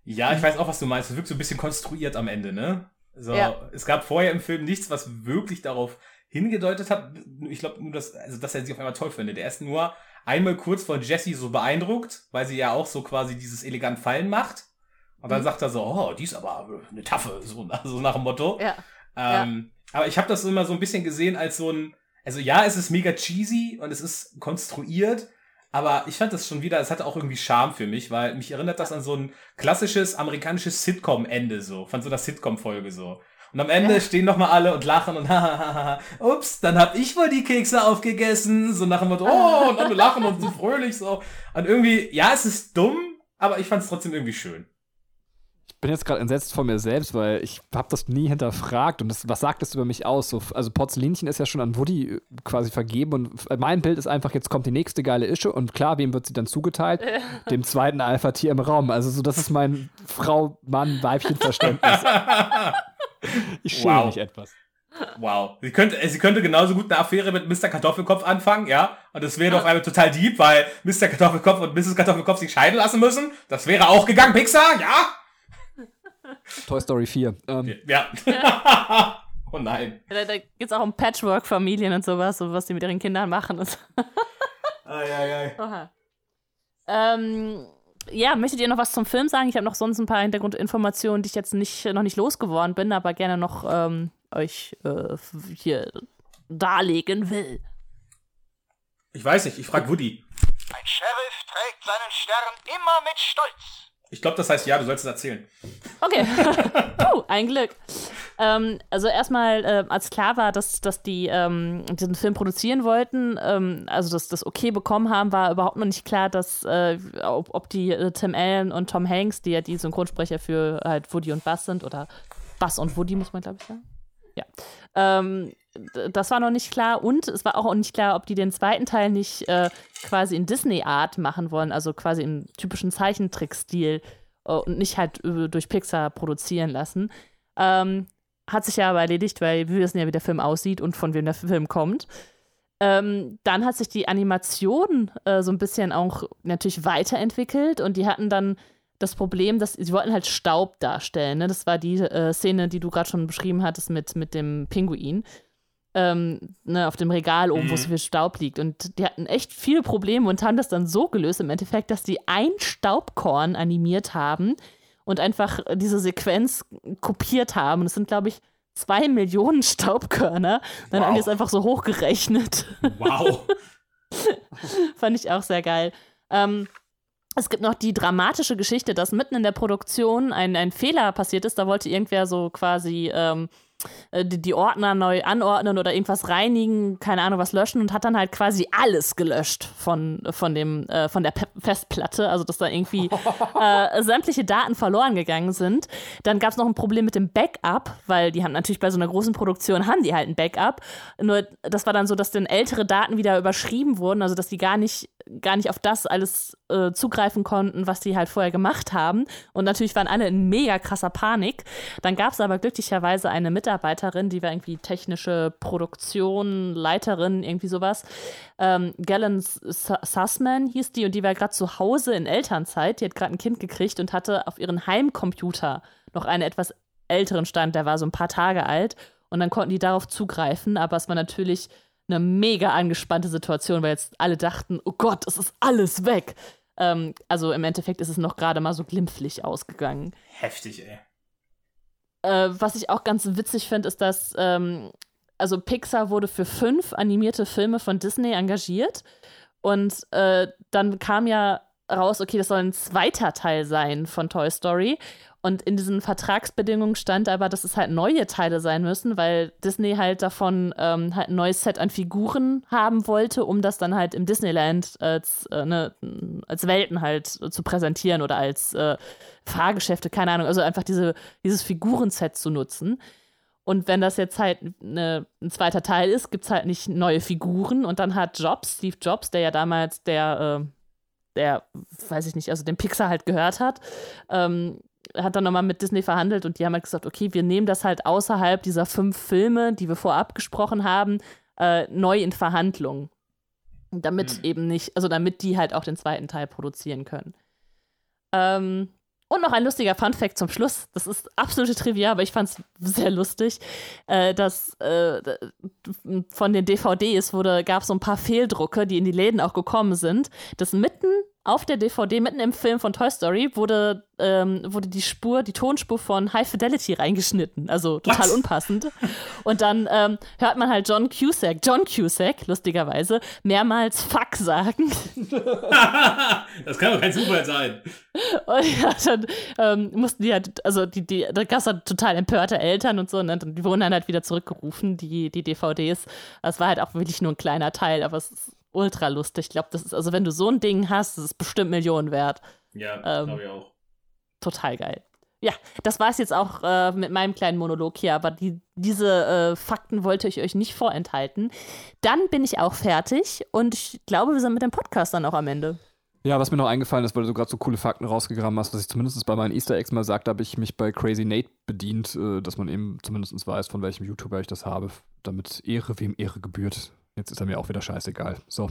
Ja, ich weiß auch, was du meinst. Es wirkt so ein bisschen konstruiert am Ende, ne? So, Ja. es gab vorher im Film nichts, was wirklich darauf hingedeutet hat. Ich glaube nur, dass, also, dass er sie auf einmal toll findet. Er ist nur einmal kurz von Jessie so beeindruckt, weil sie ja auch so quasi dieses elegant Fallen macht. Und dann Mhm. sagt er so, oh, die ist aber eine Taffe, so, so nach dem Motto. Ja. Ähm, Aber ich habe das immer so ein bisschen gesehen als so ein, also ja, es ist mega cheesy und es ist konstruiert, aber ich fand das schon wieder, es hatte auch irgendwie Charme für mich, weil mich erinnert das an so ein klassisches amerikanisches Sitcom-Ende so, von so einer Sitcom-Folge so. Und am Ende Ja. stehen nochmal alle und lachen und hahaha, [laughs] ups, dann hab ich wohl die Kekse aufgegessen, so nach dem Motto, oh, und alle lachen und sind fröhlich so. Und irgendwie, ja, es ist dumm, aber ich fand es trotzdem irgendwie schön. Ich bin jetzt gerade entsetzt von mir selbst, weil ich habe das nie hinterfragt und das, was sagt das über mich aus? So, also Porzellinchen ist ja schon an Woody äh, quasi vergeben und f- mein Bild ist einfach, jetzt kommt die nächste geile Ische und klar, wem wird sie dann zugeteilt? Dem zweiten Alpha-Tier im Raum. Also so, das ist mein Frau-Mann-Weibchen-Verständnis. [laughs] Ich schäme Wow. mich etwas. Wow. Sie könnte, äh, sie könnte genauso gut eine Affäre mit Mr. Kartoffelkopf anfangen, ja? Und das wäre doch einmal total deep, weil Mr. Kartoffelkopf und Mrs. Kartoffelkopf sich scheiden lassen müssen. Das wäre auch gegangen, Pixar, ja? Toy Story 4. Ähm, Ja. [laughs] oh nein. Da, da geht es auch um Patchwork-Familien und sowas, und was die mit ihren Kindern machen. [laughs] Ai, ai. Oha. Ähm, ja, möchtet ihr noch was zum Film sagen? Ich habe noch sonst ein paar Hintergrundinformationen, die ich jetzt nicht, noch nicht losgeworden bin, aber gerne noch ähm, euch äh, hier darlegen will. Ich weiß nicht, ich frag Woody. Ein Sheriff trägt seinen Stern immer mit Stolz. Ich glaube, das heißt ja, du sollst es erzählen. Okay. [laughs] Puh, ein Glück. Ähm, also erstmal, äh, als klar war, dass, dass die ähm, diesen Film produzieren wollten, ähm, also dass das okay bekommen haben, war überhaupt noch nicht klar, dass äh, ob, ob die äh, Tim Allen und Tom Hanks, die ja die Synchronsprecher für halt Woody und Buzz sind, oder Buzz und Woody, muss man glaube ich sagen. Ja. Ähm, das war noch nicht klar und es war auch nicht klar, ob die den zweiten Teil nicht äh, quasi in Disney-Art machen wollen, also quasi im typischen Zeichentrick-Stil äh, und nicht halt äh, durch Pixar produzieren lassen. Ähm, hat sich ja aber erledigt, weil wir wissen ja, wie der Film aussieht und von wem der Film kommt. Ähm, dann hat sich die Animation äh, so ein bisschen auch natürlich weiterentwickelt und die hatten dann das Problem, dass sie wollten halt Staub darstellen. Ne? Das war die äh, Szene, die du gerade schon beschrieben hattest mit, mit dem Pinguin. Ähm, ne, auf dem Regal oben, mhm. wo so viel Staub liegt. Und die hatten echt viele Probleme und haben das dann so gelöst im Endeffekt, dass die ein Staubkorn animiert haben und einfach diese Sequenz kopiert haben. Und es sind, glaube ich, zwei Millionen Staubkörner. Dann wow. haben die es einfach so hochgerechnet. Wow. [laughs] Fand ich auch sehr geil. Ähm, es gibt noch die dramatische Geschichte, dass mitten in der Produktion ein, ein Fehler passiert ist. Da wollte irgendwer so quasi ähm, äh, die, die, Ordner neu anordnen oder irgendwas reinigen, keine Ahnung, was löschen und hat dann halt quasi alles gelöscht von, von, dem, äh, von der Pe Festplatte, also dass da irgendwie [laughs] äh, sämtliche Daten verloren gegangen sind. Dann gab es noch ein Problem mit dem Backup, weil die haben natürlich bei so einer großen Produktion haben die halt ein Backup. Nur das war dann so, dass dann ältere Daten wieder überschrieben wurden, also dass die gar nicht gar nicht auf das alles äh, zugreifen konnten, was die halt vorher gemacht haben. Und natürlich waren alle in mega krasser Panik. Dann gab es aber glücklicherweise eine Mitarbeiterin, die war irgendwie technische Produktion, Leiterin, irgendwie sowas. Ähm, Galen Sussman hieß die und die war gerade zu Hause in Elternzeit. Die hat gerade ein Kind gekriegt und hatte auf ihren Heimcomputer noch einen etwas älteren Stand, der war so ein paar Tage alt. Und dann konnten die darauf zugreifen, aber es war natürlich eine mega angespannte Situation, weil jetzt alle dachten, oh Gott, es ist alles weg. Ähm, also im Endeffekt ist es noch gerade mal so glimpflich ausgegangen. Heftig, ey. Äh, was ich auch ganz witzig finde, ist, dass ähm, also Pixar wurde für fünf animierte Filme von Disney engagiert. Und äh, dann kam ja raus, okay, das soll ein zweiter Teil sein von Toy Story und in diesen Vertragsbedingungen stand aber, dass es halt neue Teile sein müssen, weil Disney halt davon ähm, halt ein neues Set an Figuren haben wollte, um das dann halt im Disneyland als, äh, ne, als Welten halt zu präsentieren oder als äh, Fahrgeschäfte, keine Ahnung, also einfach diese, dieses Figurenset zu nutzen. Und wenn das jetzt halt ne, ein zweiter Teil ist, gibt es halt nicht neue Figuren. Und dann hat Jobs, Steve Jobs, der ja damals der, äh, der, weiß ich nicht, also den Pixar halt gehört hat, ähm, hat dann nochmal mit Disney verhandelt und die haben halt gesagt, okay, wir nehmen das halt außerhalb dieser fünf Filme, die wir vorab gesprochen haben, äh, neu in Verhandlung. Damit mhm. eben nicht, also damit die halt auch den zweiten Teil produzieren können. Ähm, und noch ein lustiger Fun-Fact zum Schluss. Das ist absolute Trivia, aber ich fand es sehr lustig, äh, dass äh, von den DVDs gab es so ein paar Fehldrucke, die in die Läden auch gekommen sind, dass mitten auf der DVD, mitten im Film von Toy Story, wurde, ähm, wurde die Spur, die Tonspur von High Fidelity reingeschnitten. Also total Was? unpassend. Und dann ähm, hört man halt John Cusack, John Cusack, lustigerweise, mehrmals Fuck sagen. [laughs] das kann doch kein Zufall sein. Und ja, dann ähm, mussten die halt, also die, die, da gab es halt total empörte Eltern und so, und dann, die wurden dann halt wieder zurückgerufen, die, die DVDs. Das war halt auch wirklich nur ein kleiner Teil, aber es ist ultra lustig. Ich glaube, das ist, also wenn du so ein Ding hast, das ist bestimmt Millionen wert. Ja, ähm, glaube ich auch. Total geil. Ja, das war es jetzt auch äh, mit meinem kleinen Monolog hier, aber die, diese äh, Fakten wollte ich euch nicht vorenthalten. Dann bin ich auch fertig und ich glaube, wir sind mit dem Podcast dann auch am Ende. Ja, was mir noch eingefallen ist, weil du gerade so coole Fakten rausgegraben hast, dass ich zumindest bei meinen Easter Eggs mal sagte, habe ich mich bei Crazy Nate bedient, äh, dass man eben zumindest weiß, von welchem YouTuber ich das habe, damit Ehre wem Ehre gebührt. Jetzt ist er mir auch wieder scheißegal. So.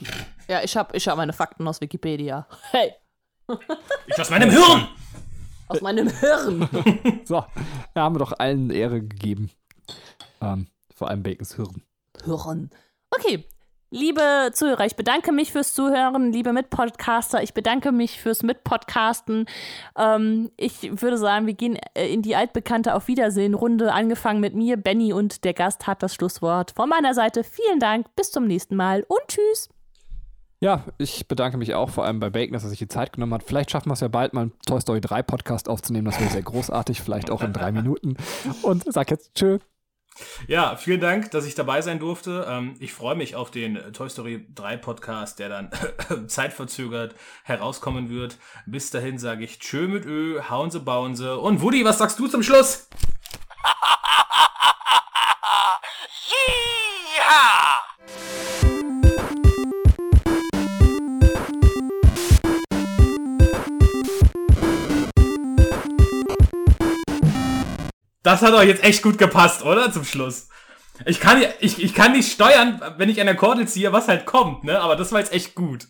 Ja, ich habe ich hab meine Fakten aus Wikipedia. Hey. Ich aus meinem Hirn! Aus meinem Hirn! [laughs] so, da haben wir doch allen Ehre gegeben. Ähm, vor allem Bacons Hirn. Hirn. Okay, Liebe Zuhörer, ich bedanke mich fürs Zuhören, liebe Mitpodcaster, ich bedanke mich fürs Mitpodcasten. Ähm, ich würde sagen, wir gehen äh, in die altbekannte Auf Wiedersehen-Runde, angefangen mit mir. Benny und der Gast hat das Schlusswort. Von meiner Seite vielen Dank, bis zum nächsten Mal und tschüss. Ja, ich bedanke mich auch vor allem bei Bacon, dass er sich die Zeit genommen hat. Vielleicht schaffen wir es ja bald mal einen Toy Story 3 Podcast aufzunehmen. Das wäre sehr großartig, vielleicht auch in drei Minuten. Und sag jetzt Tschö. Ja, vielen Dank, dass ich dabei sein durfte. Ähm, ich freue mich auf den Toy Story 3 Podcast, der dann [laughs] zeitverzögert herauskommen wird. Bis dahin sage ich Tschö mit Ö, hauen Sie, bauen Sie. Und Woody, was sagst du zum Schluss? Das hat doch jetzt echt gut gepasst, oder? Zum Schluss. Ich kann, ich, ich kann nicht steuern, wenn ich an der Kordel ziehe, was halt kommt, ne? Aber das war jetzt echt gut.